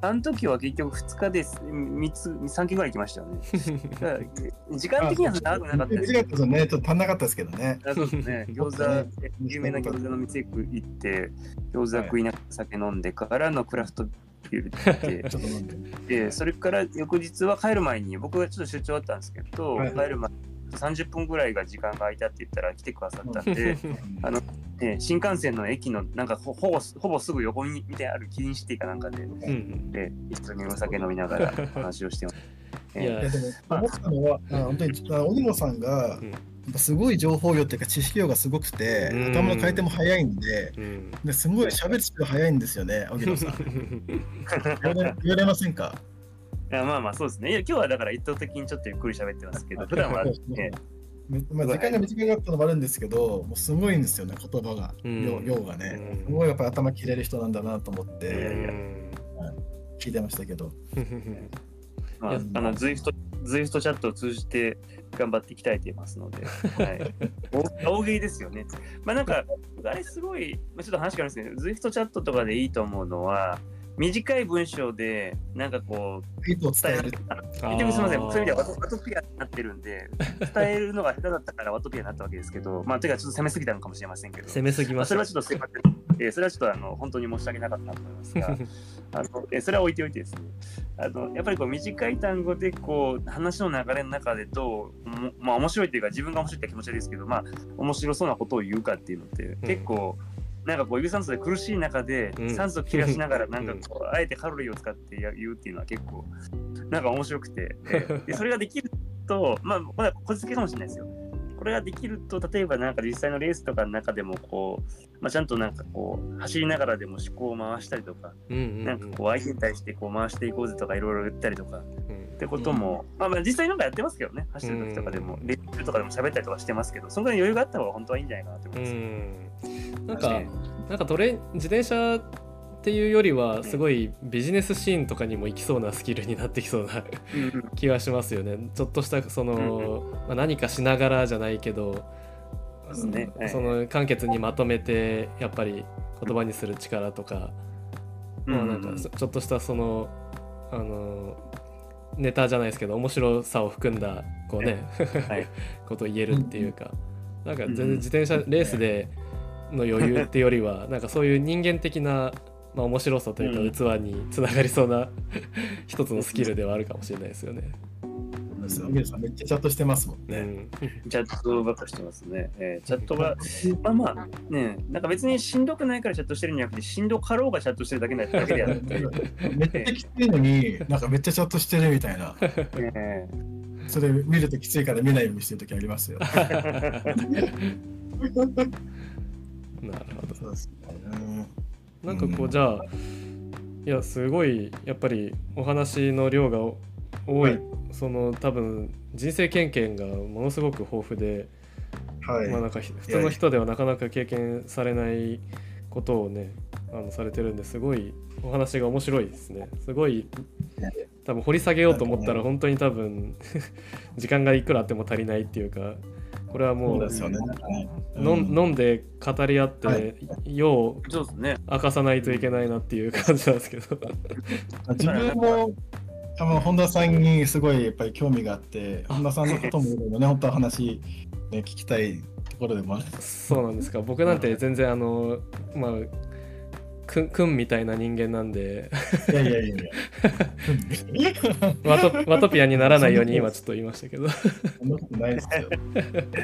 Speaker 1: あの時は結局2日で3つ、3軒ぐらい行きましたよね。時間的には長くなかったです
Speaker 2: 短かったですよね、ちょっと足んなかったですけどね。
Speaker 1: あそうですね、餃子、有名な餃子の店行って、餃子食いながら酒飲んでからのクラフトビールって
Speaker 2: ちょっと飲んで。
Speaker 1: で、それから翌日は帰る前に、僕がちょっと出張だったんですけど、
Speaker 2: はい
Speaker 1: 帰る前30分ぐらいが時間が空いたって言ったら来てくださったんで、あのね、新幹線の駅のなんかほほぼほぼすぐ横に見てあるキリンシティかなんかで、
Speaker 3: うんうん。
Speaker 1: で一緒にお酒飲みながら話をしてます。
Speaker 3: いや
Speaker 2: いやでも思ったのは、あ本当にあ荻野さんが、
Speaker 3: うん。
Speaker 2: やっぱすごい情報量っていうか知識量がすごくて、
Speaker 3: うん。
Speaker 2: 頭の回転も早いんで、
Speaker 3: うん。
Speaker 2: ですごい喋るスピード早いんですよね、荻野さん。言われませんか？
Speaker 1: まあまあそうですね。いや今日はだから一方的にちょっとゆっくり喋ってますけど、普段は、ね、
Speaker 2: めまあ、時間が短かったのもあるんですけど、もうすごいんですよね、言葉が、
Speaker 3: うん
Speaker 2: 量量がね。
Speaker 3: うん
Speaker 2: すごいやっぱり頭切れる人なんだなと思って
Speaker 1: や
Speaker 2: 聞いてましたけど。
Speaker 1: まあの Zwift、Zwift チャットを通じて頑張っていきたいと言いますので、はい、大大喜利ですよね。まあなんか、あれすごい、まあ、ちょっと話変わるんですけど、 Zwift チャットとかでいいと思うのは、短い文章で、なんかこう、
Speaker 2: 意図を伝える。
Speaker 1: あ結局すみません、そういう意味ではワトワトピアになってるんで、伝えるのが下手だったからワトピアになったわけですけど、まあ、てかちょっと攻めすぎたのかもしれませんけど、
Speaker 3: 攻めすぎ
Speaker 1: ま
Speaker 3: した。
Speaker 1: それはちょっとすいません、えーそれはちょっとあの本当に申し訳なかったなと思いますが、あのえーそれは置いておいてですね、あのやっぱりこう短い単語でこう話の流れの中でどう、もまあ面白いっていうか、自分が面白いって気持ちですけど、まあ、面白そうなことを言うかっていうのって、結構、なんかこう有酸素で苦しい中で
Speaker 3: うん。
Speaker 1: 酸素切らしながらなんかこうあえてカロリーを使ってや言うっていうのは結構なんか面白くて。えーでそれができるとまあこれはこじつけかもしれないですよこれができると例えばなんか実際のレースとかの中でもこう、まあ、ちゃんとなんかこう走りながらでも思考を回したりとか
Speaker 3: うんうんうん。
Speaker 1: なんかこう相手に対してこう回していこうぜとかいろいろ言ったりとか
Speaker 3: うん。
Speaker 1: ってことも、まあまあ実際なんかやってますけどね。走ってる時とかでもレースとかでも喋ったりとかしてますけどそのぐらい余裕があった方が本当はいいんじゃないかなと思
Speaker 3: う
Speaker 1: います。
Speaker 3: ん。なんかなんかトレ自転車っていうよりはすごいビジネスシーンとかにも行きそうなスキルになってきそうな気がしますよね。ちょっとしたその、まあ、何かしながらじゃないけど
Speaker 1: ね。はい。
Speaker 3: その簡潔にまとめてやっぱり言葉にする力とか、まあなんかそちょっとしたそのあのネタじゃないですけど面白さを含んだこうね、
Speaker 1: はい。
Speaker 3: ことを言えるっていうか、なんか全然
Speaker 1: うん。
Speaker 3: 自転車レースでの余裕ってよりはなんかそういう人間的な、まあ、面白さというか器につながりそうな 一つのスキルではあるかもしれないですよね。
Speaker 2: 荻野さんめっちゃチャットしてますもんね。
Speaker 3: うん、
Speaker 1: チャットばっかしてますね。えーチャットが、まあまあね、なんか別にしんどくないからチャットしてるんじゃなくて、しんどかろうがチャットしてるだけだだけであって、
Speaker 2: めっちゃきついのに、なんかめっちゃチャットしてるみたいな。
Speaker 1: え
Speaker 2: それ見るときついから見ないようにしてるときありますよ。
Speaker 3: なるほど。
Speaker 2: そうですね。
Speaker 3: なんかこうじゃあいやすごいやっぱりお話の量がお多い、
Speaker 2: はい。
Speaker 3: その多分人生経験がものすごく豊富で、
Speaker 2: はい。
Speaker 3: まあなんかひ普通の人ではなかなか経験されないことをねあのされてるんですごいお話が面白いですね。すごい多分掘り下げようと思ったら本当に多分 時間がいくらあっても足りないっていうかこれはもう
Speaker 2: そうですよね。なん
Speaker 3: 飲んで語り合って、
Speaker 2: はい
Speaker 3: よう。明かさないといけないなっていう感じなんですけど
Speaker 2: 自分もあの本田さんにすごいやっぱり興味があって、本田さんのこともいろいろね、本当は話、ね、聞きたいところでもある。
Speaker 3: そうなんですか僕なんて全然あのまあくんくんみたいな人間なんで
Speaker 2: いやいやいやいや。
Speaker 3: ワトワトピアにならないように今ちょっと言いましたけど
Speaker 2: そんなことないですよ。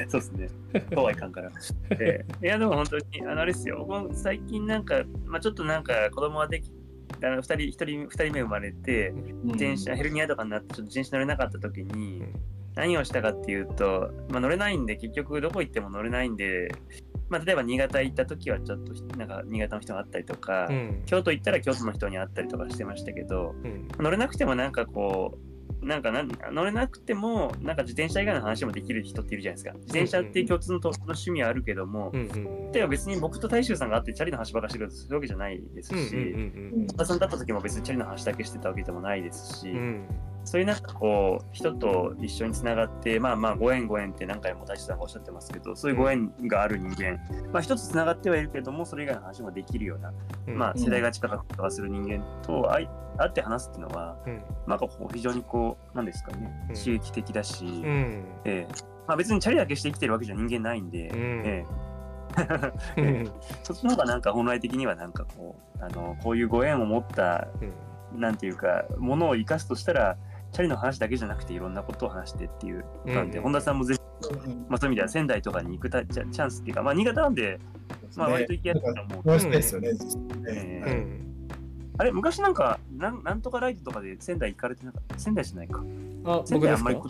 Speaker 1: そうですね。そうはいかんから。でいや、でも本当に、あの、あれですよ。最近なんか、まあちょっとなんか子供ができ、あの2人、一人、二人目生まれて、自転車、ヘルニアとかになって、ちょっと自転車乗れなかった時に、何をしたかっていうと、まあ、乗れないんで、結局どこ行っても乗れないんで、まあ、例えば新潟行った時はちょっとなんか新潟の人があったりとか、
Speaker 3: うん。
Speaker 1: 京都行ったら京都の人に会ったりとかしてましたけど
Speaker 3: うん。
Speaker 1: 乗れなくてもなんかこうなんかなん乗れなくてもなんか自転車以外の話もできる人っているじゃないですか。自転車っていう共通のとの趣味はあるけども、
Speaker 3: うんうん。
Speaker 1: 例えば別に僕と大衆さんが会ってチャリの話ばっかりしてるわけじゃないですし、
Speaker 3: うんうん
Speaker 1: 小田さんだった時も別にチャリの話だけしてたわけでもないですし、
Speaker 3: うん。うん
Speaker 1: そういうなんかこう人と一緒につながってまあまあご縁ご縁って何回も大地さんがおっしゃってますけどそういうご縁がある人間、まあ一つつながってはいるけどもそれ以外の話もできるような、
Speaker 3: うん。
Speaker 1: まあ世代が近かったりする人間と会い会って話すっていうのは
Speaker 3: うん
Speaker 1: なんかこう非常にこうなんですかね
Speaker 3: うん
Speaker 1: 刺激的だし、
Speaker 3: うん
Speaker 1: ええまあ、別にチャリだけして生きてるわけじゃ人間ないんで、
Speaker 3: うん
Speaker 1: ええ
Speaker 3: うん
Speaker 1: そっちの方がなんか本来的にはなんかこうあのこういうご縁を持ったうんなんていうかものを生かすとしたらチャリの話だけじゃなくていろんなことを話してっていうなんで、本田さんもぜひ、まあ、そういう意味では仙台とかに行くたチャチャンスっていうか、まあ、新潟なんで、まあ、割と行きやすいと思う。
Speaker 2: 詳しいですよね。
Speaker 1: ええ
Speaker 3: うん
Speaker 1: あれ、昔なんかなん、なんとかライトとかで仙台行かれてなかった？仙台じゃないか。
Speaker 3: あ
Speaker 1: 仙
Speaker 3: 僕ですか？
Speaker 1: 台あんまりこ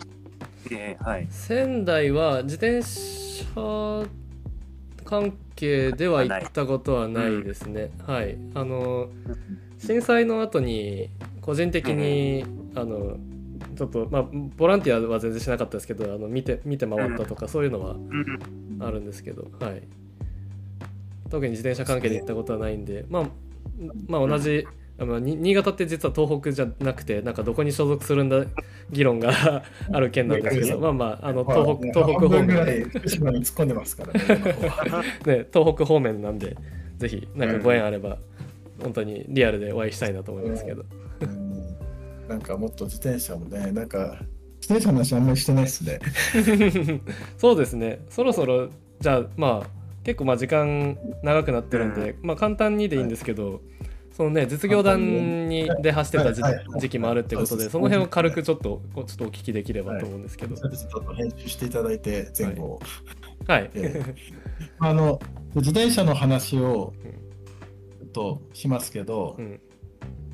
Speaker 1: ええはい。
Speaker 3: 仙台は自転車関係では行ったことはないですね。はい。あの震災の後に個人的に、あのちょっとまあボランティアは全然しなかったですけどあの見て見て回ったとかそういうのは
Speaker 1: うん
Speaker 3: あるんですけど、はい。特に自転車関係で行ったことはないんで、まあまあ同じ。あのに新潟って実は東北じゃなくてなんかどこに所属するんだ議論が ある県なんですけどまあまああの東北東北方面
Speaker 2: い福島に突っ込んでますから ね。
Speaker 3: 東北方面なんで、ぜひ、なんかご縁あれば、本当にリアルでお会いしたいなと思いますけど。
Speaker 2: うんなんかもっと自転車もね、なんか自転車の話あんまりしてないですね。
Speaker 3: そうですね、そろそろ、じゃあ、まあ、結構まあ時間長くなってるんで、まあ簡単にでいいんですけど、そのね、実業団にで走ってた時時期もあるってことで、
Speaker 2: そ
Speaker 3: の辺を軽くちょっと、ちょっとお聞きできればと思うんですけど。
Speaker 2: ちょっと編集していただいて前後を、
Speaker 3: はい。
Speaker 2: え あの自転車の話をちょっとしますけど、
Speaker 3: うん。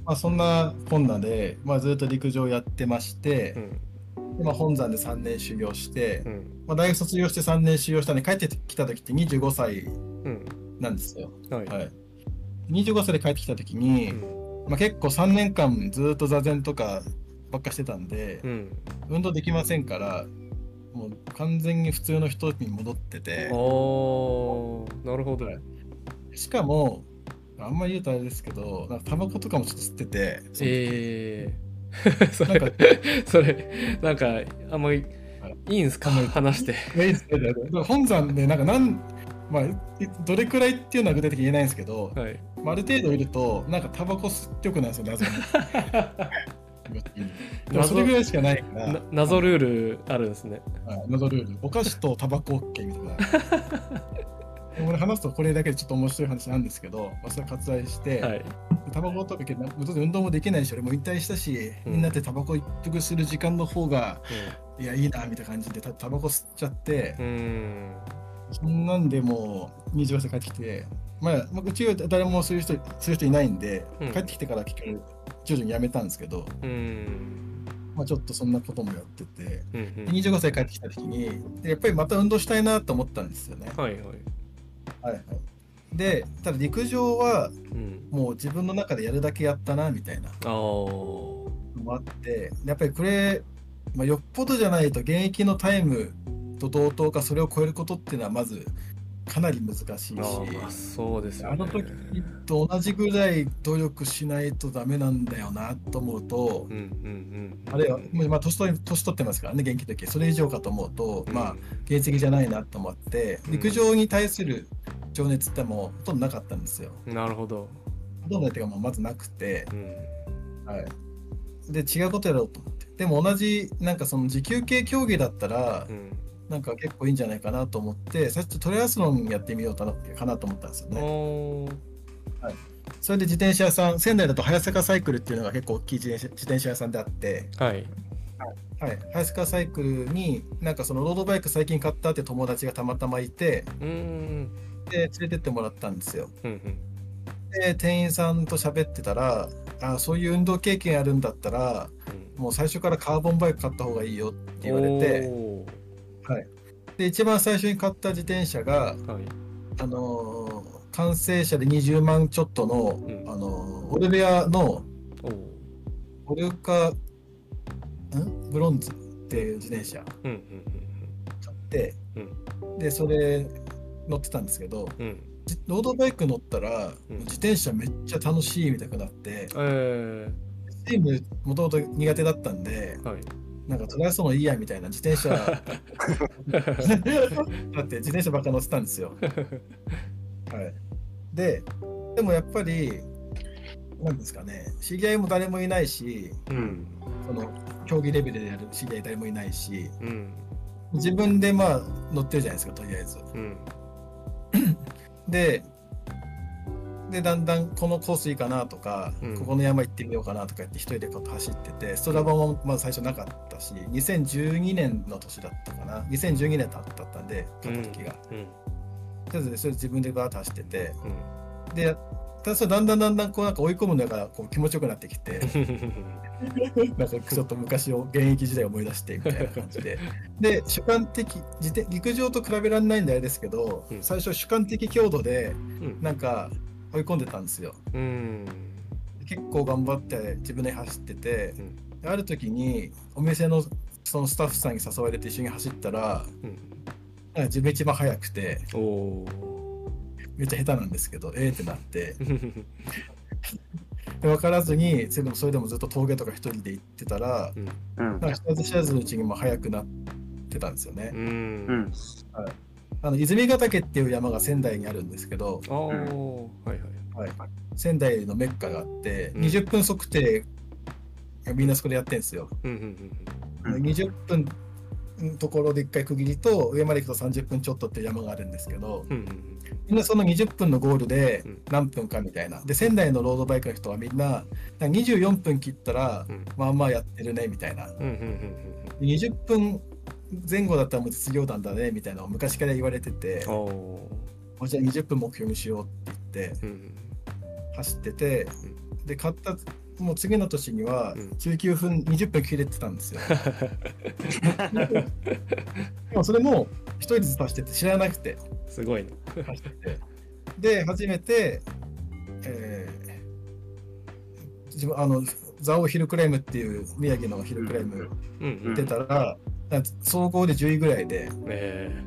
Speaker 2: まあ、そんなこんなで、まあ、ずっと陸上やってまして
Speaker 3: う、ん。
Speaker 2: でまあ、本山で3年修行して、
Speaker 3: うん。
Speaker 2: まあ、大学卒業して3年修行したんで帰ってきた時って25歳
Speaker 3: うん。
Speaker 2: なんですよ。
Speaker 3: はい。
Speaker 2: はい、25歳で帰ってきた時に、
Speaker 3: うん。
Speaker 2: まあ、結構3年間ずっと座禅とかばっかしてたんで、
Speaker 3: うん。
Speaker 2: 運動できませんからもう完全に普通の人に戻ってて。
Speaker 3: なるほど。
Speaker 2: はい。しかもあんまり言うとあれですけどなんかタバコとかもちょっと吸ってて、
Speaker 3: えー、そ れ
Speaker 2: なんか
Speaker 3: それなんかあんまりい。いんすか？話して。
Speaker 2: 本山でなんかなんまあいどれくらいっていうのは具体的に言えないんですけど、
Speaker 3: はい。
Speaker 2: まあ、ある程度いるとなんかタバコ吸ってよくないんですよ謎に。でもそれぐらいしかないから。
Speaker 3: な謎ルールあるんですね。
Speaker 2: はい謎ルール。お菓子とタバコ OK みたいな。で俺話すとこれだけでちょっと面白い話なんですけど、まあ、それ割愛して、
Speaker 3: はい。
Speaker 2: タバコとかけど運動もできないし俺も引退したし、
Speaker 3: うん。
Speaker 2: みんなでタバコ一服する時間の方がいやいいなみたいな感じでタタバコ吸っちゃって、
Speaker 3: うん。うん
Speaker 2: そんなんでもう25歳帰ってきて、まあ、まあうちは誰もそういう人そういう人いないんで、
Speaker 3: うん。
Speaker 2: 帰ってきてから結局徐々に辞めたんですけど、
Speaker 3: うん。
Speaker 2: まあ、ちょっとそんなこともやってて、
Speaker 3: うんうん。
Speaker 2: で25歳帰ってきた時にでやっぱりまた運動したいなと思ったんですよね。
Speaker 3: はいはい。
Speaker 2: はいはい、でただ陸上は
Speaker 3: うん。
Speaker 2: もう自分の中でやるだけやったなみたいな。のもあってやっぱりこれ、まあ、よっぽどじゃないと現役のタイムと同等かそれを超えることっていうのはまずかなり難しいし。
Speaker 3: あそうですよね。
Speaker 2: あの時と同じぐらい努力しないとダメなんだよなと思うと
Speaker 3: うん、うんうん
Speaker 2: あるいは、まあ、年取り年取ってますからね元気の時それ以上かと思うと、まあ現実的じゃないなと思って
Speaker 3: うん。
Speaker 2: 陸上に対する情熱ってもうほとんどなかったんですよ。
Speaker 3: なるほど、
Speaker 2: ほとんどっていうかまずなくて、
Speaker 3: うん、
Speaker 2: はい、で違うことやろうと思って。でも同じなんかその持久系競技だったら
Speaker 3: うん
Speaker 2: なんか結構いいんじゃないかなと思って最初トレアスロンやってみようかなかなと思ったんですよね。
Speaker 3: おー。
Speaker 2: それで自転車屋さん仙台だと早坂サイクルっていうのが結構大きい自転車自転車屋さんであって、
Speaker 3: はい。
Speaker 2: はい、早坂サイクルになんかそのロードバイク最近買ったって友達がたまたまいてで連れてってもらったんですよ。
Speaker 3: うんうん。
Speaker 2: で店員さんと喋ってたらあそういう運動経験あるんだったら
Speaker 3: うん。
Speaker 2: もう最初からカーボンバイク買った方がいいよって言われて
Speaker 3: お
Speaker 2: で一番最初に買った自転車が、
Speaker 3: ーはい。
Speaker 2: あのー完成車で20万ちょっとの、
Speaker 3: うん。
Speaker 2: あのーオルベアのオルカん？ブロンズっていう自転車
Speaker 3: うんうん
Speaker 2: 買って、
Speaker 3: うん。
Speaker 2: でそれ乗ってたんですけど
Speaker 3: うん。
Speaker 2: ロードバイク乗ったら、
Speaker 3: うん。
Speaker 2: 自転車めっちゃ楽しいみたいになって
Speaker 3: え
Speaker 2: チー。ムもともと苦手だったんで
Speaker 3: ー、はい
Speaker 2: なんかトライアスロンいいやみたいな自転車。だって自転車ばっか乗ってたんですよ。はい、ででもやっぱりなんですかね。知り合いも誰もいないし
Speaker 3: うん。
Speaker 2: その競技レベルでやる知り合い誰もいないし
Speaker 3: うん。
Speaker 2: 自分でまあ乗ってるじゃないですかとりあえず。
Speaker 3: うん。
Speaker 2: ででだんだんこのコースいいかなとか、
Speaker 3: うん。
Speaker 2: ここの山行ってみようかなとか言って一人でこう走っててストラバもまず最初なかったし2012年の年だったかな。2012年だったんで買った時が、
Speaker 3: うん。
Speaker 2: とりあえずそれ自分でバーッと走ってて。
Speaker 3: うん。
Speaker 2: でただそれだんだんだんだんこうなんか追い込むのがこう気持ちよくなってきて なんかちょっと昔を現役時代を思い出してみたいな感じで。で主観的陸上と比べられないんであれですけど、
Speaker 3: うん。
Speaker 2: 最初主観的強度で
Speaker 3: うん。
Speaker 2: なんか追い込んでたんですよ。
Speaker 3: うん。
Speaker 2: 結構頑張って自分で走ってて
Speaker 3: うん。
Speaker 2: である時にお店のそのスタッフさんに誘われて一緒に走ったら
Speaker 3: うん。
Speaker 2: なんか自分一番速くてめっちゃ下手なんですけどええってなって。
Speaker 3: ー
Speaker 2: で分からずにそれでもそれでもずっと峠とか一人で行ってたら
Speaker 3: うん。
Speaker 1: うん。
Speaker 2: なんか知らず知らずのうちにも速くなってたんですよね。
Speaker 3: う。
Speaker 1: うん。ん
Speaker 2: あの泉ヶ岳っていう山が仙台にあるんですけど、
Speaker 3: はいはい。
Speaker 2: はい、仙台のメッカがあって、
Speaker 3: うん。
Speaker 2: 20分測定みんなそこでやってるんですよ。
Speaker 3: うんうん
Speaker 1: うん
Speaker 2: 20分のところで1回区切りと上まで行くと30分ちょっとっていう山があるんですけど
Speaker 3: うんうん
Speaker 2: みんなその20分のゴールで
Speaker 3: うん。
Speaker 2: 何分かみたいな。で仙台のロードバイクの人はみんななんか24分切ったら
Speaker 3: うん。
Speaker 2: まあまあやってるねみたいな。
Speaker 3: うんうんうん
Speaker 2: 20分前後だったらもう実業団だねみたいなのを昔から言われててじゃあ20分目標にしようって言って走っててで買ったもう次の年には
Speaker 3: うん。
Speaker 2: 19分20分切れてたんですよ。でもそれも一人ずつ走ってて知らなくて
Speaker 3: すごいな。
Speaker 2: 走ってて。で初めて、えー自分あの蔵王ヒルクライムっていう宮城のヒルクライム
Speaker 3: うんうん。
Speaker 2: 出たら、なんか総合で10位ぐらいで。
Speaker 3: え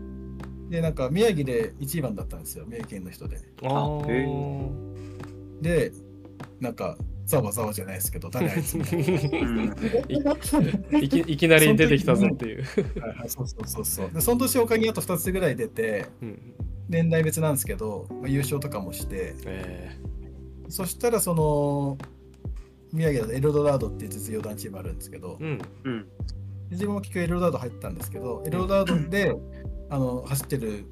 Speaker 2: でなんか宮城で1番だったんですよ。三重県の人で。
Speaker 3: ー、あ
Speaker 2: でなんかざわざわじゃないですけど 誰あいつみたいな
Speaker 1: うん。
Speaker 3: いき いきなり出てきたぞっていう。
Speaker 2: はいはいそうそうそうそう。でその年他にあと2つぐらい出て
Speaker 3: うん。
Speaker 2: 年代別なんですけど、まあ、優勝とかもして。
Speaker 3: え
Speaker 2: そしたらその宮城だとエルドラードっていう実業団チームあるんですけど
Speaker 3: ー、うん。
Speaker 1: うん
Speaker 2: 自分も結局エルドラード入ったんですけどエルドラードであの走ってる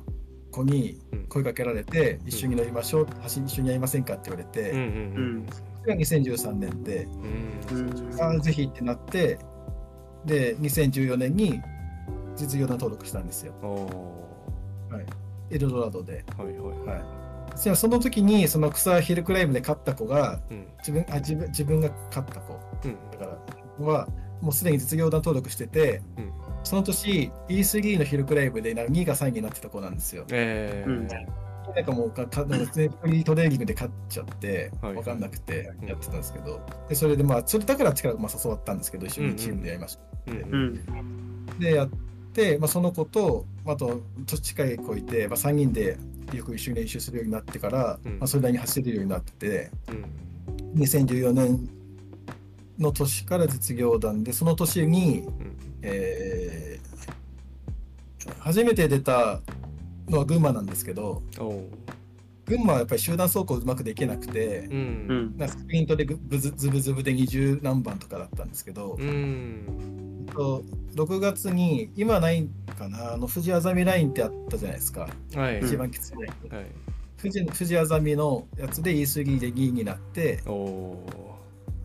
Speaker 2: 子に声かけられて、一緒に乗りましょう走り一緒にやりませんかって言われて、
Speaker 3: うんう
Speaker 1: うん。ん
Speaker 2: それが2013年で、ああぜひってなってで2014年に実業団登録したんですよ。
Speaker 3: おお
Speaker 2: エルドラードで。
Speaker 3: ーはいはい。
Speaker 2: はい。その時にその草ヒルクライムで勝った子が
Speaker 3: うん。
Speaker 2: 自分あ自分自分が勝った子。
Speaker 3: うん。
Speaker 2: だからはもうすでに実業団登録してて、
Speaker 3: うん。
Speaker 2: その年 E3 のヒルクライムでなんか2位が3位になってた子なんですよ。
Speaker 3: えー。
Speaker 1: うん。
Speaker 2: なんかもうかかトレーニングで勝っちゃって
Speaker 3: はい。
Speaker 2: 分かんなくてやってたんですけど、でそれでまあそれだから力がまあ誘わったんですけど一緒にチームでやりました。でやっで、まあ、その子とあと年近い子いて、まあ、3人でよく一緒に練習するようになってから、
Speaker 3: うん。
Speaker 2: まあ、それなりに走れるようになってて。
Speaker 3: うん。
Speaker 2: 2014年の年から実業団でその年に、
Speaker 3: うん。
Speaker 2: えー初めて出たのは群馬なんですけど群馬はやっぱり集団走行うまくできなくて
Speaker 3: う、
Speaker 1: うん。ん。
Speaker 2: なんかスプリントでぐぶずズブズブで20何番とかだったんですけど、
Speaker 3: うん。
Speaker 2: と6月に今はないかなあの富士あざみラインってあったじゃないですか、
Speaker 3: はい。
Speaker 2: 一番きついライン
Speaker 3: はい。
Speaker 2: 富士富士あざみのやつで E3 で2位になって
Speaker 3: おお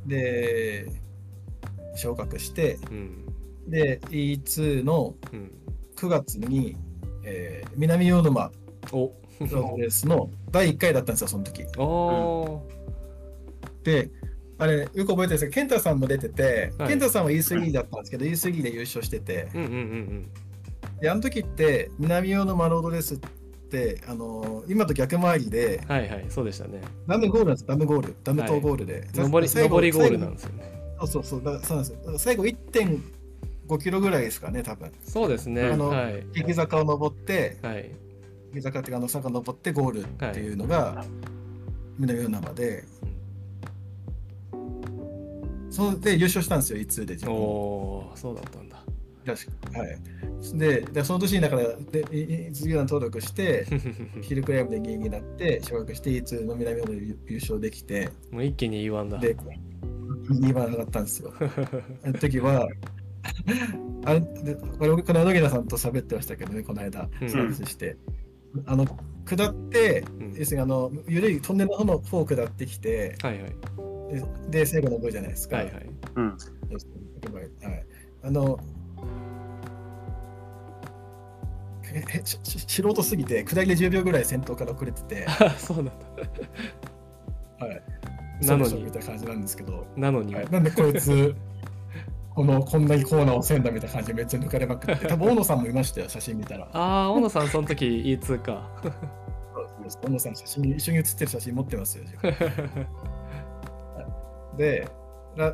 Speaker 2: で昇格して
Speaker 3: ーうん。
Speaker 2: で E2 の
Speaker 3: うん。
Speaker 2: 9月に、えー南魚沼
Speaker 3: お。
Speaker 2: のレースの第1回だったんですよその時。
Speaker 3: おー。
Speaker 2: であれよく覚えてるんですけど健太さんも出てて、
Speaker 3: はい。
Speaker 2: 健太さんは E3 だったんですけど E3 で優勝してて。
Speaker 3: うんうんうん
Speaker 2: であの時って南魚沼ロードレースってあのー今と逆回りで
Speaker 3: うんはいはいそうでしたね。
Speaker 2: ダムゴールなんですダムゴール。ダム島ゴールで、
Speaker 3: 上り
Speaker 2: 最後
Speaker 3: 上りゴールなん
Speaker 2: 最
Speaker 3: ですよね。
Speaker 2: 後そうそうそう。だそうなんですよ。最後1.5キロぐらいですかね多分。
Speaker 3: そうですね。
Speaker 2: あの
Speaker 3: はい。
Speaker 2: 激坂を登って
Speaker 3: はい。
Speaker 2: 激坂っていうかあの坂登ってゴールっていうのが南魚沼で、そので優勝したんですよ E2 で自
Speaker 3: お
Speaker 2: 分。
Speaker 3: おーそうだったんだ
Speaker 2: 確かはい。ででその年にだからでいい実業団登録して ヒルクライムで2位になって昇格して E2 の南魚沼で優優勝できて
Speaker 3: もう一気に言わんだ。
Speaker 2: で2番上がったんですよ。あの時はあれでこれこの野木さんと喋ってましたけどねこの間
Speaker 3: うん。
Speaker 2: 話して、あの下って
Speaker 3: うん。
Speaker 2: 要するにあの緩いトンネルの方の方を下ってきて
Speaker 3: はいはい。
Speaker 2: でで最後登るじゃないですか、
Speaker 3: はいはい。
Speaker 1: うん。
Speaker 2: はい、あのええしし素人すぎて下りで10秒ぐらい先頭から遅れてて、
Speaker 3: あ そうなんだ。
Speaker 2: はい、
Speaker 3: なのに。
Speaker 2: みたいな感じなんですけど、
Speaker 3: なのに。
Speaker 2: はい、なんでこいつ このこんなにコーナーをせんだみたいな感じでめっちゃ抜かれまくって多分大野さんもいましたよ写真見たら。
Speaker 3: ああ小野さんその時 E2 か
Speaker 2: 大野さん写真一緒に写ってる写真持ってますよ でら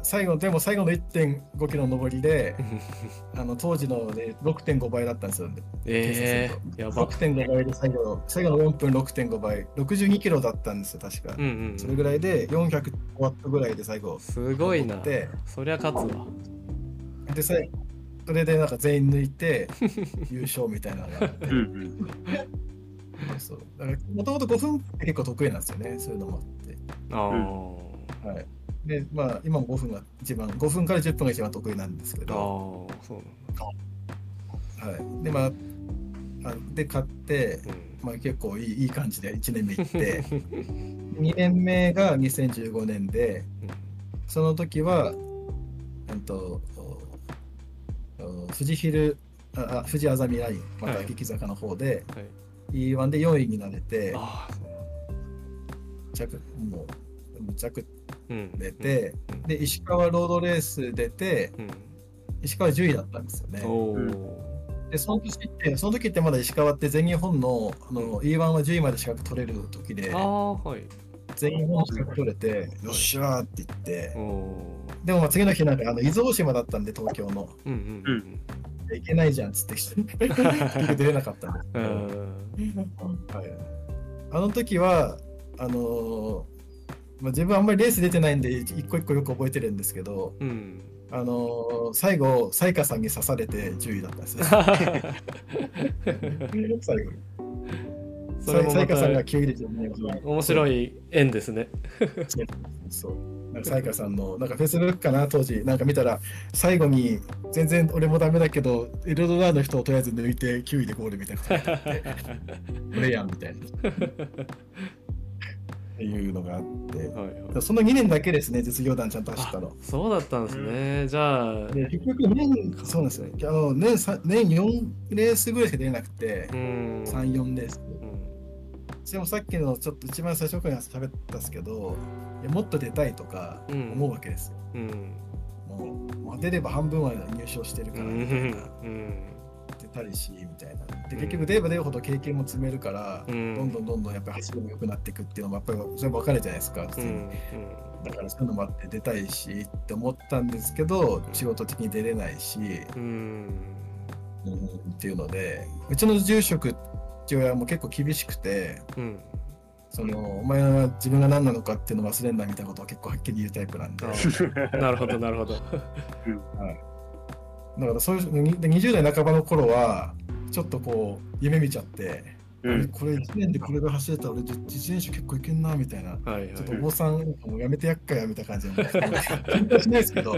Speaker 2: 最後でも最後の1.5キロの上りで あの当時ので6.5倍だったんですよ。
Speaker 3: ええやば。
Speaker 2: 6.5倍で最後最後の4分6.5倍。62キロだったんですよ確か、
Speaker 3: うんうん
Speaker 2: それぐらいで400ワットぐらいで最後。
Speaker 3: すごいな。
Speaker 2: で
Speaker 3: そりゃ勝つわ。
Speaker 2: で最後それでなんか全員抜いて 優勝みたいなのがあって。
Speaker 1: うんうん。
Speaker 2: そう。だからもともと5分って結構得意なんですよねそういうのもあって。
Speaker 3: ああ
Speaker 2: はいでまあ今も5分が一番5分から10分が一番得意なんですけ
Speaker 3: ああ
Speaker 2: ど
Speaker 3: そうなんだ。
Speaker 2: はい。でまああで買って、まあ、結構いいいい感じで1年目行って。2年目が2015年でその時は、うんと、富士ヒル、ああ富士あざみライン、ま
Speaker 3: はい
Speaker 2: た激坂の方で、
Speaker 3: はい。
Speaker 2: E1 で4位になれて、
Speaker 3: ああ
Speaker 2: もう、むちゃ出て、
Speaker 3: うん
Speaker 2: で、石川ロードレース出て、
Speaker 3: うん。
Speaker 2: 石川10位だったんですよね。で、その時って、その時ってまだ石川って全日本のあの E1 は10位まで資格取れる時で
Speaker 3: はい。
Speaker 2: 全日本資格取れて、よっしゃーって言って。でもまあ次の日なんかあの伊豆大島だったんで、東京の。
Speaker 3: うんうんうん。
Speaker 2: いけないじゃんっつって出れなかったんですけ
Speaker 3: う
Speaker 2: ど、
Speaker 3: ん。
Speaker 2: はい、あの時はあのーまあ、自分あんまりレース出てないんで一個一個よく覚えてるんですけど、
Speaker 3: うん。
Speaker 2: あのー最後サイカさんに刺されて10位だったんですよ 最後に。
Speaker 3: それもま
Speaker 2: サイカさんが
Speaker 3: た
Speaker 2: 9位で10位
Speaker 3: 面白い縁ですね。
Speaker 2: そう。なんかサイカさんのなんかフェイスブックかな当時。なんか見たら最後に全然俺もダメだけどエルドラーの人をとりあえず抜いて9位でゴールみたいなこと書いてあって これやんみたいないうのがあって。
Speaker 3: はいはい。
Speaker 2: その2年だけですね実業団ちゃんと走ったの。
Speaker 3: あそうだったんですね。じゃあ。
Speaker 2: で結局年そうなんですよ。あの年さ年4レースぐらいしか出れなくて。
Speaker 3: うん。
Speaker 2: 34レース。
Speaker 3: うん。
Speaker 2: でもさっきのちょっと一番最初から喋ったんですけどいやもっと出たいとか
Speaker 3: うん。
Speaker 2: 思うわけですよ、
Speaker 3: うん。
Speaker 2: もうもう出れば半分は入賞してる
Speaker 3: う
Speaker 2: からみたい
Speaker 3: ん
Speaker 2: な、
Speaker 3: うん。
Speaker 2: 出たいしみたいなで結局出れば出るほど経験も積めるから、
Speaker 3: うん
Speaker 2: どんどんどんどんやっぱり走りも良くなっていくっていうのもやっぱり全部分かるじゃないですか普通に、
Speaker 3: うん
Speaker 2: だからそういうのもあって出たいしって思ったんですけど仕事的に出れないし
Speaker 3: うん
Speaker 2: うんっていうのでうちの住職父親も結構厳しくて
Speaker 3: うん
Speaker 2: そのお前は自分が何なのかっていうのを忘れんなみたいなことを結構はっきり言うタイプなんで、
Speaker 3: なるほどなるほどはい
Speaker 2: だからそういうにで20代半ばの頃はちょっとこう夢見ちゃって、あれこれ1年でこれが走れたら俺自転車結構いけんなみたいな。
Speaker 3: はいはい。
Speaker 2: ちょっとお坊さんもうやめてやっかやみたいな。感じで、しないですけど、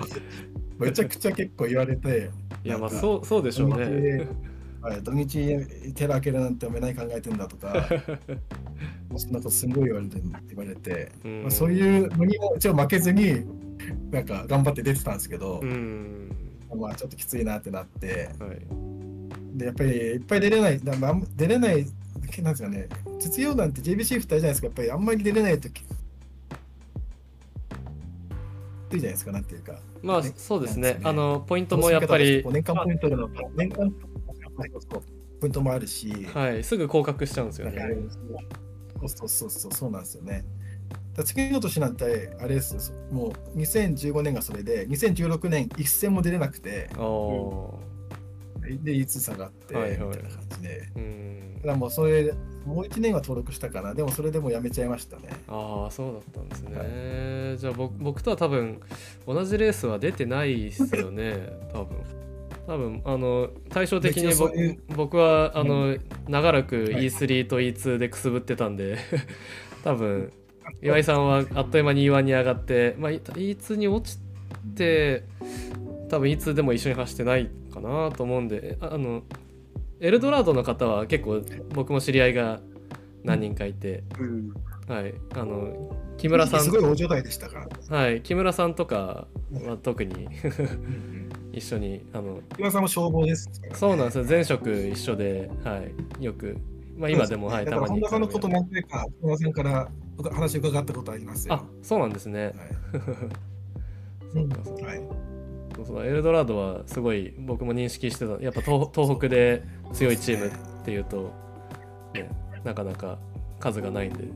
Speaker 2: めちゃくちゃ結構言われて、
Speaker 3: いやまあそうそうでしょうね。
Speaker 2: はい、土日寺開けるなんてお前何考えてんだとか、そんなことすごい言われて言われて、
Speaker 3: うん。
Speaker 2: まあ、そういうのにも一応負けずに、なんか頑張って出てたんですけど
Speaker 3: う、ん
Speaker 2: まあちょっときついなってなって、
Speaker 3: はい。
Speaker 2: で、やっぱりいっぱい出れない、だまあ出れない、なんですかね、実用団って JBC2 人じゃないですか、やっぱりあんまり出れないとき、いいじゃないですか、なんていうか。
Speaker 3: まあ
Speaker 2: ね。
Speaker 3: そうですね。あのポイントもやっぱり
Speaker 2: 年間ポイントの年間ポイントもあるし、
Speaker 3: はい。すぐ降格しちゃうんですよね。
Speaker 2: そうそうそうそうそうなんですよね。次の年なんてあれですもう2015年がそれで2016年一戦も出れなくて
Speaker 3: お
Speaker 2: でいつ下がって、
Speaker 3: はいはい。
Speaker 2: みたいな感じで。
Speaker 3: ーうん。
Speaker 2: だからもうそれもう1年は登録したかな。でもそれでもやめちゃいましたね。
Speaker 3: ああそうだったんですね、じゃあ僕僕とは多分同じレースは出てないですよね。多分。多分あの対照的に僕僕はあの長らく E3 と E2 でくすぶってたんで 多分岩井さんはあっという間に E1 に上がって、まあ、E2 に落ちて多分 E2 でも一緒に走ってないかなと思うんでああのエルドラードの方は結構僕も知り合いが何人かいて、
Speaker 1: うん。
Speaker 3: はい、あの木村さん
Speaker 2: すごい大所帯でしたか？ら。
Speaker 3: はい、木村さんとかは特に一緒にあの
Speaker 2: 岩井さんも消防ですね、
Speaker 3: そうなんですよ。前職一緒で、はい、よく、まあ、今でも、はい、たまに
Speaker 2: 本田さんのこと何回か木村さんから話伺ったことありますよ。
Speaker 3: あそうなんですね、
Speaker 2: はい。
Speaker 3: そうかそうか。
Speaker 2: はい。
Speaker 3: そうそうエルドラードはすごい僕も認識してた。やっぱ東東北で強いチームっていうと、ね、なかなか数がないんで、うん、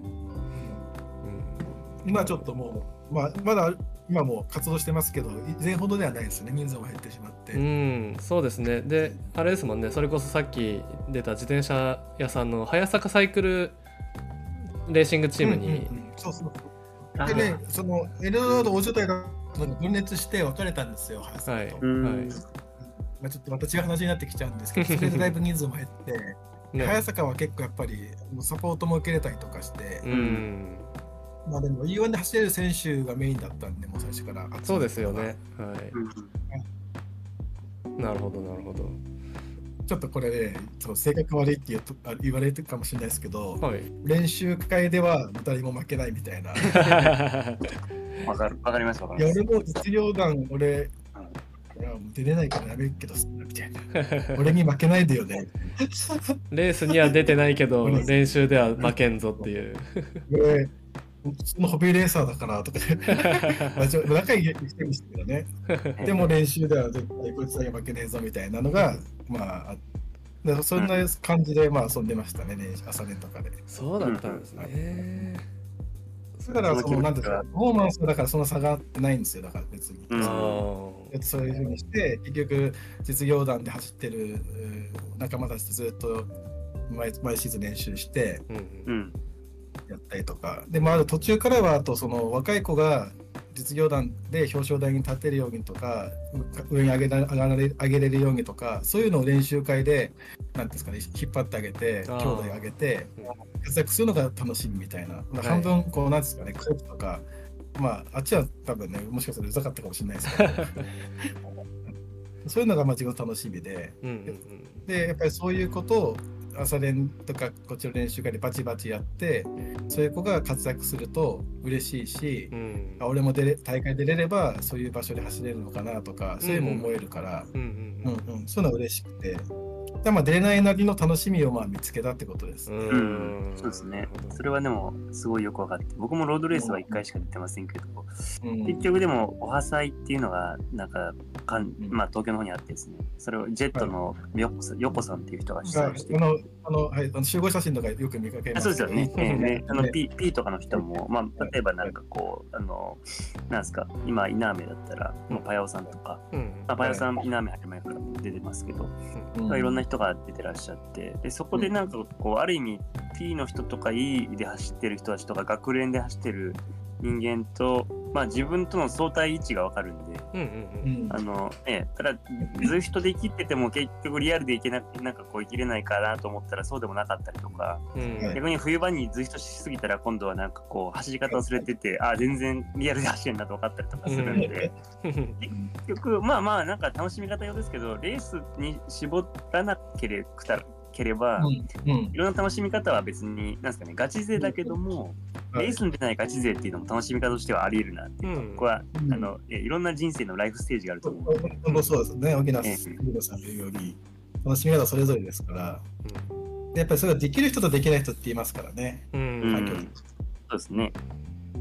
Speaker 2: 今ちょっともう、まあ、まだ今も活動してますけど、以前ほどではないですね、人数も減ってしまって。
Speaker 3: うん、そうですね。で、あれですもんね、それこそさっき出た自転車屋さんの早坂サイクルレーシングチームに、
Speaker 2: うんうんうんそうそうでね、そのエルドラード大所帯が分裂して別れたんですよ、早坂
Speaker 3: はい、はい、
Speaker 2: まあ、ちょっとまた違う話になってきちゃうんですけど、それでだいぶ人数も減って、
Speaker 3: ね
Speaker 2: 早坂は結構やっぱりもうサポートも受けれたりとかして、
Speaker 3: うん、
Speaker 2: まあでも E1 で走れる選手がメインだったんで、もう最初から。
Speaker 3: そうですよね。は
Speaker 1: うん
Speaker 3: い、なるほど、なるほど。
Speaker 2: ちょっとこれね、そう性格悪いって言うとあ言われてるかもしれないですけど、
Speaker 3: はい。
Speaker 2: 練習会では誰も負けないみたいな。い
Speaker 1: わかる、わかります、わか
Speaker 2: や、
Speaker 1: ります。
Speaker 2: 俺も実業団、俺、いやもう出れないからやめるけど、みたいな。俺に負けないでよね。
Speaker 3: レースには出てないけど、
Speaker 2: 俺
Speaker 3: 練習では負けんぞっていう。
Speaker 2: 俺、普通のホビーレーサーだからとか、まあちょ仲いい人るんですけどね。でも練習では絶対こいつだけ負けねえぞみたいなのが、まあ、あでそんな感じで、まあ遊んでましたね、練習朝練とかで。
Speaker 3: そうだったんですね。
Speaker 2: だから、その、なんていうんですか、パフォーマンスだからそんな差があってないんですよ、だから別に。そういうふうにして、結局、実業団で走ってる仲間たちとずっと毎毎シーズン練習して
Speaker 3: ーうん
Speaker 1: う
Speaker 3: うん
Speaker 1: ん。
Speaker 2: やったりとか、でもある途中からは、あとその若い子が実業団で表彰台に立てるようにとか、う上に上げら上がられ上げれるようにとか、そういうのを練習会で、なんていうんですかね、引っ張ってあげて、兄弟上げて、活躍するのが楽しみみたいな、半分、こう、なんですかね、コーチとか、まあ、あっちは多分ね、もしかしたらうざかったかもしれないですけど、そういうのがまあ自分の楽しみで、
Speaker 3: うんうん。
Speaker 2: で、やっぱりそういうことを朝練とかこっちの練習会でバチバチやって、そういう子が活躍すると嬉しいし、
Speaker 3: うん。
Speaker 2: 俺も出れ大会出れればそういう場所で走れるのかなとか、そういうのも思えるから、
Speaker 3: うんうん
Speaker 2: うんうん、そういうのは嬉しくて、でまあ出れないなりの楽しみをまあ見つけたってことです。
Speaker 3: う
Speaker 1: うん。
Speaker 3: ん
Speaker 1: そうですね。それはでもすごいよく分かって。僕もロードレースは1回しか出てませんけど。
Speaker 2: うん。
Speaker 1: 結局でもおはさいっていうのがなんかかん、
Speaker 2: うん。
Speaker 1: まあ、東京の方にあってですね。それをジェットのヨコさんヨコさんっていう人が主
Speaker 2: が
Speaker 1: 催して
Speaker 2: あのあのはい、あの集合写真とかよく見かけます。
Speaker 1: あそうですよね。ええね。あの
Speaker 2: ね
Speaker 1: P, P とかの人も、まあ、例えばなんかこう、あの、なんですか、今、イナーメだったら、もうパヤオさんとか、
Speaker 3: うん。
Speaker 1: まあ、パヤオさん、イナーメ始まるから出てますけど、
Speaker 2: うん。
Speaker 1: まあいろんな人が出てらっしゃって、でそこでなんかこう、ある意味、P の人とか E で走ってる人たちとか、学連で走ってる人間と、まあ自分との相対位置がわかるんで、
Speaker 3: うんうん
Speaker 2: うん。
Speaker 1: あの、ね、ただ、ず人で生きてても結局リアルで生きななんかこう生きれないかなと思ったらそうでもなかったりとか、
Speaker 3: うん。
Speaker 2: はい
Speaker 1: 逆に冬場にずっとしすぎたら今度はなんかこう走り方忘れててあ全然リアルで走れんなと分かったりとかするんで、
Speaker 3: うん。
Speaker 1: 結局まあまあなんか楽しみ方用ですけどレースに絞らなけれければ、
Speaker 2: うんうん。
Speaker 1: いろんな楽しみ方は別になんですかねガチ勢だけども、
Speaker 2: はい。
Speaker 1: レースに出ないガチ勢っていうのも楽しみ方としてはあり得るなっていうか、
Speaker 3: うん。
Speaker 1: 僕は、
Speaker 2: うん
Speaker 1: あのえいろんな人生のライフステージがあると思う。
Speaker 2: 本当そうですね、沖縄さんの言うように、楽しみ方それぞれですから、でやっぱりそれはできる人とできない人って言いますからね。
Speaker 3: うん。
Speaker 1: そうですね。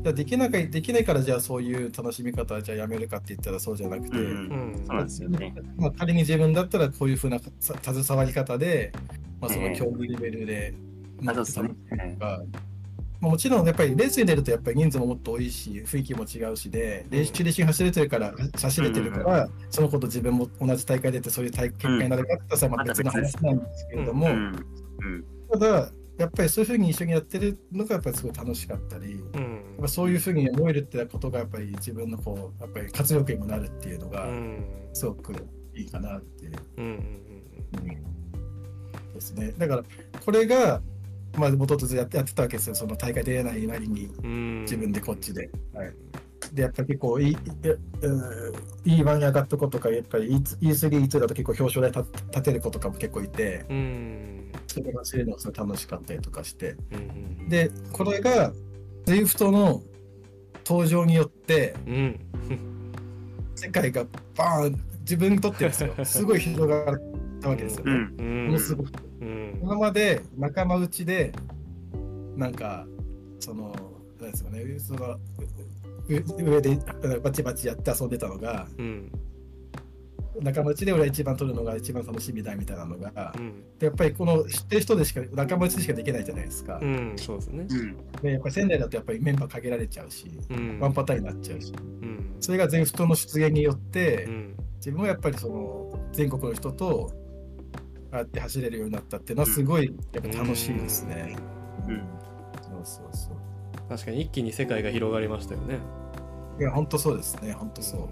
Speaker 2: じゃあできなかできないからじゃあそういう楽しみ方はじゃあやめるかって言ったらそうじゃなくて、
Speaker 1: うん
Speaker 3: うん。
Speaker 1: そうなんですよね。
Speaker 2: まあ、仮に自分だったらこういうふうなさ携わり方で、まあ、その競技レベルで、
Speaker 1: あそうですね。
Speaker 2: がまあもちろんやっぱりレースに出るとやっぱり人数ももっと多いし雰囲気も違うしで練習で一緒に走れてるから走れてるから、その子と自分も同じ大会出てそういう大結果になるかってさまあ別の話なんですけれども、
Speaker 1: うん。うん。
Speaker 2: ただやっぱりそういうふうに一緒にやってるのがやっぱりすごい楽しかったり、やっ
Speaker 3: うん
Speaker 2: ぱそういうふうに思えるってことがやっぱり自分のこうやっぱり活力にもなるっていうのが
Speaker 3: うん
Speaker 2: すごくいいかなっていう。
Speaker 3: うんうん
Speaker 2: ですね。だから、これが、まあ、もともとやってやってたわけですよ。その大会出れないなりに、
Speaker 3: うん
Speaker 2: 自分でこっちで。はい、で、やっぱり結構いい、いいい番に上がった子とか、やっぱり E3、E3 だと結構表彰台立立てる子とかも結構いて、
Speaker 3: うん
Speaker 2: それが走るのがすごい楽しかったりとかして。
Speaker 3: うん
Speaker 2: で、これが、ズイフトの登場によって、
Speaker 3: うん
Speaker 2: 世界がバーン、自分にとってですよ、すごい広がったわけですよね。
Speaker 1: うん
Speaker 3: うん
Speaker 2: ものすごく。
Speaker 3: うん
Speaker 2: 今まで仲間内でなんかそのなんですかねそのうう上でバチバチやって遊んでたのが
Speaker 3: うん
Speaker 2: 仲間内で俺は一番取るのが一番楽しみだみたいなのが
Speaker 3: うん。
Speaker 2: でやっぱりこの知ってる人でしか仲間内でしかできないじゃないですか。
Speaker 3: う。ん。そうですね。
Speaker 1: うん。
Speaker 2: でやっぱり仙台だとやっぱりメンバー限られちゃうし
Speaker 3: うん。
Speaker 2: ワンパターンになっちゃうし
Speaker 3: うん。
Speaker 2: それが全フトの出現によって
Speaker 3: うん
Speaker 2: 自分はやっぱりその全国の人とああやって走れるようになったっていうのはすごいやっぱ楽しいですね。
Speaker 1: うん。
Speaker 2: そうそうそう。
Speaker 3: 確かに一気に世界が広がりましたよね。
Speaker 2: いや、本当そうですね、本当そう。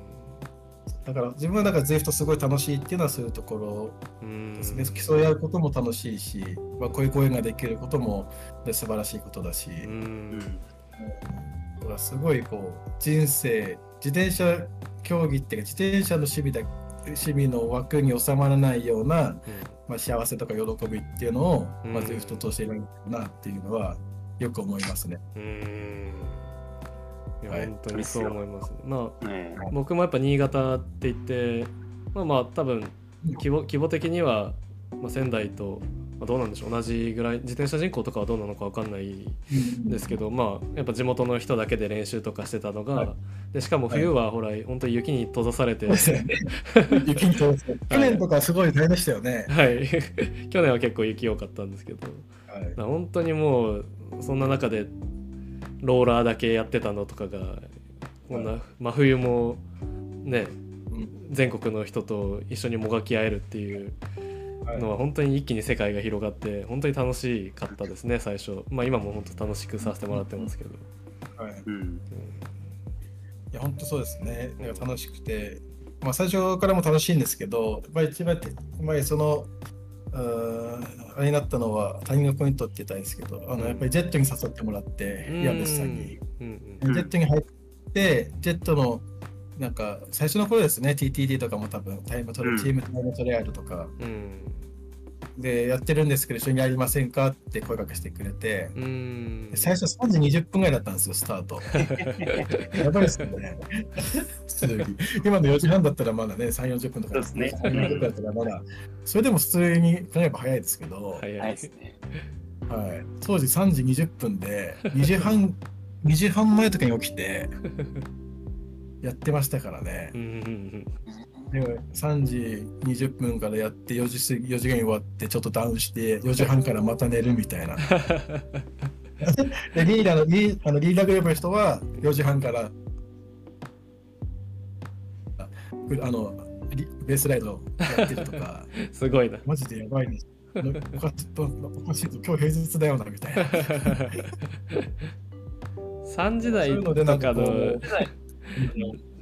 Speaker 2: だから自分はだからゼフトすごい楽しいっていうのはそういうところ
Speaker 3: うん
Speaker 2: ですね。競い合うことも楽しいし、まあ、こういう公演ができることもで素晴らしいことだし、
Speaker 3: う
Speaker 1: うん。ん
Speaker 2: だからすごいこう人生、自転車競技っていうか、自転車の趣味だ趣味の枠に収まらないような、まあ、幸せとか喜びっていうのを、まあ、
Speaker 3: うん。
Speaker 2: ゼフトとしているなっていうのはよく思いますね。
Speaker 3: うん
Speaker 2: はい。
Speaker 3: 本当にそう思いますまあ
Speaker 1: ね
Speaker 3: 僕もやっぱ新潟って言ってまあまあ多分規模規模的には、まあ、仙台と、まあ、どうなんでしょう。同じぐらい自転車人口とかはどうなのか分かんないですけど、まあやっぱ地元の人だけで練習とかしてたのが、
Speaker 2: はい。
Speaker 3: でしかも冬はほら、本当に雪に閉ざされて、
Speaker 2: 雪に通す去年とかすごい大変でしたよね。
Speaker 3: はい。去年は結構雪多かったんですけど。
Speaker 2: はい。
Speaker 3: 本当にもうそんな中でローラーだけやってたのとかがこんな真冬もね
Speaker 2: うん。
Speaker 3: 全国の人と一緒にもがき合えるっていう
Speaker 2: はい。
Speaker 3: のは本当に一気に世界が広がって本当に楽しかったですね最初。まあ今も本当楽しくさせてもらってますけど、
Speaker 2: はい。
Speaker 1: うん。
Speaker 2: いや本当そうですね。なん。か楽しくて、まあ最初からも楽しいんですけど、やっぱり一番て、まあその、あれになったのは、ターニングポイントって言ったんですけど、あのやっぱりジェットに誘ってもらって、
Speaker 3: うん。
Speaker 2: 岩渕さんに。
Speaker 3: うん
Speaker 1: うん
Speaker 2: ジェットに入って、ジェットのなんか最初の頃ですね、TTD とかも多分タイムトレ、
Speaker 1: うん。
Speaker 2: チームタイムトレアルとか、
Speaker 3: うん
Speaker 2: でやってるんですけど、一緒にやりませんかって声かけしてくれて、最初3時20分ぐらいだったんですよ、スタート。やばいですよね。今の4時半だったらまだね、3、40分とか、
Speaker 1: そうですね。
Speaker 2: 3 40分だったらまだ、それでも普通に考えれば早いですけど、
Speaker 3: 早い。
Speaker 1: はいですね。
Speaker 2: はい、当時3時20分で、2時半、2時半前とかに起きて、やってましたからね。
Speaker 3: う。んうん
Speaker 2: でも3時20分からやって4時過ぎ4時ぐらいに終わってちょっとダウンして4時半からまた寝るみたいな。で リーダーのリーあのリーダーグループの人は4時半からああのリベースライドやってるとか
Speaker 3: うん すごいな
Speaker 2: マジでやばいです。おかしいとおかしいと今日平日だよなみたいな。
Speaker 3: 3時台とかの
Speaker 2: う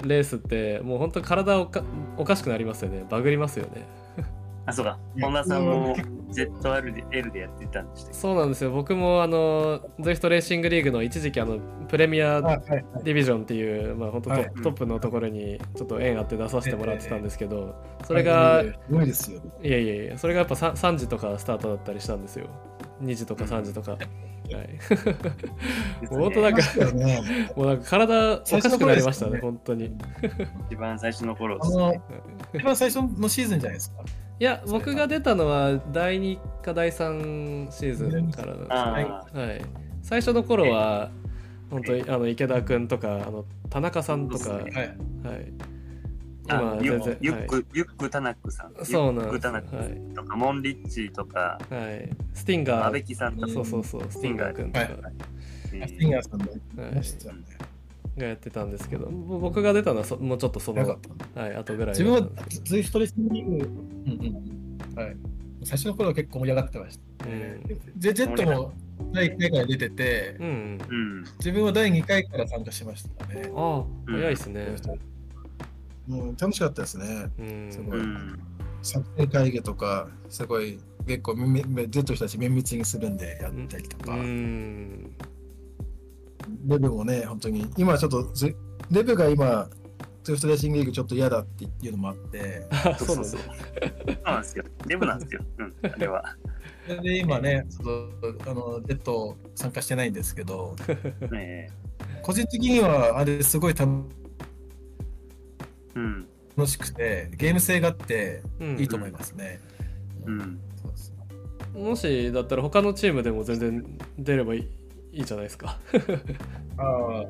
Speaker 3: レースってもう本当体おかおかしくなりますよね。バグりますよね。
Speaker 1: あ、そうか。本田さんも ZR でやってたんでした
Speaker 3: そうなんですよ。僕もあの ZWIFT レーシングリーグの一時期あのプレミアディビジョンっていう、まあ、本当ト,、
Speaker 2: はい。
Speaker 3: トップのところにちょっと縁あって出させてもらってたんですけど、それが、
Speaker 2: すごいですよ。
Speaker 3: いやいやいや、それがやっぱ 3, 3時とかスタートだったりしたんですよ。2時とか3時とか。はい、本当なんか、もうなんか体おかしくなりましたね、本当に。
Speaker 1: 一番最初の頃ですね。
Speaker 2: 一番最初のシーズンじゃないですか。
Speaker 3: いや、僕が出たのは第2か第3シーズンからなんですね。
Speaker 1: あ
Speaker 3: はい、最初の頃は、本当にあの池田君とかあの田中さんとか、はい、
Speaker 2: はい。
Speaker 1: あユ
Speaker 3: 今全然、
Speaker 1: ユック、ユック・タナックさん。
Speaker 3: そうなんです、
Speaker 1: ユック・タナッ
Speaker 3: はい
Speaker 1: クとか、モンリッチとか、
Speaker 3: はい、スティンガ
Speaker 1: 阿部
Speaker 3: ー、
Speaker 1: 木さんとか、
Speaker 3: そうそうそう、スティンガー君とか、
Speaker 2: スティン
Speaker 1: ー
Speaker 2: ガーさんの
Speaker 3: はい。がやってたんですけど、ぼ僕が出たのはそもうちょっとその、
Speaker 2: なか
Speaker 3: はい、
Speaker 2: った。
Speaker 3: 後ぐらい
Speaker 2: 自分は
Speaker 3: だったんです
Speaker 2: ズイフトレスリング、うんうん。はい。最初の頃は結構盛り上がってました。
Speaker 3: けど
Speaker 2: ジェジェットも第1回から出てて
Speaker 3: う、ん、うん、
Speaker 1: うん。
Speaker 2: 自分は第2回から参加しましたね。
Speaker 3: ああ、
Speaker 1: うん
Speaker 3: 早いですね。
Speaker 2: うん、楽しかったですね。
Speaker 3: うん、
Speaker 2: すごい
Speaker 1: うん。
Speaker 2: 作戦会議とか、すごい結構めめめ、ジェットの人たち綿密にするんでやったりとか、
Speaker 3: うん、
Speaker 2: レブもね、本当に、今ちょっとズ、レブが今、ツーフトレーシングリーグちょっと嫌だっていうのもあって、
Speaker 3: あ
Speaker 1: そ
Speaker 3: そう
Speaker 1: そうそう。そうなんですよ。デブなんですよ。うん、あれは。
Speaker 2: それで今ね、ちょっとあのジェット参加してないんですけど、
Speaker 1: ね
Speaker 2: 個人的にはあれすごい楽
Speaker 1: えうん。
Speaker 2: しくて、ゲーム性があって
Speaker 3: うん
Speaker 2: いいと思いますね。
Speaker 1: うん。
Speaker 2: そうです
Speaker 3: もしだったら他のチームでも全然出ればいいいいじゃないですか。
Speaker 2: あ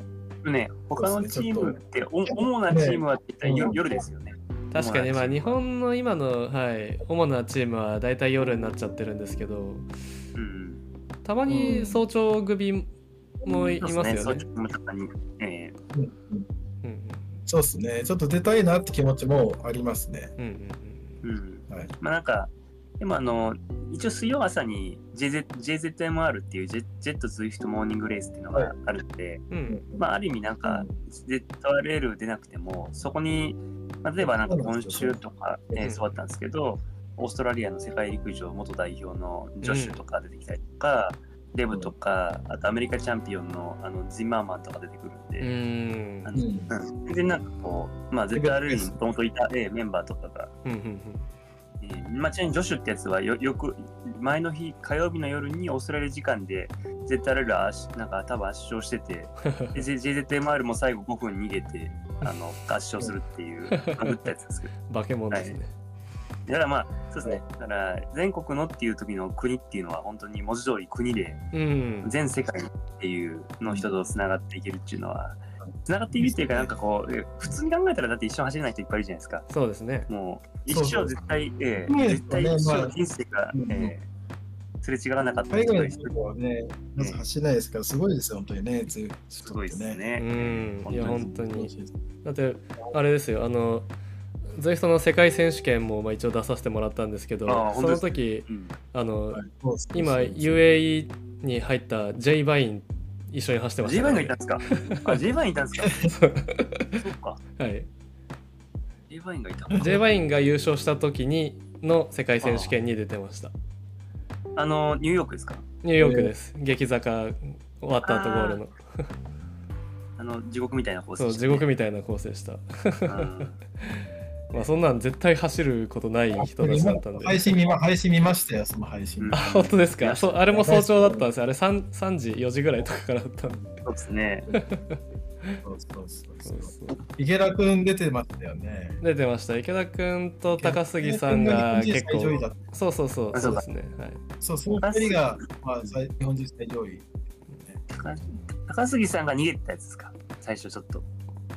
Speaker 2: あ
Speaker 1: ね他のチームって、お主なチームは絶対夜夜ですよね。
Speaker 3: 確かに、まあ、日本の今の、はい、主なチームは大体夜になっちゃってるんですけど、
Speaker 1: うん。
Speaker 3: たまに早朝組もい,、ますよね。
Speaker 1: そうですね。そう
Speaker 2: ですね。ちょっと出たいなって気持ちもありますね。
Speaker 3: うんうん
Speaker 1: えうん。
Speaker 2: はい。
Speaker 1: まあなんか、でもあの、一応水曜朝に JZ JZMR っていうジェジェット Zwift モーニングレースっていうのがあるんで、
Speaker 3: うんうん
Speaker 1: まあある意味なんか ZRL 出なくても、そこに、まあ例えばなんか今週とか、
Speaker 2: うん
Speaker 1: えーそうだったんですけど、オーストラリアの世界陸上元代表のジョシュとか出てきたりとか、デブとか、あとアメリカチャンピオンのあのジンマーマンとか出てくるん
Speaker 3: う
Speaker 1: で、
Speaker 3: ん。
Speaker 1: あの
Speaker 2: うん。
Speaker 1: うん全然なんかこう、まあ ZRL にもともといた、えーメンバーとかが、
Speaker 3: うんうん
Speaker 1: えーまあ、ちなみにジョシュってやつはよよく前の日火曜日の夜にオーストラリア時間で ZRL が圧なんか多分圧勝してて JZMR も最後5分逃げてあの圧勝するっていうバグったやつですけど。
Speaker 3: 化け物ですね。
Speaker 1: だからまあそうですねだから全国のっていう時の国っていうのは本当に文字通り国で
Speaker 3: うん。
Speaker 1: 全世界っていうの人とつながっていけるっていうのはつながっているっていうかなんかこうえ普通に考えたらだって一緒に走れない人いっぱいいるじゃないですか
Speaker 3: そうですね。
Speaker 1: もう一
Speaker 2: そうそう
Speaker 1: 生絶対、え
Speaker 2: ね
Speaker 1: え絶対一
Speaker 2: まあ
Speaker 1: 生人生が、
Speaker 2: うん
Speaker 1: ええすれ違わなかった
Speaker 2: 海外の
Speaker 1: 人
Speaker 2: 人はね、まず走れないですから、すごいですよ、本当にね。す
Speaker 1: すごいです
Speaker 3: う
Speaker 1: ね。
Speaker 3: ん。いや、本当に。
Speaker 2: に。
Speaker 3: だって、あれですよ、あの、 Zwift の世界選手権もまあ一応出させてもらったんですけどその時、
Speaker 1: うん
Speaker 3: あの、
Speaker 2: はい
Speaker 3: 今、UAE に入った J バイン一緒に走ってまし
Speaker 1: ジェイ
Speaker 3: た
Speaker 1: ヴァインがいたんですか？あ、ジェイ・ヴァインいたんですか？そっか。
Speaker 3: はい。
Speaker 1: ジェイ・ヴァインがいた。
Speaker 3: J バインが優勝した時にの世界選手権に出てました。
Speaker 1: あの、ニューヨークですか？
Speaker 3: ニューヨークです。激坂終わった後ゴールの。
Speaker 1: あの、地獄みたいなコース
Speaker 3: そう、地獄みたいなコースでした。
Speaker 1: うん
Speaker 3: まあそんなん絶対走ることない人たちだったんで。
Speaker 2: 配信見ま配信見ましたよ、その配信。
Speaker 1: うん
Speaker 3: あ、本当ですか？そうあれも早朝だったんですよ。あれ 3, 3時、4時ぐらいとかからだったんで。
Speaker 1: そうですね。
Speaker 2: そうそうそう
Speaker 3: そ
Speaker 2: そうう
Speaker 3: そう
Speaker 2: 池田くん出てましたよね。
Speaker 3: 出てました。池田くんと高杉さんが結構
Speaker 2: っ。
Speaker 3: そうそうそう。
Speaker 1: あそううか
Speaker 3: そですね。はい。
Speaker 2: そう、その二人が、まあ、最日本人最上位。
Speaker 1: 高高杉さんが逃げてたやつですか最初ちょっと。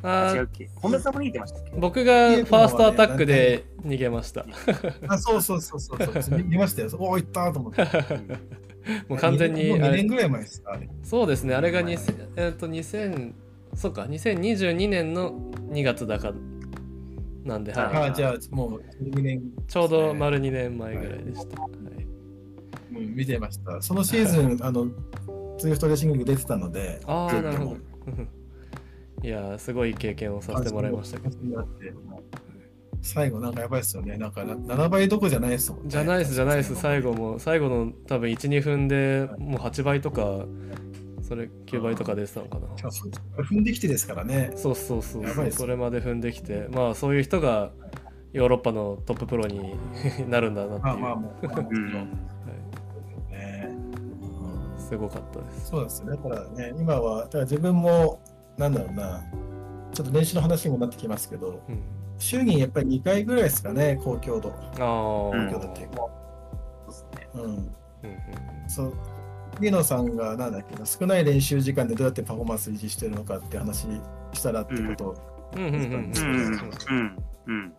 Speaker 3: あー
Speaker 1: 違うっけ？本田さんも逃げてましたっけ？
Speaker 3: 僕がファーストアタックで逃げました。
Speaker 2: あ、そうそうそうそうそう。見見ましたよ。おお、行ったと思って。
Speaker 3: もう完全に
Speaker 2: もう2
Speaker 3: あれ
Speaker 2: 年ぐらい前ですか。
Speaker 3: そうですね、あれが2000、えっと2000、そうか、2022年の2月だかなんで、
Speaker 1: あ
Speaker 3: はい、
Speaker 2: あじゃあ、もう2年、
Speaker 3: ちょうど丸2年前ぐらいでした。はい
Speaker 2: うん見てました。そのシーズン、あの、ツイフトレーシング出てたので、
Speaker 3: ああ、なるほど。いやー、すごい経験をさせてもらいましたけど。
Speaker 2: 最後、なんかやばいですよね。なんかな7倍どころじゃないですもんね。
Speaker 3: じゃないです、じゃないです、最後も、最後の多分1、2分でもう8倍とか、それ9倍とか出てたのかな。
Speaker 2: そうそう踏んできてですからね。
Speaker 3: そうそうそうそそれまで踏んできて、まあそういう人がヨーロッパのトッププロに なるんだなっていう、
Speaker 2: まあまあ、もう、
Speaker 1: うん
Speaker 3: はすごかったです。
Speaker 2: そうですね。だからね、今は、だから自分も、なんだろうな、ちょっと練習の話にもなってきますけど、
Speaker 3: うん、
Speaker 2: 週にやっぱり2回ぐらいですかね、高強度。
Speaker 3: ああ、
Speaker 1: うん
Speaker 2: 高強度っていうか。
Speaker 1: そうですね。
Speaker 2: うん。
Speaker 3: うんうん
Speaker 2: そう。杉野さんがなんだっけな少ない練習時間でどうやってパフォーマンス維持してるのかって話したらってことを、
Speaker 3: うんうんうんうん
Speaker 1: うん。うん。うん。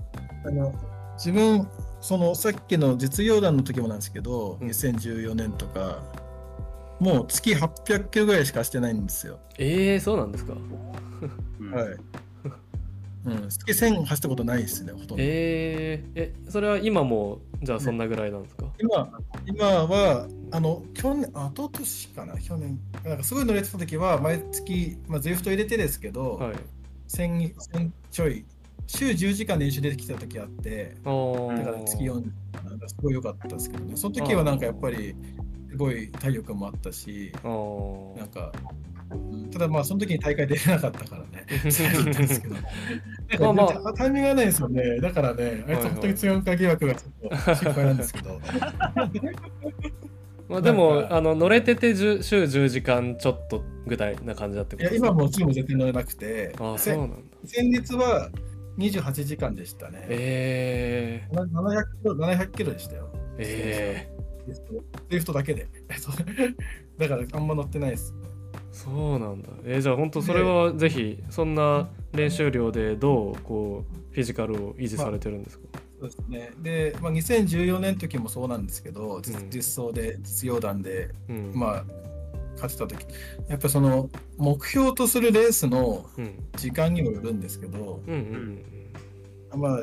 Speaker 2: あの自分そのさっきの実業団の時もなんですけど、
Speaker 3: うん
Speaker 2: 2014年とかもう月800キロぐらいしかしてないんですよ。
Speaker 3: ええー、そうなんですか。
Speaker 1: うん
Speaker 2: はい。うん、月1000走ったことないですね、ほとんど。
Speaker 3: えー、え、それは今もじゃあそんなぐらいなんですか？
Speaker 2: 今今は、あの、去年、あ、一昨年かな、去年、なんかすごい乗れてた時は、毎月、まあ、ゼフト入れてですけど、
Speaker 3: はい。
Speaker 2: 1000 1000ちょい、週10時間練習出てきた時あって、だから月4なんかすごい良かったですけどね、その時はなんかやっぱり、すごい体力もあったし、なんか、うんただまあ、その時に大会出れなかったからね。
Speaker 3: まあ
Speaker 2: タイミングがないですよね。だからね、あいつ本当に強か疑惑がちょっと心配なんですけど。
Speaker 3: まあでもあの乗れてて10週10時間ちょっとぐらいな感じだってことですか
Speaker 2: 今もうチーム絶対乗れなくて、
Speaker 3: ああそう
Speaker 2: せ
Speaker 3: なんだ。
Speaker 2: 先日は28時間でしたね。
Speaker 3: え
Speaker 2: な700キロ ,700 キロでしたよ。
Speaker 3: ー、え
Speaker 2: リフトだけで。だからあんま乗ってないです。
Speaker 3: ー、そうなんだ。えー、じゃあ本当それはぜひそんな練習量でどうこうフィジカルを維持されてるんですか、
Speaker 2: そうですね。で、まあ、2014年の時もそうなんですけど、実
Speaker 3: うん
Speaker 2: 実装で、実用団で、
Speaker 3: うん、
Speaker 2: まあ、勝てた時やっぱその目標とするレースの
Speaker 3: うん、
Speaker 2: 時間にもよるんですけど、
Speaker 3: うんうん
Speaker 2: まあ、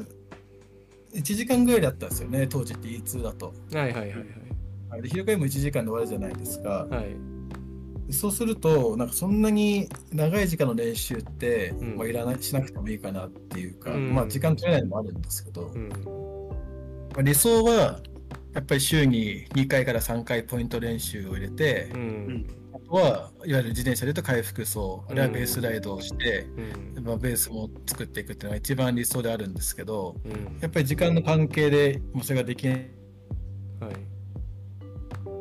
Speaker 2: 1時間ぐらいだったんですよね、当時って E2 だと。
Speaker 3: うん。はいはいはい
Speaker 2: はいで、広がりも1時間で終わるじゃないですか。
Speaker 3: はい。
Speaker 2: そうすると、なんかそんなに長い時間の練習って、
Speaker 3: うん
Speaker 2: まあ、いらないしなくてもいいかなっていうか、
Speaker 3: うん
Speaker 2: まあ時間取れないのもあるんですけど、
Speaker 3: うん。
Speaker 2: まあ、理想はやっぱり週に2回から3回ポイント練習を入れて、
Speaker 3: うん。
Speaker 2: あとはいわゆる自転車で言うと回復走、あるいはベースライドをして、
Speaker 3: うん。
Speaker 2: まあ、ベースも作っていくっていうのが一番理想であるんですけど、
Speaker 3: うん。
Speaker 2: やっぱり時間の関係でもうそれができ
Speaker 3: はい。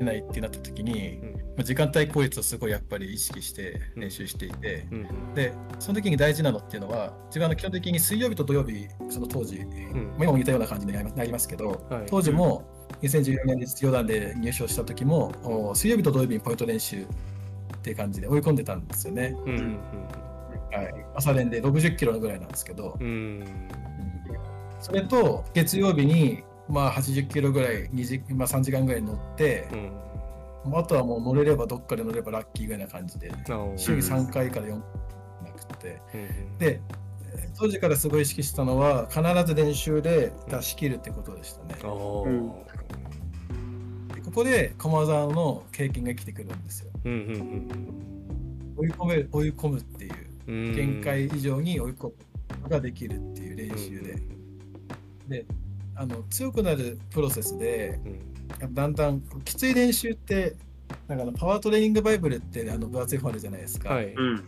Speaker 2: ないってなった時に、
Speaker 3: うん
Speaker 2: まあ、時間帯効率をすごいやっぱり意識して練習していて、
Speaker 3: うん。
Speaker 2: でその時に大事なのっていうのは自分は基本的に水曜日と土曜日その当時、まあ今も似たような感じになりますけど、
Speaker 3: はい
Speaker 2: 当時も2014年に実業団で入賞した時もお水曜日と土曜日にポイント練習っていう感じで追い込んでたんですよね、
Speaker 3: うん。うん。
Speaker 2: はい、朝練で60キロぐらいなんですけど、
Speaker 3: うん。
Speaker 2: それと月曜日にまあ80キロぐらい2時、まあ、3時間ぐらい乗って
Speaker 3: う、ん。
Speaker 2: あとはもう乗れればどっかで乗ればラッキーぐらいな感じで週に3回から4回なくて。
Speaker 3: うん。
Speaker 2: でえー当時からすごい意識したのは必ず練習で出し切るってことでしたね。ここで駒沢の経験が生きてくるんですよ。
Speaker 3: うんうん
Speaker 2: 追い込め追い込むっていう
Speaker 3: うん。うん。
Speaker 2: 限界以上に追い込むができるっていう練習で。であの強くなるプロセスで
Speaker 3: うん。
Speaker 2: だんだんきつい練習ってなんかあのパワートレーニングバイブルってあの分厚い本あるじゃないですか、
Speaker 3: はい。
Speaker 1: うん。
Speaker 2: ね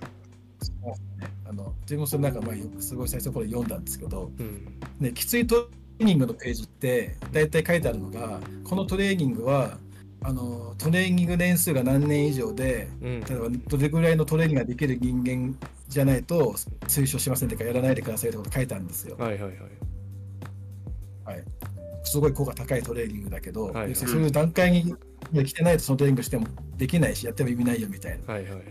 Speaker 2: ああの自分もそれなんかまあすごい最初の頃読んだんですけど、
Speaker 3: うん
Speaker 2: ね、きついトレーニングのページって大体書いてあるのがこのトレーニングはあのトレーニング年数が何年以上で
Speaker 3: うん
Speaker 2: 例えばどれぐらいのトレーニングができる人間じゃないと推奨しませんとかやらないでくださいってこと書いてあるんですよ。
Speaker 3: はいはいはい
Speaker 2: はい、すごい効果高いトレーニングだけど、
Speaker 3: はいはい。
Speaker 2: そういう段階に来てないとそのトレーニングしてもできないしやっても意味ないよみたいな。
Speaker 3: はいはいはい。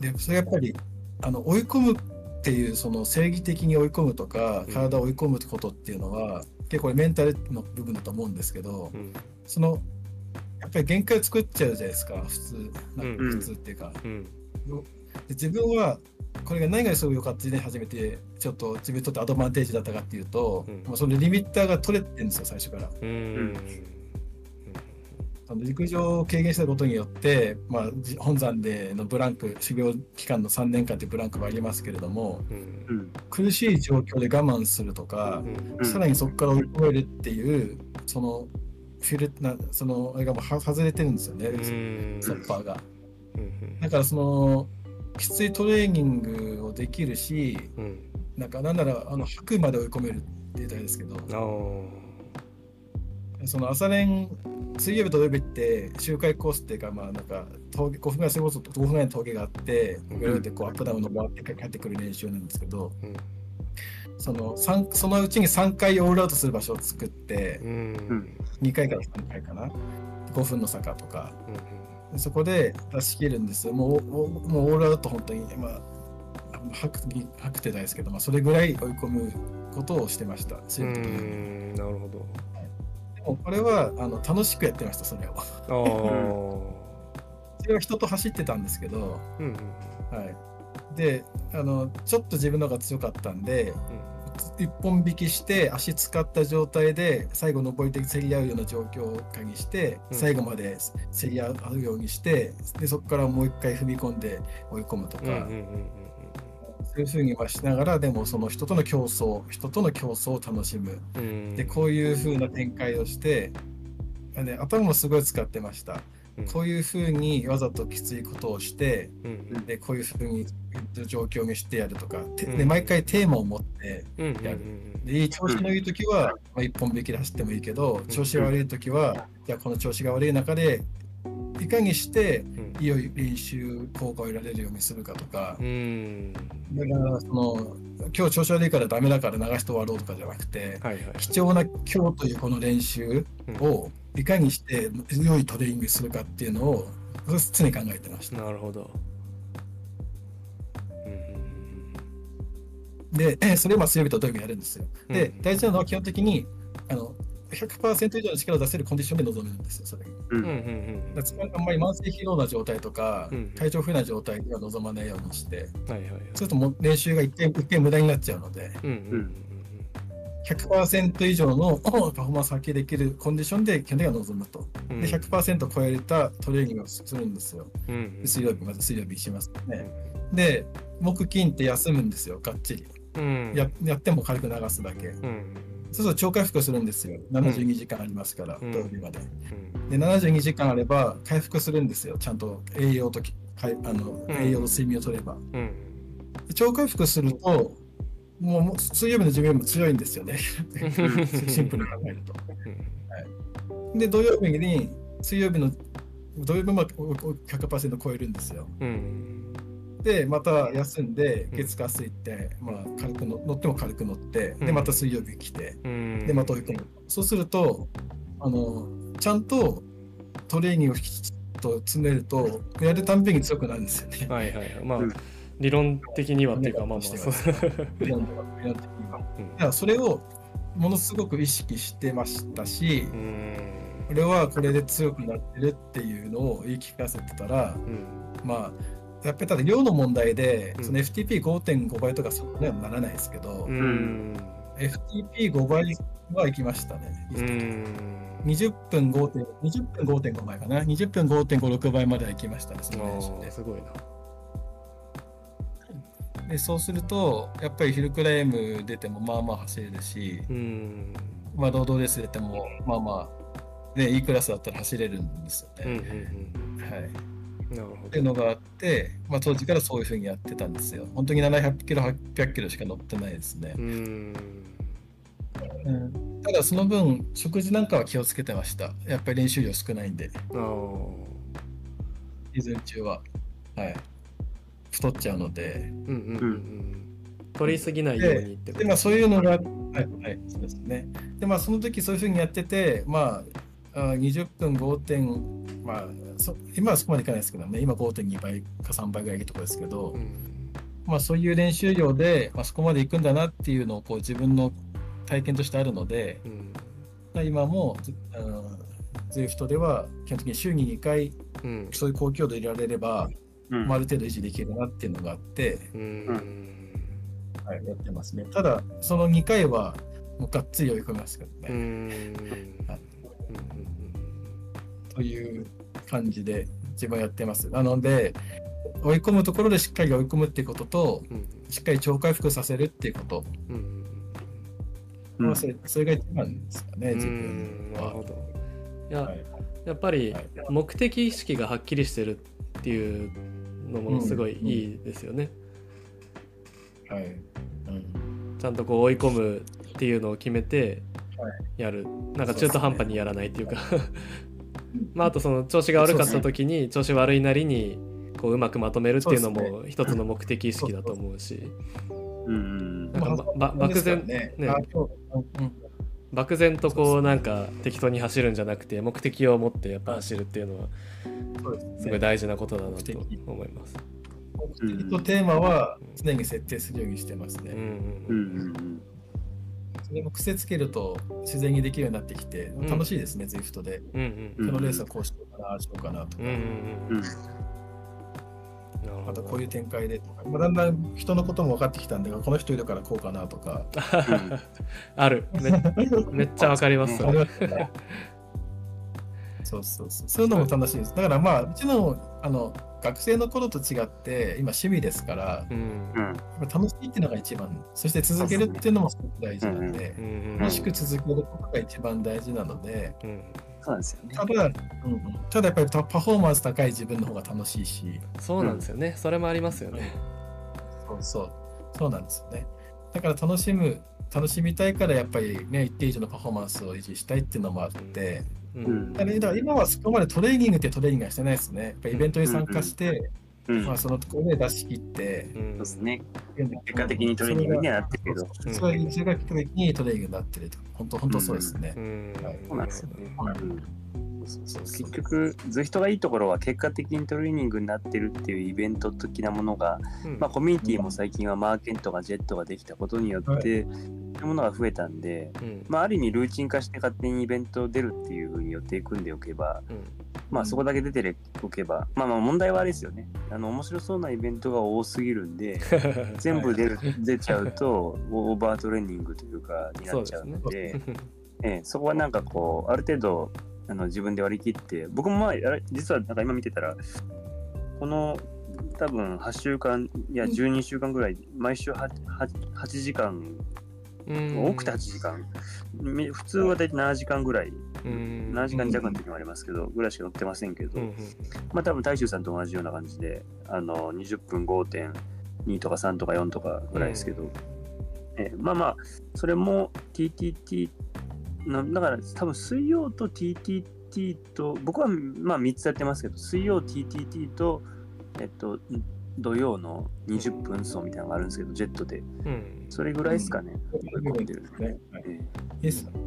Speaker 2: でそれやっぱりあの追い込むっていうその正義的に追い込むとか
Speaker 3: うん。
Speaker 2: 体を追い込むことっていうのは、結構メンタルの部分だと思うんですけど
Speaker 3: うん。
Speaker 2: そのやっぱり限界を作っちゃうじゃないですか普通なんか
Speaker 1: うん。
Speaker 2: 普通っていうか、
Speaker 3: うん。
Speaker 2: で自分はこれが何がすごい良かったで初めてちょっと自分にとってアドバンテージだったかっていうと、
Speaker 3: うん。
Speaker 2: もうそのリミッターが取れてるんですよ最初から。
Speaker 3: うん。
Speaker 2: あの陸上を経験したことによって、まあ、じ本山でのブランク修行期間の3年間っていうブランクもありますけれども
Speaker 3: うん。
Speaker 1: うん
Speaker 2: 苦しい状況で我慢するとか
Speaker 3: う、ん。
Speaker 1: うん
Speaker 2: さらにそこから追い込めるっていうそのフィルなそのあれがもうは外れてるんですよね、
Speaker 3: うん。
Speaker 2: ストッパーが。
Speaker 3: うん。
Speaker 2: だからそのきついトレーニングをできるし
Speaker 3: うん
Speaker 2: なんかなんならあの吐くまで追い込めるって言いたいですけど。その朝練水曜日と土曜日って周回コースっていうかまあなんか峠5分ぐらい過ごすと5分ぐらいの峠があって
Speaker 3: うん。
Speaker 2: ぐるってこうアップダウンの回って帰ってくる練習なんですけど。
Speaker 3: うん。
Speaker 2: その三そのうちに3回オールアウトする場所を作って
Speaker 3: うん。
Speaker 2: 2回から3回かな？5分の坂とか。
Speaker 3: うん
Speaker 2: でそこで出し切るんですよ。もうおもうオールアウト本当にまあ吐く吐くてないですけど、まあ、それぐらい追い込むことをしてました。
Speaker 3: なるほど。
Speaker 2: でもこれはあの楽しくやってましたそれを。それは人と走ってたんですけど
Speaker 3: うん
Speaker 2: はい、であのちょっと自分の方が強かったんで一本引きして足使った状態で最後上りで競り合うような状況下にして
Speaker 3: うん。
Speaker 2: 最後まで競り合うようにしてでそこからもう一回踏み込んで追い込むとか、
Speaker 3: うんうんうん
Speaker 2: そういうふうにはしながらでもその人との競争人との競争を楽しむ。
Speaker 3: うん。うん
Speaker 2: でこういうふうな展開をして、ね、頭もすごい使ってました。こういうふうにわざときついことをして
Speaker 3: うん
Speaker 2: でこういうふうに状況にしてやるとか、て
Speaker 3: うん。
Speaker 2: で毎回テーマを持ってやる。でいい調子のいい時は、まあ、一本引きで走ってもいいけど調子が悪い時は、じゃあこの調子が悪い中でいかにして
Speaker 3: うん。
Speaker 2: いよいよ練習効果を得られるようにするかとか
Speaker 3: う、ん。
Speaker 2: だからその今日調子悪いからダメだから流して終わろうとかじゃなくて
Speaker 3: はいはい
Speaker 2: 貴重な今日というこの練習をいかにして良いトレーニングするかっていうのを常に考えてました。
Speaker 3: なるほど。うん。
Speaker 2: で、えそれをまあ水曜日と土曜日やるんですよ。で、
Speaker 3: うん。
Speaker 2: 大事なのは基本的にあの100%以上の力を出せるコンディションで臨むんですよ、それに。
Speaker 1: う
Speaker 3: うんうんん
Speaker 2: だからあんまり慢性疲労な状態とか、
Speaker 3: うん
Speaker 2: 体調不良な状態では臨まないようにして、
Speaker 3: うんはいはいはい
Speaker 2: そうするともう練習が一回一回無駄になっちゃうので、
Speaker 3: うんうん
Speaker 2: 100%以上のパフォーマンスを発揮できるコンディションで基本的には臨むと。
Speaker 3: うん
Speaker 2: で、100%超えたトレーニングをするんですよ。
Speaker 3: うんうん
Speaker 2: で水曜日、まず水曜日しますね。で、木金って休むんですよ、がっちり。
Speaker 3: うん
Speaker 2: ややっても軽く流すだけ。
Speaker 3: うん
Speaker 2: そうすると超回復するんですよ。72時間ありますから、
Speaker 3: うん
Speaker 2: 土曜日まで。
Speaker 3: うん
Speaker 2: で、72時間あれば回復するんですよ。ちゃんと栄養とあの
Speaker 3: うん
Speaker 2: 栄養と睡眠を取れば。超回復すると、もう水曜日の自分も強いんですよね。シンプルに考えると。で、土曜日に、水曜日の土曜日も100%超えるんですよ。
Speaker 3: うん
Speaker 2: で、また休んで、
Speaker 3: うん。
Speaker 2: 月火水って、まあ、軽くの乗っても軽く乗って、で、
Speaker 3: うん
Speaker 2: また水曜日来て、
Speaker 3: うん。
Speaker 2: で、また追い込む。そうすると、あの、ちゃんとトレーニングをきちっと詰めると、やるたんびに強くなるんですよね。
Speaker 3: はいはい。はいまあ
Speaker 1: うん。
Speaker 3: 理論的にはっていうかまあまあそう
Speaker 2: 理論では。理論的には。
Speaker 3: うん
Speaker 2: だからそれをものすごく意識してましたし、
Speaker 3: うん。
Speaker 2: 俺はこれで強くなってるっていうのを言い聞かせてたら、
Speaker 3: うん。
Speaker 2: まあ、やっぱりただ量の問題で、
Speaker 3: うん
Speaker 2: その FTP5.5 倍とかそんなにはならないですけど、
Speaker 3: うん
Speaker 2: FTP5 倍は行きましたね。
Speaker 3: うん
Speaker 2: 20分5.5 20分5.5倍かな。20分5.56倍までは行きましたね、その
Speaker 3: すごいな
Speaker 2: で。で、そうすると、やっぱりヒルクライム出てもまあまあ走れるし、
Speaker 3: うん
Speaker 2: まあ、ロードレース出てもまあまあ、ね、いいクラスだったら走れるんですよね。
Speaker 3: ん
Speaker 2: はい。っていうのがあって、まあ、当時からそういうふうにやってたんですよ。本当に700キロ、800キロしか乗ってないですね
Speaker 3: う。ん
Speaker 2: ただその分、食事なんかは気をつけてました。やっぱり練習量少ないんで、シーズン中は。はい。太っちゃうので。
Speaker 3: うんうんうんうん取りすぎないようにって
Speaker 2: で、まあそういうのが、はい、はい、そうですね。で、まあその時そういうふうにやってて、まあ、あ20分5点、まあそ、今はそこまでいかないですけどね、今5.2倍か3倍ぐらいいいところですけど、
Speaker 3: うん。
Speaker 2: まあそういう練習量で、まあ、そこまで行くんだなっていうのをこう自分の体験としてあるので、
Speaker 3: うん。
Speaker 2: まあ今も、あの ZWIFT では基本的に週に2回
Speaker 3: うん。
Speaker 2: そういう高強度入れられれば、
Speaker 1: うん。
Speaker 2: まあ、ある程度維持できるなっていうのがあって、
Speaker 3: うん。
Speaker 2: はい、やってますね。ただ、その2回はもうがっつり追い込みますけどね。という感じで自分やってます。なので、追い込むところでしっかり追い込むっていうことと、しっかり超回復させるっていうこと、まあそれそれが一番ですかね、自分は。
Speaker 3: なるほどいや、
Speaker 2: はい
Speaker 3: やっぱり目的意識がはっきりしてるっていうのもすごいいいですよね、
Speaker 2: はいうん
Speaker 3: ちゃんとこう追い込むっていうのを決めてやる、なんか中途半端にやらないっていうか。まああとその調子が悪かった時に調子悪いなりにこううまくまとめるっていうのも一つの目的意識だと思うし。
Speaker 1: うん
Speaker 3: なんかばば
Speaker 2: まあ
Speaker 3: 漠然
Speaker 2: ね。
Speaker 3: 漠然とこうなんか適当に走るんじゃなくて目的を持ってやっぱ走るっていうのは
Speaker 2: す
Speaker 3: ごい大事なことだなと
Speaker 2: 目的
Speaker 3: 思います。
Speaker 2: 目的とテーマは常に設定するようにしてますね。
Speaker 3: うん
Speaker 1: うんうん
Speaker 2: それも癖つけると自然にできるようになってきて
Speaker 3: ん。
Speaker 2: 楽しいですね、ZWIFT で。
Speaker 3: うんうん。
Speaker 1: うん
Speaker 2: このレースはこうしようかな、ああしようかなとか、
Speaker 3: うんうん
Speaker 1: う
Speaker 3: うん。
Speaker 2: またこういう展開でとか、まあ、だんだん人のことも分かってきたんで、この人いるからこうかなとか。
Speaker 3: ある。め めっちゃわかります。そ
Speaker 2: うそうそう。そういうのも楽しいです。だからまあ、うちのあの学生の頃と違って、今趣味ですから、
Speaker 3: うん。
Speaker 2: 楽しいっていうのが一番、そして続けるっていうのもすごく大事なんで
Speaker 3: う、ん
Speaker 2: 楽しく続けることが一番大事なので、
Speaker 3: うん。
Speaker 1: そうなんですよね。
Speaker 2: ただ、うんうん。ただやっぱりパパフォーマンス高い自分の方が楽しいし、
Speaker 3: そうなんですよね。それもありますよね。
Speaker 2: そうそう、そうなんですよね。だから楽しむ、楽しみたいからやっぱりね、一定以上のパフォーマンスを維持したいっていうのもあって、
Speaker 3: う
Speaker 1: うんん
Speaker 2: だからだから今はそこまでトレーニングってトレーニングはしてないですね。やっぱりイベントに参加して、
Speaker 1: うん
Speaker 2: まあ、そのところで出し切って、
Speaker 3: うん
Speaker 1: そうですね。
Speaker 2: 結
Speaker 1: 結果的にトレーニングにはなってるけど。
Speaker 3: うん
Speaker 2: それ的にトレーニングになってると。本当、本当そうですね。
Speaker 3: うん
Speaker 2: はい
Speaker 1: そうなんですよね。そうそう結局、ズヒトがいいところは結果的にトレーニングになってるっていうイベント的なものが、
Speaker 3: うん。
Speaker 1: まあ、コミュニティも最近はマーケントがジェットができたことによって、そういうものが増えたんで、
Speaker 3: うん。
Speaker 1: まあ、ある意味ルーチン化して勝手にイベント出るっていうふうに予定組んでおけば、
Speaker 3: うん。
Speaker 1: まあそこだけ出ておけば、まあまあ問題はあれですよね。あの面白そうなイベントが多すぎるんで、全部出る、出ちゃうと オーバートレーニングというかになっちゃうので、ええそこはなんかこう、ある程度あの自分で割り切って、僕もまあ、実はなんか今見てたら、この多分8週間、いや12週間ぐらい、毎週 8, 8, 時間、
Speaker 3: うん。
Speaker 1: 多くて8時間、み普通は大体7時間ぐらい、
Speaker 3: うん。
Speaker 1: 7時間弱の時もありますけど、ぐらいしか乗ってませんけど、
Speaker 3: うん
Speaker 1: まあ多分大衆さんと同じような感じで、あの20分5.2とか3とか4とかぐらいですけど、えまあまあ、それも TTT なだから多分水曜と TTT と、僕はまあ3つやってますけど、水曜 TTT と、えっと、土曜の20分走みたいなのがあるんですけど、ジェットで。
Speaker 3: うん。
Speaker 1: それぐらいですかね。追い込んでるの
Speaker 2: ね。はい。
Speaker 1: え
Speaker 2: いいです
Speaker 3: う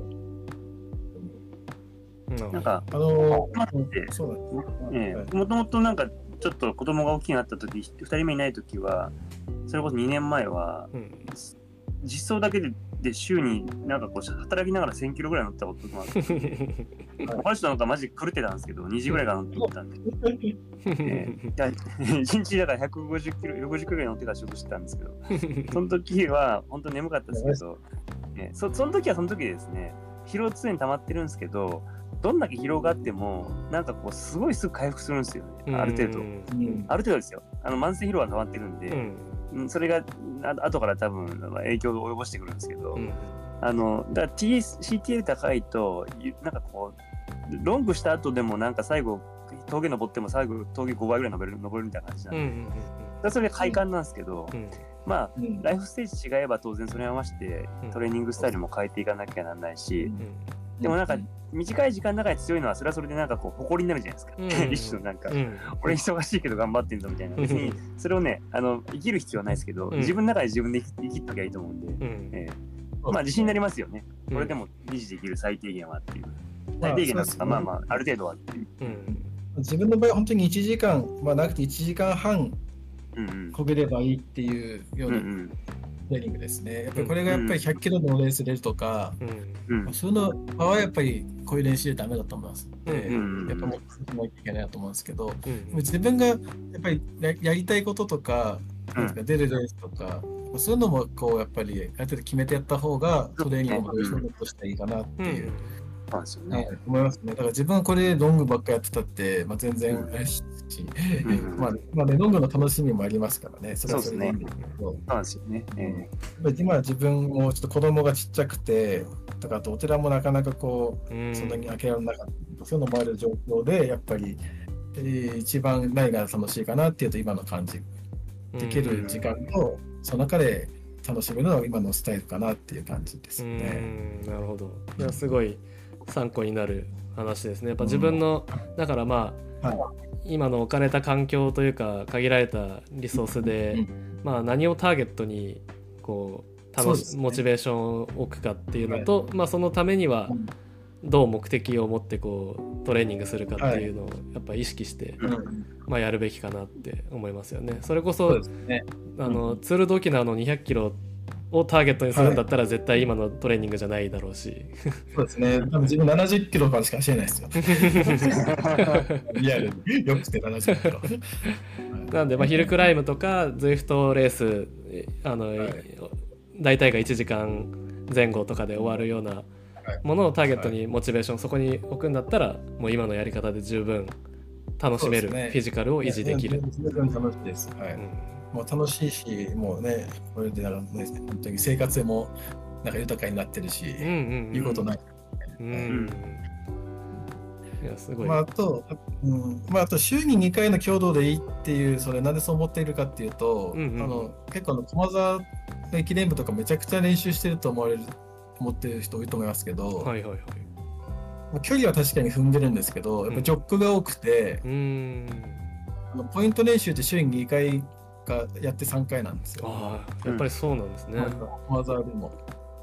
Speaker 3: ん。
Speaker 1: えなんか、
Speaker 2: あの
Speaker 1: まあで
Speaker 2: そうなんですね。はい。
Speaker 1: もともとなんかちょっと子供が大きくなった時2人目いない時はそれこそ2年前は
Speaker 3: うん
Speaker 1: 実装だけでで週になんかこう働きながら1000キロぐらい乗ったこともあって この人なんかマジで狂ってたんですけど2時ぐらいから乗ってたんで、ええいや1日だから150キロ150キロぐらい乗ってから仕事してたんですけどその時は本当眠かったですけど、ええそその時はその時でですね疲労常に溜まってるんですけどどんだけ疲労があってもなんかこうすごいすぐ回復するんですよねある程度。
Speaker 2: うん
Speaker 1: ある程度ですよ。あの慢性疲労は溜まってるんで、
Speaker 3: うん
Speaker 1: うんそれがあ後から多分まあ影響を及ぼしてくるんですけど、
Speaker 3: うん。
Speaker 1: あのだから CTL 高いとゆなんかこうロングした後でもなんか最後峠登っても最後峠5倍ぐらい登れる登るみたいな感じなんで、
Speaker 3: うんうん
Speaker 1: それはそれで快感なんですけど、
Speaker 3: うん。うん
Speaker 1: まあ
Speaker 2: うん
Speaker 1: ライフステージ違えば当然それに合わせて
Speaker 3: うん。
Speaker 1: トレーニングスタイルも変えていかなきゃならないし、
Speaker 3: うん
Speaker 1: でもなんか短い時間の中で強いのはそれはそれでなんかこう誇りになるじゃないですか、
Speaker 3: うん。
Speaker 1: 一種のなんか、
Speaker 3: うん。
Speaker 1: 俺忙しいけど頑張ってんぞみたいな。別にそれをねあの生きる必要はないですけど、
Speaker 3: うん。
Speaker 1: 自分の中で自分で生きときゃいいと思うんで、
Speaker 3: うん。
Speaker 1: ええ。まあ自信になりますよね、
Speaker 3: うん。
Speaker 1: これでも維持できる最低限はっていう。
Speaker 2: まあ
Speaker 1: 最低限なんですか、
Speaker 2: そうですね。
Speaker 1: まあまあある程度はっていう、
Speaker 3: うん。
Speaker 2: 自分の場合、本当に1時間、まあ、なくて1時間半
Speaker 1: うんうん。
Speaker 2: こげればいいっていうよ
Speaker 1: う
Speaker 2: うんな
Speaker 1: うん
Speaker 2: トレーニングですね。やっぱりこれがやっぱり100キロのレース出るとか、
Speaker 3: うん。
Speaker 1: うん。
Speaker 2: そういうのはやっぱりこういう練習でダメだと思います。で
Speaker 1: うん。
Speaker 2: やっぱもう進まなきゃいけないなと思うんですけど、
Speaker 3: うん。
Speaker 2: 自分がやっぱりややりたいこととか、出るレースとか、そういうのもこうやっぱりある程度決めてやった方がトレーニングもよりとしたらいいかなっていう、
Speaker 1: そうなんですよ
Speaker 2: はい
Speaker 1: ね、
Speaker 2: 思いますね。だから自分はこれでロングばっかやってたって、まあ、全然
Speaker 1: うん。
Speaker 2: あれし、
Speaker 1: うん。
Speaker 2: まあまあね、ロングの楽しみもありますからね、それはそれで。いいんですけど、
Speaker 1: そうですよね、
Speaker 2: 今自分もちょっと子供がちっちゃくて、とかあとお寺もなかなかこう、
Speaker 3: うん。
Speaker 2: そんなに開けられなかった、そういうのもある状況で、やっぱり、えー一番何が楽しいかなっていうと、今の感じ、できる時間と、その中で楽しめるのは今のスタイルかなっていう感じですね。
Speaker 3: ん。なるほど。いやすごい参考になる話ですね。やっぱ自分の、だからまあ、
Speaker 2: は
Speaker 3: 今の置かれた環境というか限られたリソースで、
Speaker 2: うん。
Speaker 3: まあ、何をターゲットにこう楽し
Speaker 2: ね。
Speaker 3: モチベーションを置くかっていうのと、まあ、そのためには
Speaker 2: うん。
Speaker 3: どう目的を持ってこうトレーニングするかっていうのをやっぱ意識して、
Speaker 2: うん。
Speaker 3: まあ、やるべきかなって思いますよね。それこそ
Speaker 2: ね。
Speaker 3: あのツールド沖縄の200キロをターゲットにするんだったら絶対今のトレーニングじゃないだろうし、
Speaker 2: そうですね。多分自分70キロからしか走れないですよ。リアルに。よくて70キロ。
Speaker 3: なんでまあヒルクライムとかズイフトレースえあの、
Speaker 2: はい
Speaker 3: 大体が1時間前後とかで終わるようなものをターゲットにモチベーションそこに置くんだったらもう今のやり方で十分楽しめる
Speaker 2: ね
Speaker 3: ィジカルを維持できる。
Speaker 2: 全然楽しいです。はい。
Speaker 3: うん
Speaker 2: もう楽しいし、もうね、これでなんかね、本当に生活もなんか豊かになってるし、
Speaker 3: うんうん
Speaker 2: 言うことない。
Speaker 3: うんいやすごい。
Speaker 2: まあ、あと、うんまあ、あと週に2回の共同でいいっていう、それなんでそう思っているかっていうと、
Speaker 3: うんうん
Speaker 2: あの結構あの駒沢駅伝部とかめちゃくちゃ練習してると思われる思ってる人多いと思いますけど、
Speaker 3: はいはいはい。
Speaker 2: まあ距離は確かに踏んでるんですけど、やっぱジョックが多くて、
Speaker 3: うーん。
Speaker 2: あのポイント練習って週に2回かやって3回なんですよ。
Speaker 3: ああ、やっぱりそうなんですね。
Speaker 2: 駒沢でも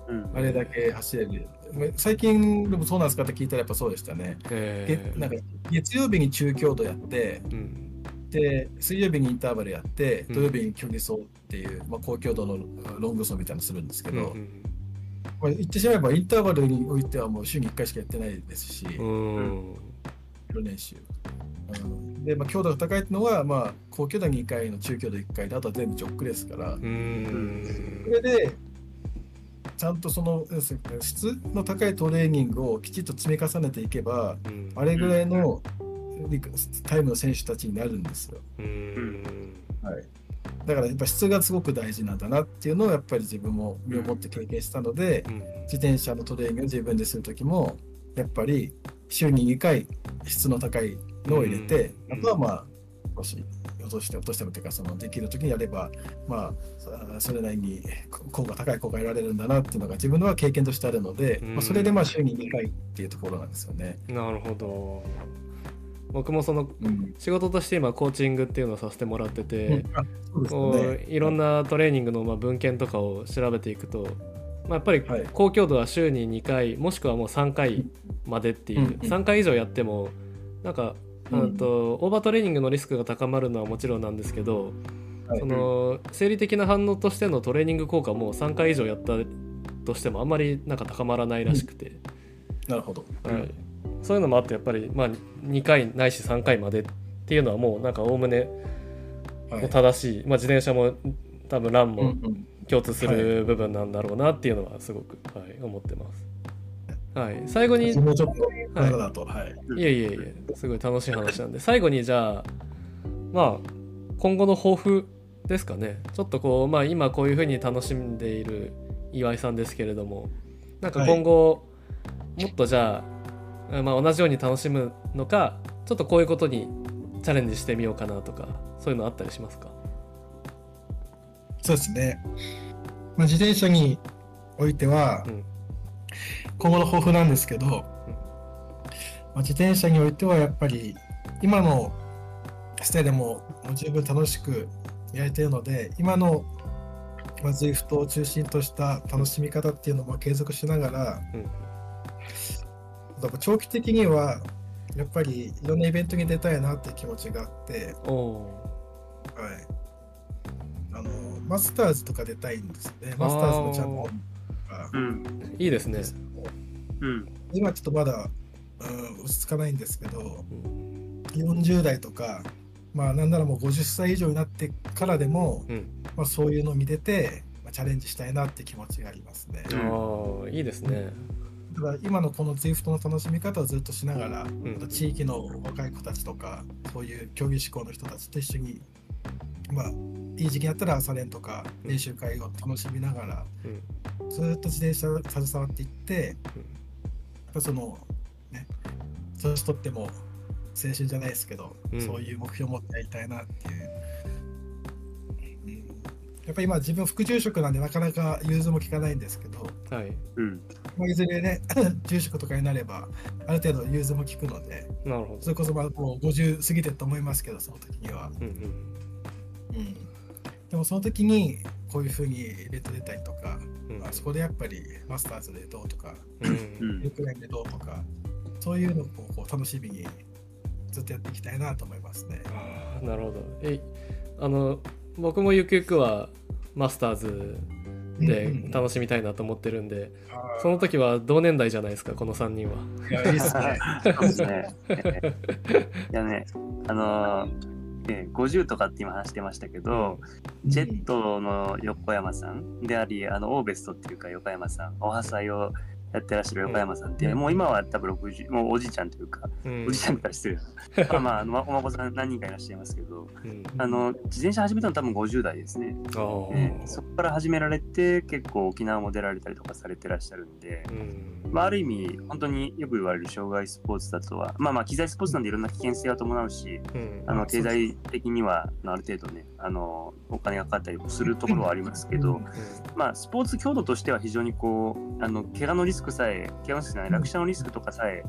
Speaker 1: うん
Speaker 2: あれだけ走れる。最近でもそうなんですかって聞いたらやっぱそうでしたね。
Speaker 3: え
Speaker 2: げなんか月曜日に中強度やって、
Speaker 3: ーうん
Speaker 2: で水曜日にインターバルやって
Speaker 3: うん
Speaker 2: 土曜日に距離走っていう、まあ、高強度のロング走みたいなのするんですけど、
Speaker 3: うん
Speaker 2: まあ、言ってしまえばインターバルにおいてはもう週に1回しかやってないですし、
Speaker 3: うんうん
Speaker 2: 練習。うんで、まあ、強度が高いっていうのは、まあ、高強度2回の中強度1回であとは全部ジョックですから、
Speaker 3: うーん。
Speaker 2: それでちゃんとその質の高いトレーニングをきちっと積み重ねていけば
Speaker 3: うん。
Speaker 2: あれぐらいのタイムの選手たちになるんですよ。
Speaker 3: うん。
Speaker 2: だからやっぱ質がすごく大事なんだなっていうのをやっぱり自分も身をもって経験したので、
Speaker 3: うん。
Speaker 2: 自転車のトレーニングを自分でする時もやっぱり週に2回質の高いのを入れて、
Speaker 3: うん。
Speaker 2: あとはまあ少し落として落としてもというかそのできる時にやればまあそれなりに効果高い効果得られるんだなっていうのが自分のは経験としてあるので、
Speaker 3: うん。
Speaker 2: まあ、それでまあ週に2回っていうところなんですよね。
Speaker 3: なるほど。僕もその
Speaker 2: うん。
Speaker 3: 仕事として今コーチングっていうのをさせてもらってて、
Speaker 2: うです
Speaker 3: こ
Speaker 2: よね。
Speaker 3: ういろんなトレーニングのまあ文献とかを調べていくと、まあ、やっぱり
Speaker 2: はい。
Speaker 3: 高強度は週に2回もしくはもう3回までっていう、
Speaker 2: うん。
Speaker 3: 3回以上やってもなんか、
Speaker 2: うん。
Speaker 3: うんとオーバートレーニングのリスクが高まるのはもちろんなんですけど、
Speaker 2: はい。
Speaker 3: その生理的な反応としてのトレーニング効果も3回以上やったとしてもあんまりなんか高まらないらしくて、
Speaker 2: なるほど。
Speaker 3: はい、そういうのもあってやっぱり、まあ、2回ないし3回までっていうのはもうなんかおおむね
Speaker 2: はい。
Speaker 3: 正しい、まあ、自転車も多分ラン
Speaker 2: うん
Speaker 3: も
Speaker 2: うん。
Speaker 3: 共通する部分なんだろうなっていうのはすごく、はい、思ってます。はい、最後に
Speaker 2: もちょっとだと、はい。
Speaker 3: い。えいえいえすごい楽しい話なんで最後にじゃあまあ今後の抱負ですかね。ちょっとこうまあ今こういうふうに楽しんでいる岩井さんですけれども。なんか今後、もっとじゃあ、まあ、同じように楽しむのかちょっとこういうことにチャレンジしてみようかなとかそういうのあったりしますか？
Speaker 2: そうですね。まあ、自転車においては、
Speaker 3: うん
Speaker 2: 今後の抱負なんですけど、まあ、自転車においてはやっぱり今のスタイルでも十分楽しくやれてるので今の、まあ、ZWIFT を中心とした楽しみ方っていうのも継続しながら、
Speaker 3: うん。
Speaker 2: 長期的にはやっぱりいろんなイベントに出たいなっていう気持ちがあって、はい、あのマスターズとか出たいんですね。マスターズのチャンピオンとか
Speaker 1: うん。
Speaker 3: ーいいですね
Speaker 1: うん。
Speaker 2: 今ちょっとまだ、うん、落ち着かないんですけど、
Speaker 3: うん
Speaker 2: 40代とか、まあなんならもう50歳以上になってからでも、
Speaker 3: うん
Speaker 2: まあ、そういうのを見てて、まあ、チャレンジしたいなって気持ちがありますね。
Speaker 3: ああいいですね
Speaker 2: だから今のこの ZWIFT の楽しみ方をずっとしながら、
Speaker 3: ん
Speaker 2: また地域の若い子たちとか、そういう競技志向の人たちと一緒に、まあ、いい時期になったら朝練とか練習会を楽しみながら、
Speaker 3: うん。
Speaker 2: ずっと自転車携わっていって、
Speaker 3: うん。
Speaker 2: やっぱそのね年取っても青春じゃないですけど、
Speaker 3: うん。
Speaker 2: そういう目標を持ってやりたいなっていう、うん。やっぱり今自分副住職なんでなかなか融通も効かないんですけど、
Speaker 3: はい。
Speaker 1: うん。
Speaker 2: まあ、いずれね 住職とかになればある程度融通も効くので
Speaker 3: なるほど。
Speaker 2: それこそまあもう50過ぎてると思いますけどその時には、
Speaker 3: うんうん
Speaker 2: うん、でもその時にこういうふうにレッド出たりとか、
Speaker 3: うん
Speaker 2: まあ、そこでやっぱりマスターズでどうとか
Speaker 3: うん
Speaker 1: うん
Speaker 2: ループラインでどうとか、そういうのをこう楽しみにずっとやっていきたいなと思いますね。
Speaker 3: あーなるほどえあの僕もゆくゆくはマスターズで楽しみたいなと思ってるんで、
Speaker 2: あー
Speaker 3: その時は同年代じゃないですかこの3人は。
Speaker 2: いやいいっすね。
Speaker 1: そうですね。え えいやね、あのーええ50とかって今話してましたけど、ジェットの横山さんであり、あのオーベストっていうか横山さん、おはさいをやってらっしゃる横山さんって、
Speaker 2: うん。
Speaker 1: もう今は多分60、もうおじいちゃんというか、
Speaker 3: うん。
Speaker 1: おじいちゃんからしてる。まあまあお孫さん何人かいらっしゃいますけど、
Speaker 3: うん。
Speaker 1: あの、自転車始めたの多分50代ですね。
Speaker 3: あー。
Speaker 1: ええそこから始められて、結構沖縄も出られたりとかされてらっしゃるんで、
Speaker 3: うん。
Speaker 1: まあ、ある意味、本当によく言われる障害スポーツだとは、まあまあ、機材スポーツなんでいろんな危険性は伴うし、
Speaker 3: うん。
Speaker 1: あの経済的にはある程度ね、あのお金がかかったりもするところはありますけど、
Speaker 2: うん。
Speaker 1: まあ、スポーツ強度としては非常にこう、あの怪我のリスクさえ、怪我のリスクじゃない、落車のリスクとかさえ、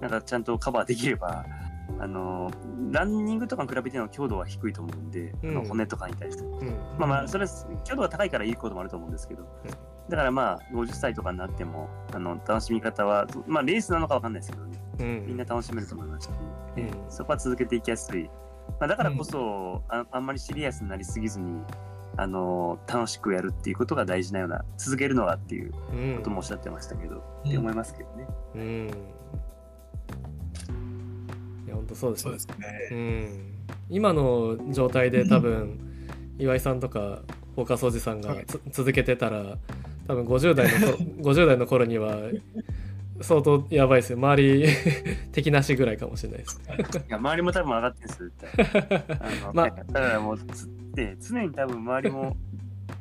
Speaker 1: なんかちゃんとカバーできれば、あのランニングとかに比べての強度は低いと思うんで、あの
Speaker 3: うん
Speaker 1: 骨とかに対して。
Speaker 3: うん。
Speaker 1: まあまあ、それは強度が高いからいいこともあると思うんですけど、だからまあ、50歳とかになっても、あの楽しみ方は、まあ、レースなのかわかんないですけどね、
Speaker 3: うん。
Speaker 1: みんな楽しめると思いまし。た、
Speaker 3: うん。
Speaker 1: ええそこは続けていきやすい。まあ、だからこそ、あ、あんまりシリアスになりすぎずに、あの楽しくやるっていうことが大事なような、続けるのがっていう
Speaker 3: うん。
Speaker 1: こともおっしゃってましたけど、
Speaker 2: うん。
Speaker 1: って思いますけどね。
Speaker 3: うん。いや本当そうですね。
Speaker 2: そうですね。
Speaker 3: うん。今の状態で多分岩井さんとかフォーカスおじさんが
Speaker 2: はい。
Speaker 3: つ続けてたら多分50代のこ50代の頃には相当やばいですよ。周り 敵なしぐらいかもしれないです。
Speaker 1: いや、周りも多分上がってるんですよ、絶対。あの
Speaker 3: まあ。
Speaker 1: だからもうつ、で常に多分周りも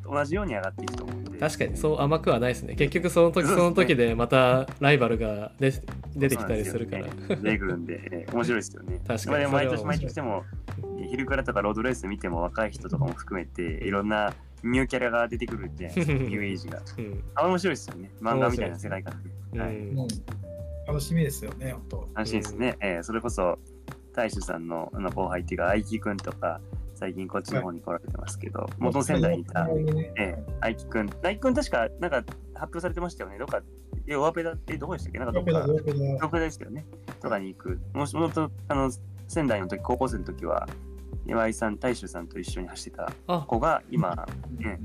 Speaker 1: 同じように上がっていくと思うんで。
Speaker 3: 確かにそう甘くはないですね。結局その時その時でまたライバルが出出てきたりするから。
Speaker 1: 出てくるんで、ええ面白いですよね。
Speaker 3: 確かに。
Speaker 1: 毎年毎年でも、昼からとかロードレース見ても若い人とかも含めて、いろんなニューキャラが出てくるじゃないですか、ニューエイジが。
Speaker 3: うん
Speaker 1: あ、面白いですよね。漫画みたいな世界観で。はい。
Speaker 2: 楽しみですよね、本当。
Speaker 1: 楽しいですね。ええそれこそ、大衆さんのあの後輩っていうか、愛樹くんとか、最近こっちの方に来られてますけど、元の仙台にいた、
Speaker 2: ね
Speaker 1: ええ愛樹くん。愛樹くん確か、なんか発表されてましたよね。どっか、え、オアペダってどこでしたっけ？なんかどっか
Speaker 2: ヨペダ、。ヨペダ。
Speaker 1: 東京ですよね。とかに行く。もしもと、あの、仙台の時、高校生の時は、岩井さん、大衆さんと一緒に走ってた
Speaker 3: あ
Speaker 1: 子が、今、ね、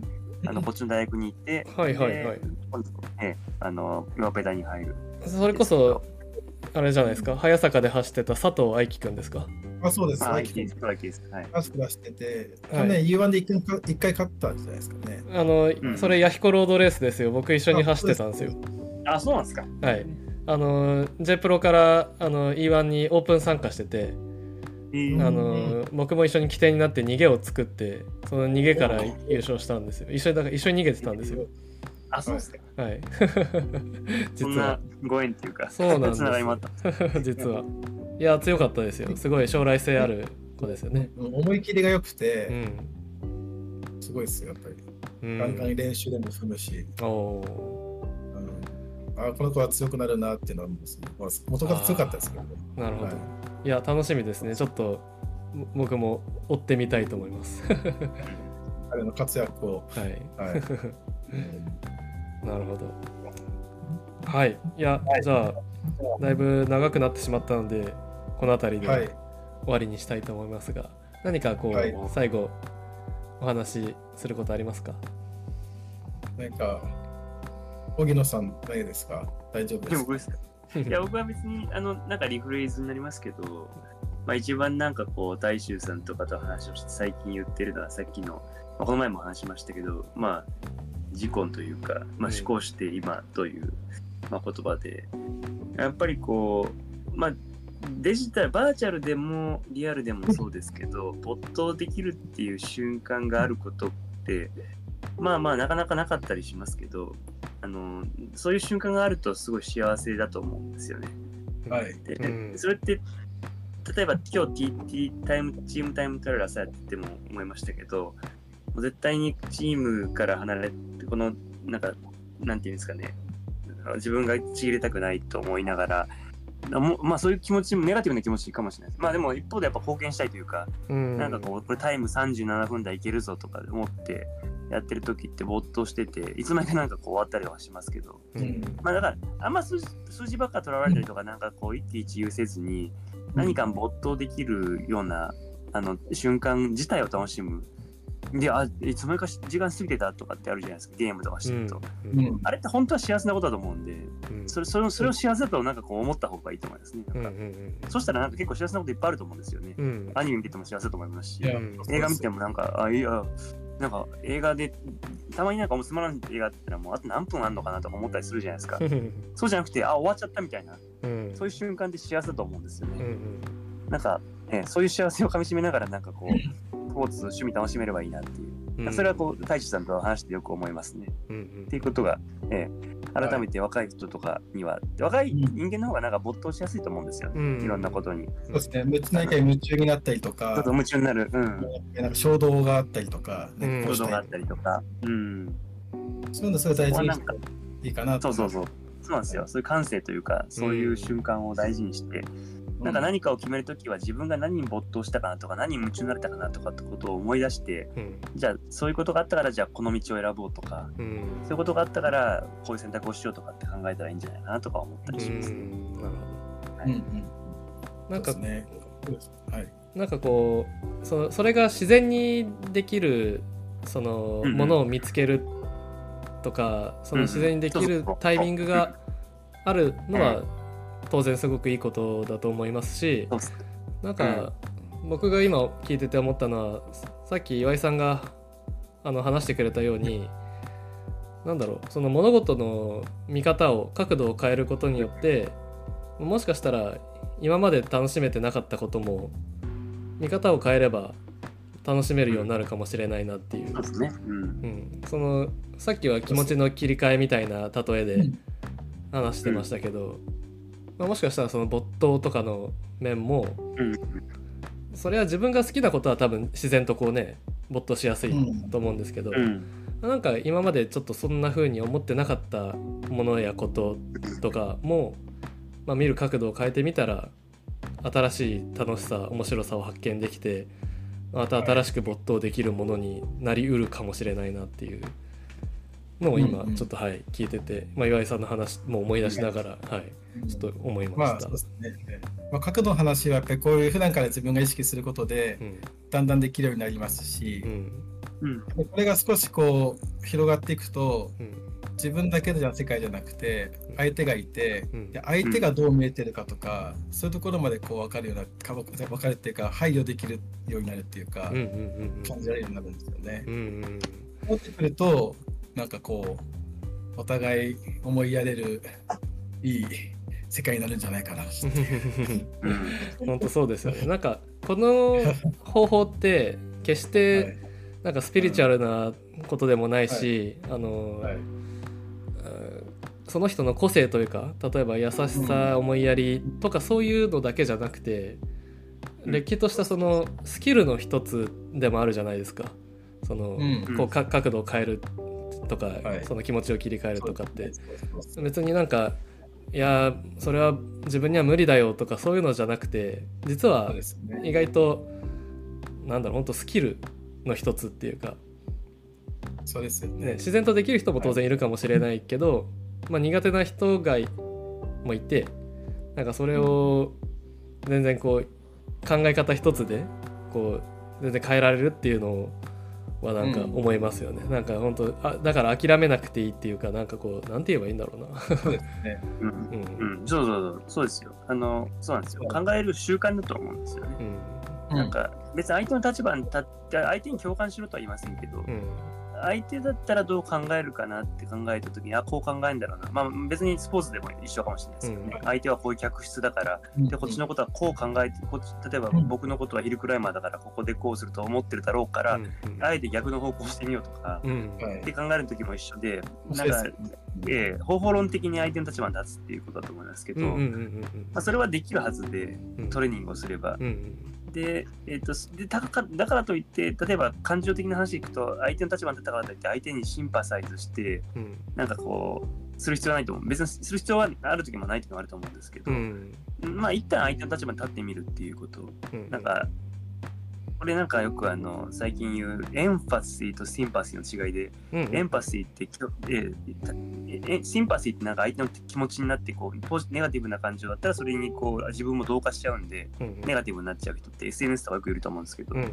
Speaker 1: あの、こっちの大学に行って、
Speaker 3: はいはいはい
Speaker 1: で今度、ね、あの、岩ペダに入る。
Speaker 3: それこそあれじゃないですか早坂で走ってた佐藤愛樹くんですか？
Speaker 2: あ、そうです。
Speaker 1: 愛知です。愛知です。はい。
Speaker 2: マスク出してて、
Speaker 3: はい
Speaker 2: ね、U1 で一回か一回勝ったんじゃないですかね。
Speaker 3: あの、
Speaker 1: ん
Speaker 3: それヤヒコロードレースですよ僕一緒に走ってたんですよ
Speaker 1: あ、そうなんですか。
Speaker 3: はいあの J プロからあの E1 にオープン参加してて
Speaker 1: えー
Speaker 3: あの僕も一緒に起点になって逃げを作ってその逃げから優勝したんですよ。一緒にだから一緒に逃げてたんですよ。
Speaker 1: あ、そうっすか。
Speaker 3: はい。
Speaker 1: そんな
Speaker 3: 実は
Speaker 1: ご縁っていうか、
Speaker 3: そうなんです。
Speaker 1: つながりもあった。
Speaker 3: 実は。いや強かったですよ。すごい将来性ある子ですよね。
Speaker 2: うん。思い切りが良く
Speaker 3: う
Speaker 2: て、
Speaker 3: ん、
Speaker 2: すごいですよ、やっぱり。
Speaker 3: うん、
Speaker 2: ガンガン練習でも踏むし、
Speaker 3: お
Speaker 2: あこの子は強くなるなっていうのはもう、まあ元から強かったですけど、
Speaker 3: ーなるほど、
Speaker 2: はい
Speaker 3: い、や楽しみですね。ちょっとぼ僕も追ってみたいと思います。
Speaker 2: 彼の活躍を。
Speaker 3: はい。
Speaker 2: はい。う ん
Speaker 3: なるほど。はい。いやじゃあだいぶ長くなってしまったのでこの辺りで
Speaker 2: はい。
Speaker 3: 終わりにしたいと思いますが、何かこう、
Speaker 2: はい。
Speaker 3: 最後お話しすることありますか？
Speaker 2: なんか、荻野さん、何ですか？大丈夫ですか？
Speaker 1: でも僕ですかいや、僕は別に、あの、なんかリフレーズになりますけど、まあ一番なんかこう、大衆さんとかと話をして最近言ってるのはさっきの、まあ、この前も話しましたけど、まあ、自婚というか、まあ思考して今という、まあ、言葉で、やっぱりこう、まあ、デジタル、バーチャルでもリアルでもそうですけど、没頭できるっていう瞬間があることって、まあまあなかなかなかったりしますけど、あのそういう瞬間があるとすごい幸せだと思うんですよね。
Speaker 2: はい。
Speaker 1: で、
Speaker 3: うん
Speaker 1: それって例えば今日 TT タイムチームタイムトライラーさやってても思いましたけどもう絶対にチームから離れてこのなんかなんていうんですかね自分がちぎれたくないと思いながらもまあそういう気持ちもネガティブな気持ちかもしれないです。まあでも一方でやっぱ貢献したいというか
Speaker 3: うん。
Speaker 1: なんかこう、これタイム37分台いけるぞとか思ってやってる時って没頭してて、いつの間にかなんかこう終わったりはしますけど、
Speaker 3: うん。
Speaker 1: まあだから、あんま数字数字ばっか取られたりとか、なんかこう一喜一憂せずに、何か没頭できるような、あの、瞬間自体を楽しむ。で、あ、いつの間にか時間過ぎてたとかってあるじゃないですか、ゲームとかしてると。
Speaker 3: うん
Speaker 2: うん
Speaker 1: あれって本当は幸せなことだと思うんで、
Speaker 3: うん
Speaker 1: それそれをそれを幸せだとなんかこう思った方がいいと思いますね。なんか
Speaker 3: うんうん
Speaker 1: そしたらなんか結構幸せなこといっぱいあると思うんですよね。
Speaker 3: うん
Speaker 1: アニメ見てても幸せだと思いますし。映画見てもなんか、あ、いや、なんか映画で、たまになんかおつまらん映画ってのはもうあと何分あんのかなとか思ったりするじゃないですか。そうじゃなくて、あ、終わっちゃったみたいな、
Speaker 3: うん
Speaker 1: そういう瞬間って幸せだと思うんですよね。
Speaker 3: うんうん
Speaker 1: なんか、ね、そういう幸せをかみしめながら、なんかこう、スポーツ、趣味楽しめればいいなっていう。
Speaker 3: うん
Speaker 1: それはこう、太一さんと話してよく思いますね。
Speaker 3: うん
Speaker 1: っていうことが、ええ改めて若い人とかには、若い人間の方がなんか没頭しやすいと思うんですよね。
Speaker 3: うん
Speaker 1: いろんなことに。
Speaker 2: そうですね。別に何かに夢中になったりと
Speaker 1: ちょ
Speaker 2: か
Speaker 1: っと、夢中になる。うん。
Speaker 2: なんか衝動があったりとか、
Speaker 3: うん
Speaker 2: ねこうしたい
Speaker 1: 行動があったりとか。うん。
Speaker 2: そういうのすごい大事にし
Speaker 1: なんか
Speaker 2: ていいかなと
Speaker 1: そうそうそう。そうなんですよ。そういう感性というか、そういう瞬間を大事にして、なんか何かを決めるときは自分が何に没頭したかなとか、何に夢中になれたかなとかってことを思い出して、
Speaker 3: うん。
Speaker 1: じゃあそういうことがあったから、じゃあこの道を選ぼうとか、
Speaker 3: うん。
Speaker 1: そういうことがあったから、こういう選択をしようとかって考えたらいいんじゃないかなとか思ったりします。
Speaker 3: なるほ
Speaker 2: うんうん。
Speaker 3: どなんか
Speaker 2: ね。はい。
Speaker 3: なんかこうそのそれが自然にできるその
Speaker 1: うんうん。
Speaker 3: ものを見つけるとか、その自然にできるタイミングがあるのは当然すごくいいことだと思いますしなんか僕が今聞いてて思ったのはさっき岩井さんがあの話してくれたようになんだろうその物事の見方を角度を変えることによってもしかしたら今まで楽しめてなかったことも見方を変えれば楽しめるようになるかもしれないなっていう。
Speaker 1: うん。
Speaker 3: うん、そのさっきは気持ちの切り替えみたいな例えで話してましたけど、まあ、もしかしたらその没頭とかの面も
Speaker 1: うん。
Speaker 3: それは自分が好きなことは多分自然とこうね没頭しやすいと思うんですけど、
Speaker 1: うん。
Speaker 3: なんか今までちょっとそんな風に思ってなかったものやこととかも、まあ、見る角度を変えてみたら新しい楽しさ面白さを発見できてまた新しく没頭できるものになりうるかもしれないなっていうのを今ちょっとはい聞いてて、まあ、岩井さんの話も思い出しながら、はい、ちょっと思いま
Speaker 2: まあ、
Speaker 3: した
Speaker 2: そう。ですね。まあ、角度の話はやっぱりこういう普段から自分が意識することで
Speaker 3: うん。
Speaker 2: だんだんできるようになりますし
Speaker 3: う、ん。
Speaker 2: これが少しこう広がっていくと
Speaker 3: うん。
Speaker 2: 自分だけじゃ世界じゃなくて相手がいて、
Speaker 3: うん。
Speaker 2: で相手がどう見えてるかとか、そういうところまでこう分かるようなか分かるっていうか配慮できるようになるっていうか、
Speaker 3: うんうんうん
Speaker 2: 感じられるようになるんですよね。
Speaker 3: う。んうん
Speaker 2: なってくるとなんかこうお互い思いやれるいい世界になるんじゃないかな。
Speaker 3: 本当そうですよね。なんかこの方法って決してなんかスピリチュアルなことでもないし、あの、
Speaker 2: はい。
Speaker 3: その人の個性というか例えば優しさ思いやりとかそういうのだけじゃなくてれっきとしたそのスキルの一つでもあるじゃないですか。その、
Speaker 2: うん。
Speaker 3: こうか角度を変えるとか、
Speaker 2: はい。
Speaker 3: その気持ちを切り替えるとかって。別になんかいやそれは自分には無理だよとかそういうのじゃなくて実は意外となんだろう本当スキルの一つっていうか、
Speaker 2: そうですよ
Speaker 3: ね、
Speaker 2: ね
Speaker 3: 自然とできる人も当然い。るかもしれないけど、まあ、苦手な人がいもいてなんかそれを全然こう考え方一つでこう全然変えられるっていうのはなんか思いますよね、なんか本当あだから諦めなくていいっていうかなんかこうなんて言えばいいんだろうな。
Speaker 2: そうですね。
Speaker 1: うん。
Speaker 3: うん。
Speaker 1: うん、そうそうそう、そうですよ。あの、そうなんですよ。考える習慣だと思うんですよね。
Speaker 3: うん。
Speaker 1: なんか、別に相手の立場に立って、相手に共感しろとは言いませんけど、
Speaker 3: うん
Speaker 1: 相手だったらどう考えるかなって考えたときに、あ、こう考えるんだろうな。まあ、別にスポーツでも一緒かもしれないですけどね。
Speaker 3: うん。
Speaker 1: 相手はこういう客室だから、
Speaker 2: うん。
Speaker 1: で、こっちのことはこう考えて、こっち例えば
Speaker 2: うん。
Speaker 1: 僕のことはヒルクライマーだから、ここでこうすると思ってるだろうから、
Speaker 3: うん
Speaker 1: あえて逆の方向してみようとか、って考えるときも一緒で、なんかええ方法論的に相手の立場に立つっていうことだと思いますけど、
Speaker 3: うんうんうん
Speaker 1: まあ、それはできるはずで、
Speaker 3: うん。
Speaker 1: トレーニングをすれば。で、えっとでだからだからといって、例えば感情的な話でいくと、相手の立場に立ったからといって、相手にシンパサイズして、
Speaker 3: うん
Speaker 1: なんかこう、する必要はないと思う。別にする必要はある時もない時もあると思うんですけど、
Speaker 3: うん
Speaker 1: まあ一旦相手の立場に立ってみるっていうこと。
Speaker 3: うん
Speaker 1: なんか、これなんかよくあの最近言うエンファシーとシンパシーの違いで、
Speaker 3: うん
Speaker 1: エンパシーってきょ、えシンパシーってなんか相手の気持ちになってこうポジネガティブな感情だったらそれにこう自分も同化しちゃうんで
Speaker 3: うん
Speaker 1: ネガティブになっちゃう人って SNS とかよくいると思うんですけど、
Speaker 3: うん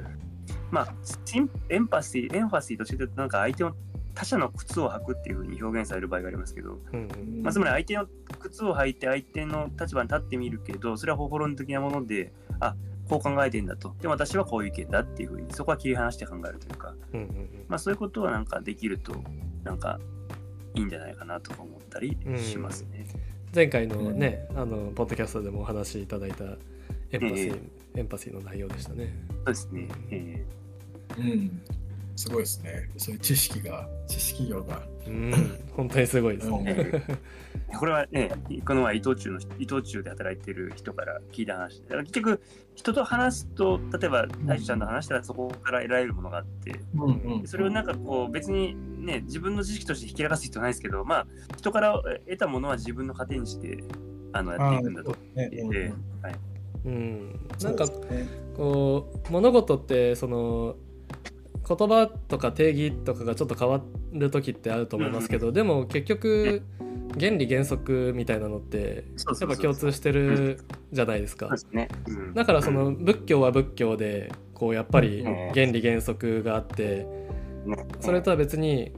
Speaker 1: まあシンエンパシーエンファシーと違ってなんか相手の他者の靴を履くっていうふうに表現される場合がありますけど、
Speaker 3: うん
Speaker 1: まあ、つまり相手の靴を履いて相手の立場に立ってみるけどそれは方法論的なものであこう考えてんだと。でも私はこういう意見だっていうふうにそこは切り離して考えるというか、
Speaker 3: うんうん
Speaker 1: まあ、そういうことはなんかできるとなんかいいんじゃないかなとか思ったりしますね。
Speaker 3: 前回のね、あのポッドキャストでもお話しいただいたエンパシー、エンパシーの内容でしたね。
Speaker 1: そうですね。え。
Speaker 2: うんすごいですね。そういう知識が知識量が。
Speaker 3: うん、本当にすごいです
Speaker 2: うん。
Speaker 3: ね。
Speaker 1: ーこれはね、この前伊藤忠の伊藤忠で働いてる人から聞いた話結局人と話すと、例えば大樹ちゃんと話したらそこから得られるものがあって、
Speaker 2: うん
Speaker 1: それをなんかこう別にね、自分の知識としてひけらかす必要ないですけど、まあ人から得たものは自分の糧にしてあのやっていくんだと。
Speaker 2: ね
Speaker 1: ではい。
Speaker 3: うん、なんか
Speaker 2: ね
Speaker 3: こう物事ってその言葉とか定義とかがちょっと変わる時ってあると思いますけど、でも結局原理原則みたいなのってやっぱ共通してるじゃないですか。だからその仏教は仏教でこうやっぱり
Speaker 1: うん。
Speaker 3: 原理原則があって
Speaker 1: ね。
Speaker 3: それとは別に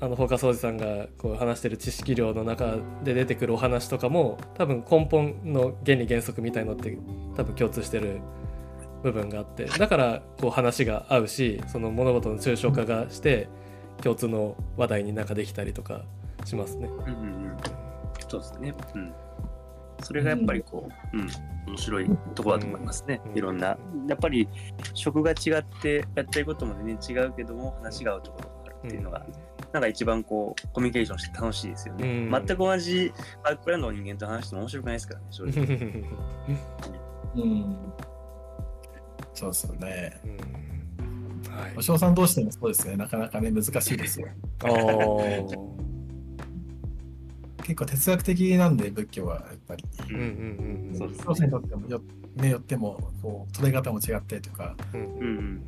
Speaker 3: あのフォーカスおじさんがこう話してる知識量の中で出てくるお話とかも多分根本の原理原則みたいのって多分共通してる部分があってだからこう話が合うしその物事の抽象化がして共通の話題になんかできたりとかしますね。
Speaker 1: うんうんうんそうですね。うん。それがやっぱりこう、うん、面白いところだと思いますね。
Speaker 3: うん
Speaker 1: いろんな、やっぱり職が違ってやってることも全然違うけども、話が合うところがあるっていうのが、なんか一番こう、コミュニケーションして楽しいですよね。
Speaker 3: うん
Speaker 1: 全く同じバックグラウンドの人間と話しても面白くないですからね、正直。
Speaker 2: うんそうですよね。
Speaker 3: うん。はい。
Speaker 2: お。翔さんどうしてもそうですね。なかなかね難しいですよ。結構哲学的なんで仏教はやっぱり。
Speaker 3: うんうんうん
Speaker 1: そうです
Speaker 2: 教師にとってもよねよってもこう捉え方も違ってとか。
Speaker 3: うん
Speaker 1: うん。うん。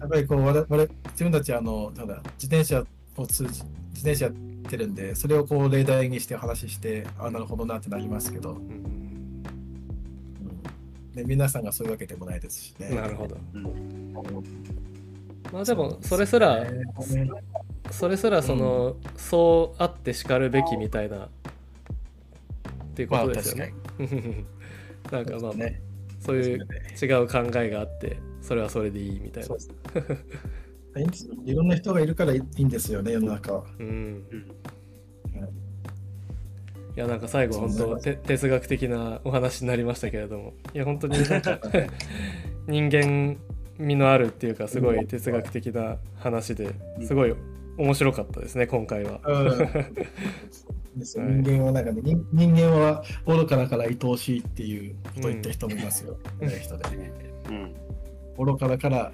Speaker 2: やっぱりこう我々我々自分たちあのただ自転車を通じ自転車やってるんでそれをこう例題にしてお話ししてあなるほどなってなりますけど、
Speaker 3: うん
Speaker 2: うんね、皆さんがそういうわけでもないですしね。
Speaker 3: なるほど。
Speaker 1: うん。
Speaker 3: まあでもそれすら
Speaker 2: ね。
Speaker 3: それすらその、そうあってしかるべきみたいなっていうことですよね。なんかまあ、
Speaker 2: ね。
Speaker 3: そういう
Speaker 2: ね
Speaker 3: 違う考えがあってそれはそれでいいみたいな。
Speaker 2: いろんな人がいるからいいんですよね、世の中は。
Speaker 3: うん、
Speaker 1: うん
Speaker 3: いやなんか最後本当て哲学的なお話になりましたけれどもいや本当になんか人間味のあるっていうかすごい哲学的な話ですごい面白かったですね今回は。
Speaker 2: うんいいですよ
Speaker 3: はい
Speaker 2: 人間はなんかね、人人間は愚かだから愛おしいっていうことを言った人もいますよ。人で。
Speaker 1: うん。
Speaker 2: 愚かだから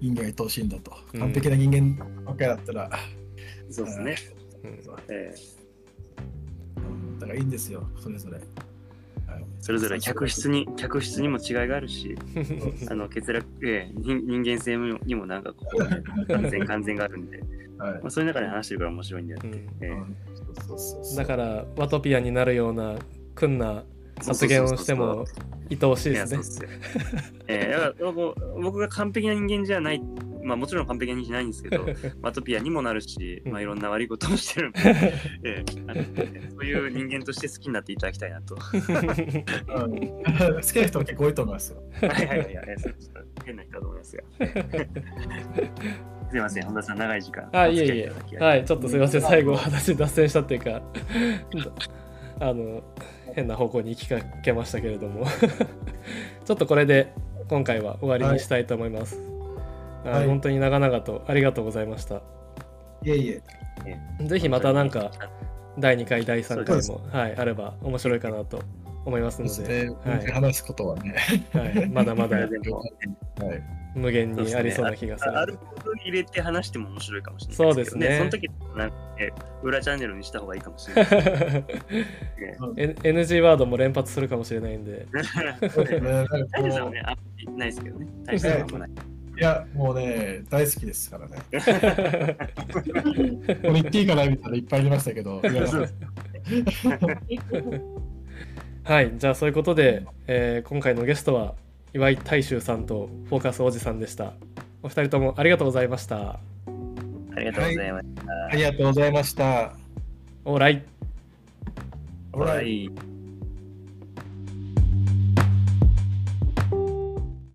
Speaker 2: 人間が愛おしいんだと。
Speaker 3: うん
Speaker 2: 完璧な人間ばっかりだったら、
Speaker 1: そうですね。
Speaker 3: うん
Speaker 1: え
Speaker 2: だからいいんですよ、それぞれ。はい。
Speaker 1: ーそれぞれ客室に、客室にも違いがあるし、あの欠落、えー人人間性にもなんかこう、ね、完全完全があるんで、
Speaker 2: はい。
Speaker 1: まあ、そういう中で話してるから面白いんだよ
Speaker 3: う。ん。
Speaker 1: え
Speaker 2: うん。そうそうそうそう。
Speaker 3: だからワトピアになるような訓な発言をしても愛おしいですね。
Speaker 1: そうっ。すよ。えー、だから僕僕が完璧な人間じゃない、まあもちろん完璧な人間じゃないんですけど、マトピアにもなるし、まあいろんな悪いこともしてるんで、えーあのそういう人間として好きになっていただきたいなと。
Speaker 2: 好きな人も結構多いと思いますよ。
Speaker 1: いはいはいはい、そうちょっと変な人だと思いますが。すいません、本田さん、長い時間。
Speaker 3: あ、いえいえ。はい、ちょっとすいません、最後話脱線したっていうか、あの、変な方向に行きかけましたけれども、ちょっとこれで今回は終わりにしたいと思います。あ
Speaker 2: はい。
Speaker 3: 本当に長々とありがとうございました。
Speaker 2: いえいえ。
Speaker 3: ぜひまたなんか第2回、第3回
Speaker 2: そ
Speaker 3: も、はい、あれば面白いかなと思いますの
Speaker 2: そ
Speaker 3: で、
Speaker 2: して、
Speaker 3: はい。
Speaker 2: 話すことはね。
Speaker 3: はい、まだまだ
Speaker 1: でも
Speaker 2: はい。
Speaker 3: 無限にありそうな気がする。
Speaker 1: あ。るほど入れて話しても面白いかもしれない
Speaker 3: そうですね。
Speaker 1: その時なん裏チャンネルにした方がいいかもしれない。で すね。
Speaker 3: NG ワードも連発するかもしれないんで、
Speaker 2: そうですね。なんかこ
Speaker 1: 大丈夫さんは
Speaker 2: う
Speaker 1: ね、あんまりないですけどね。大したことはない。
Speaker 2: いや、もうね、大好きですからね。これ言っていいかなみたいないっぱいありましたけど、
Speaker 3: はい、じゃあそういうことで、えー今回のゲストは岩井大衆さんとフォーカスおじさんでした。お二人ともありがとうございました。
Speaker 1: ありがとうございました。
Speaker 2: ありがとうございました。
Speaker 3: オーライ。
Speaker 2: ほら
Speaker 1: はい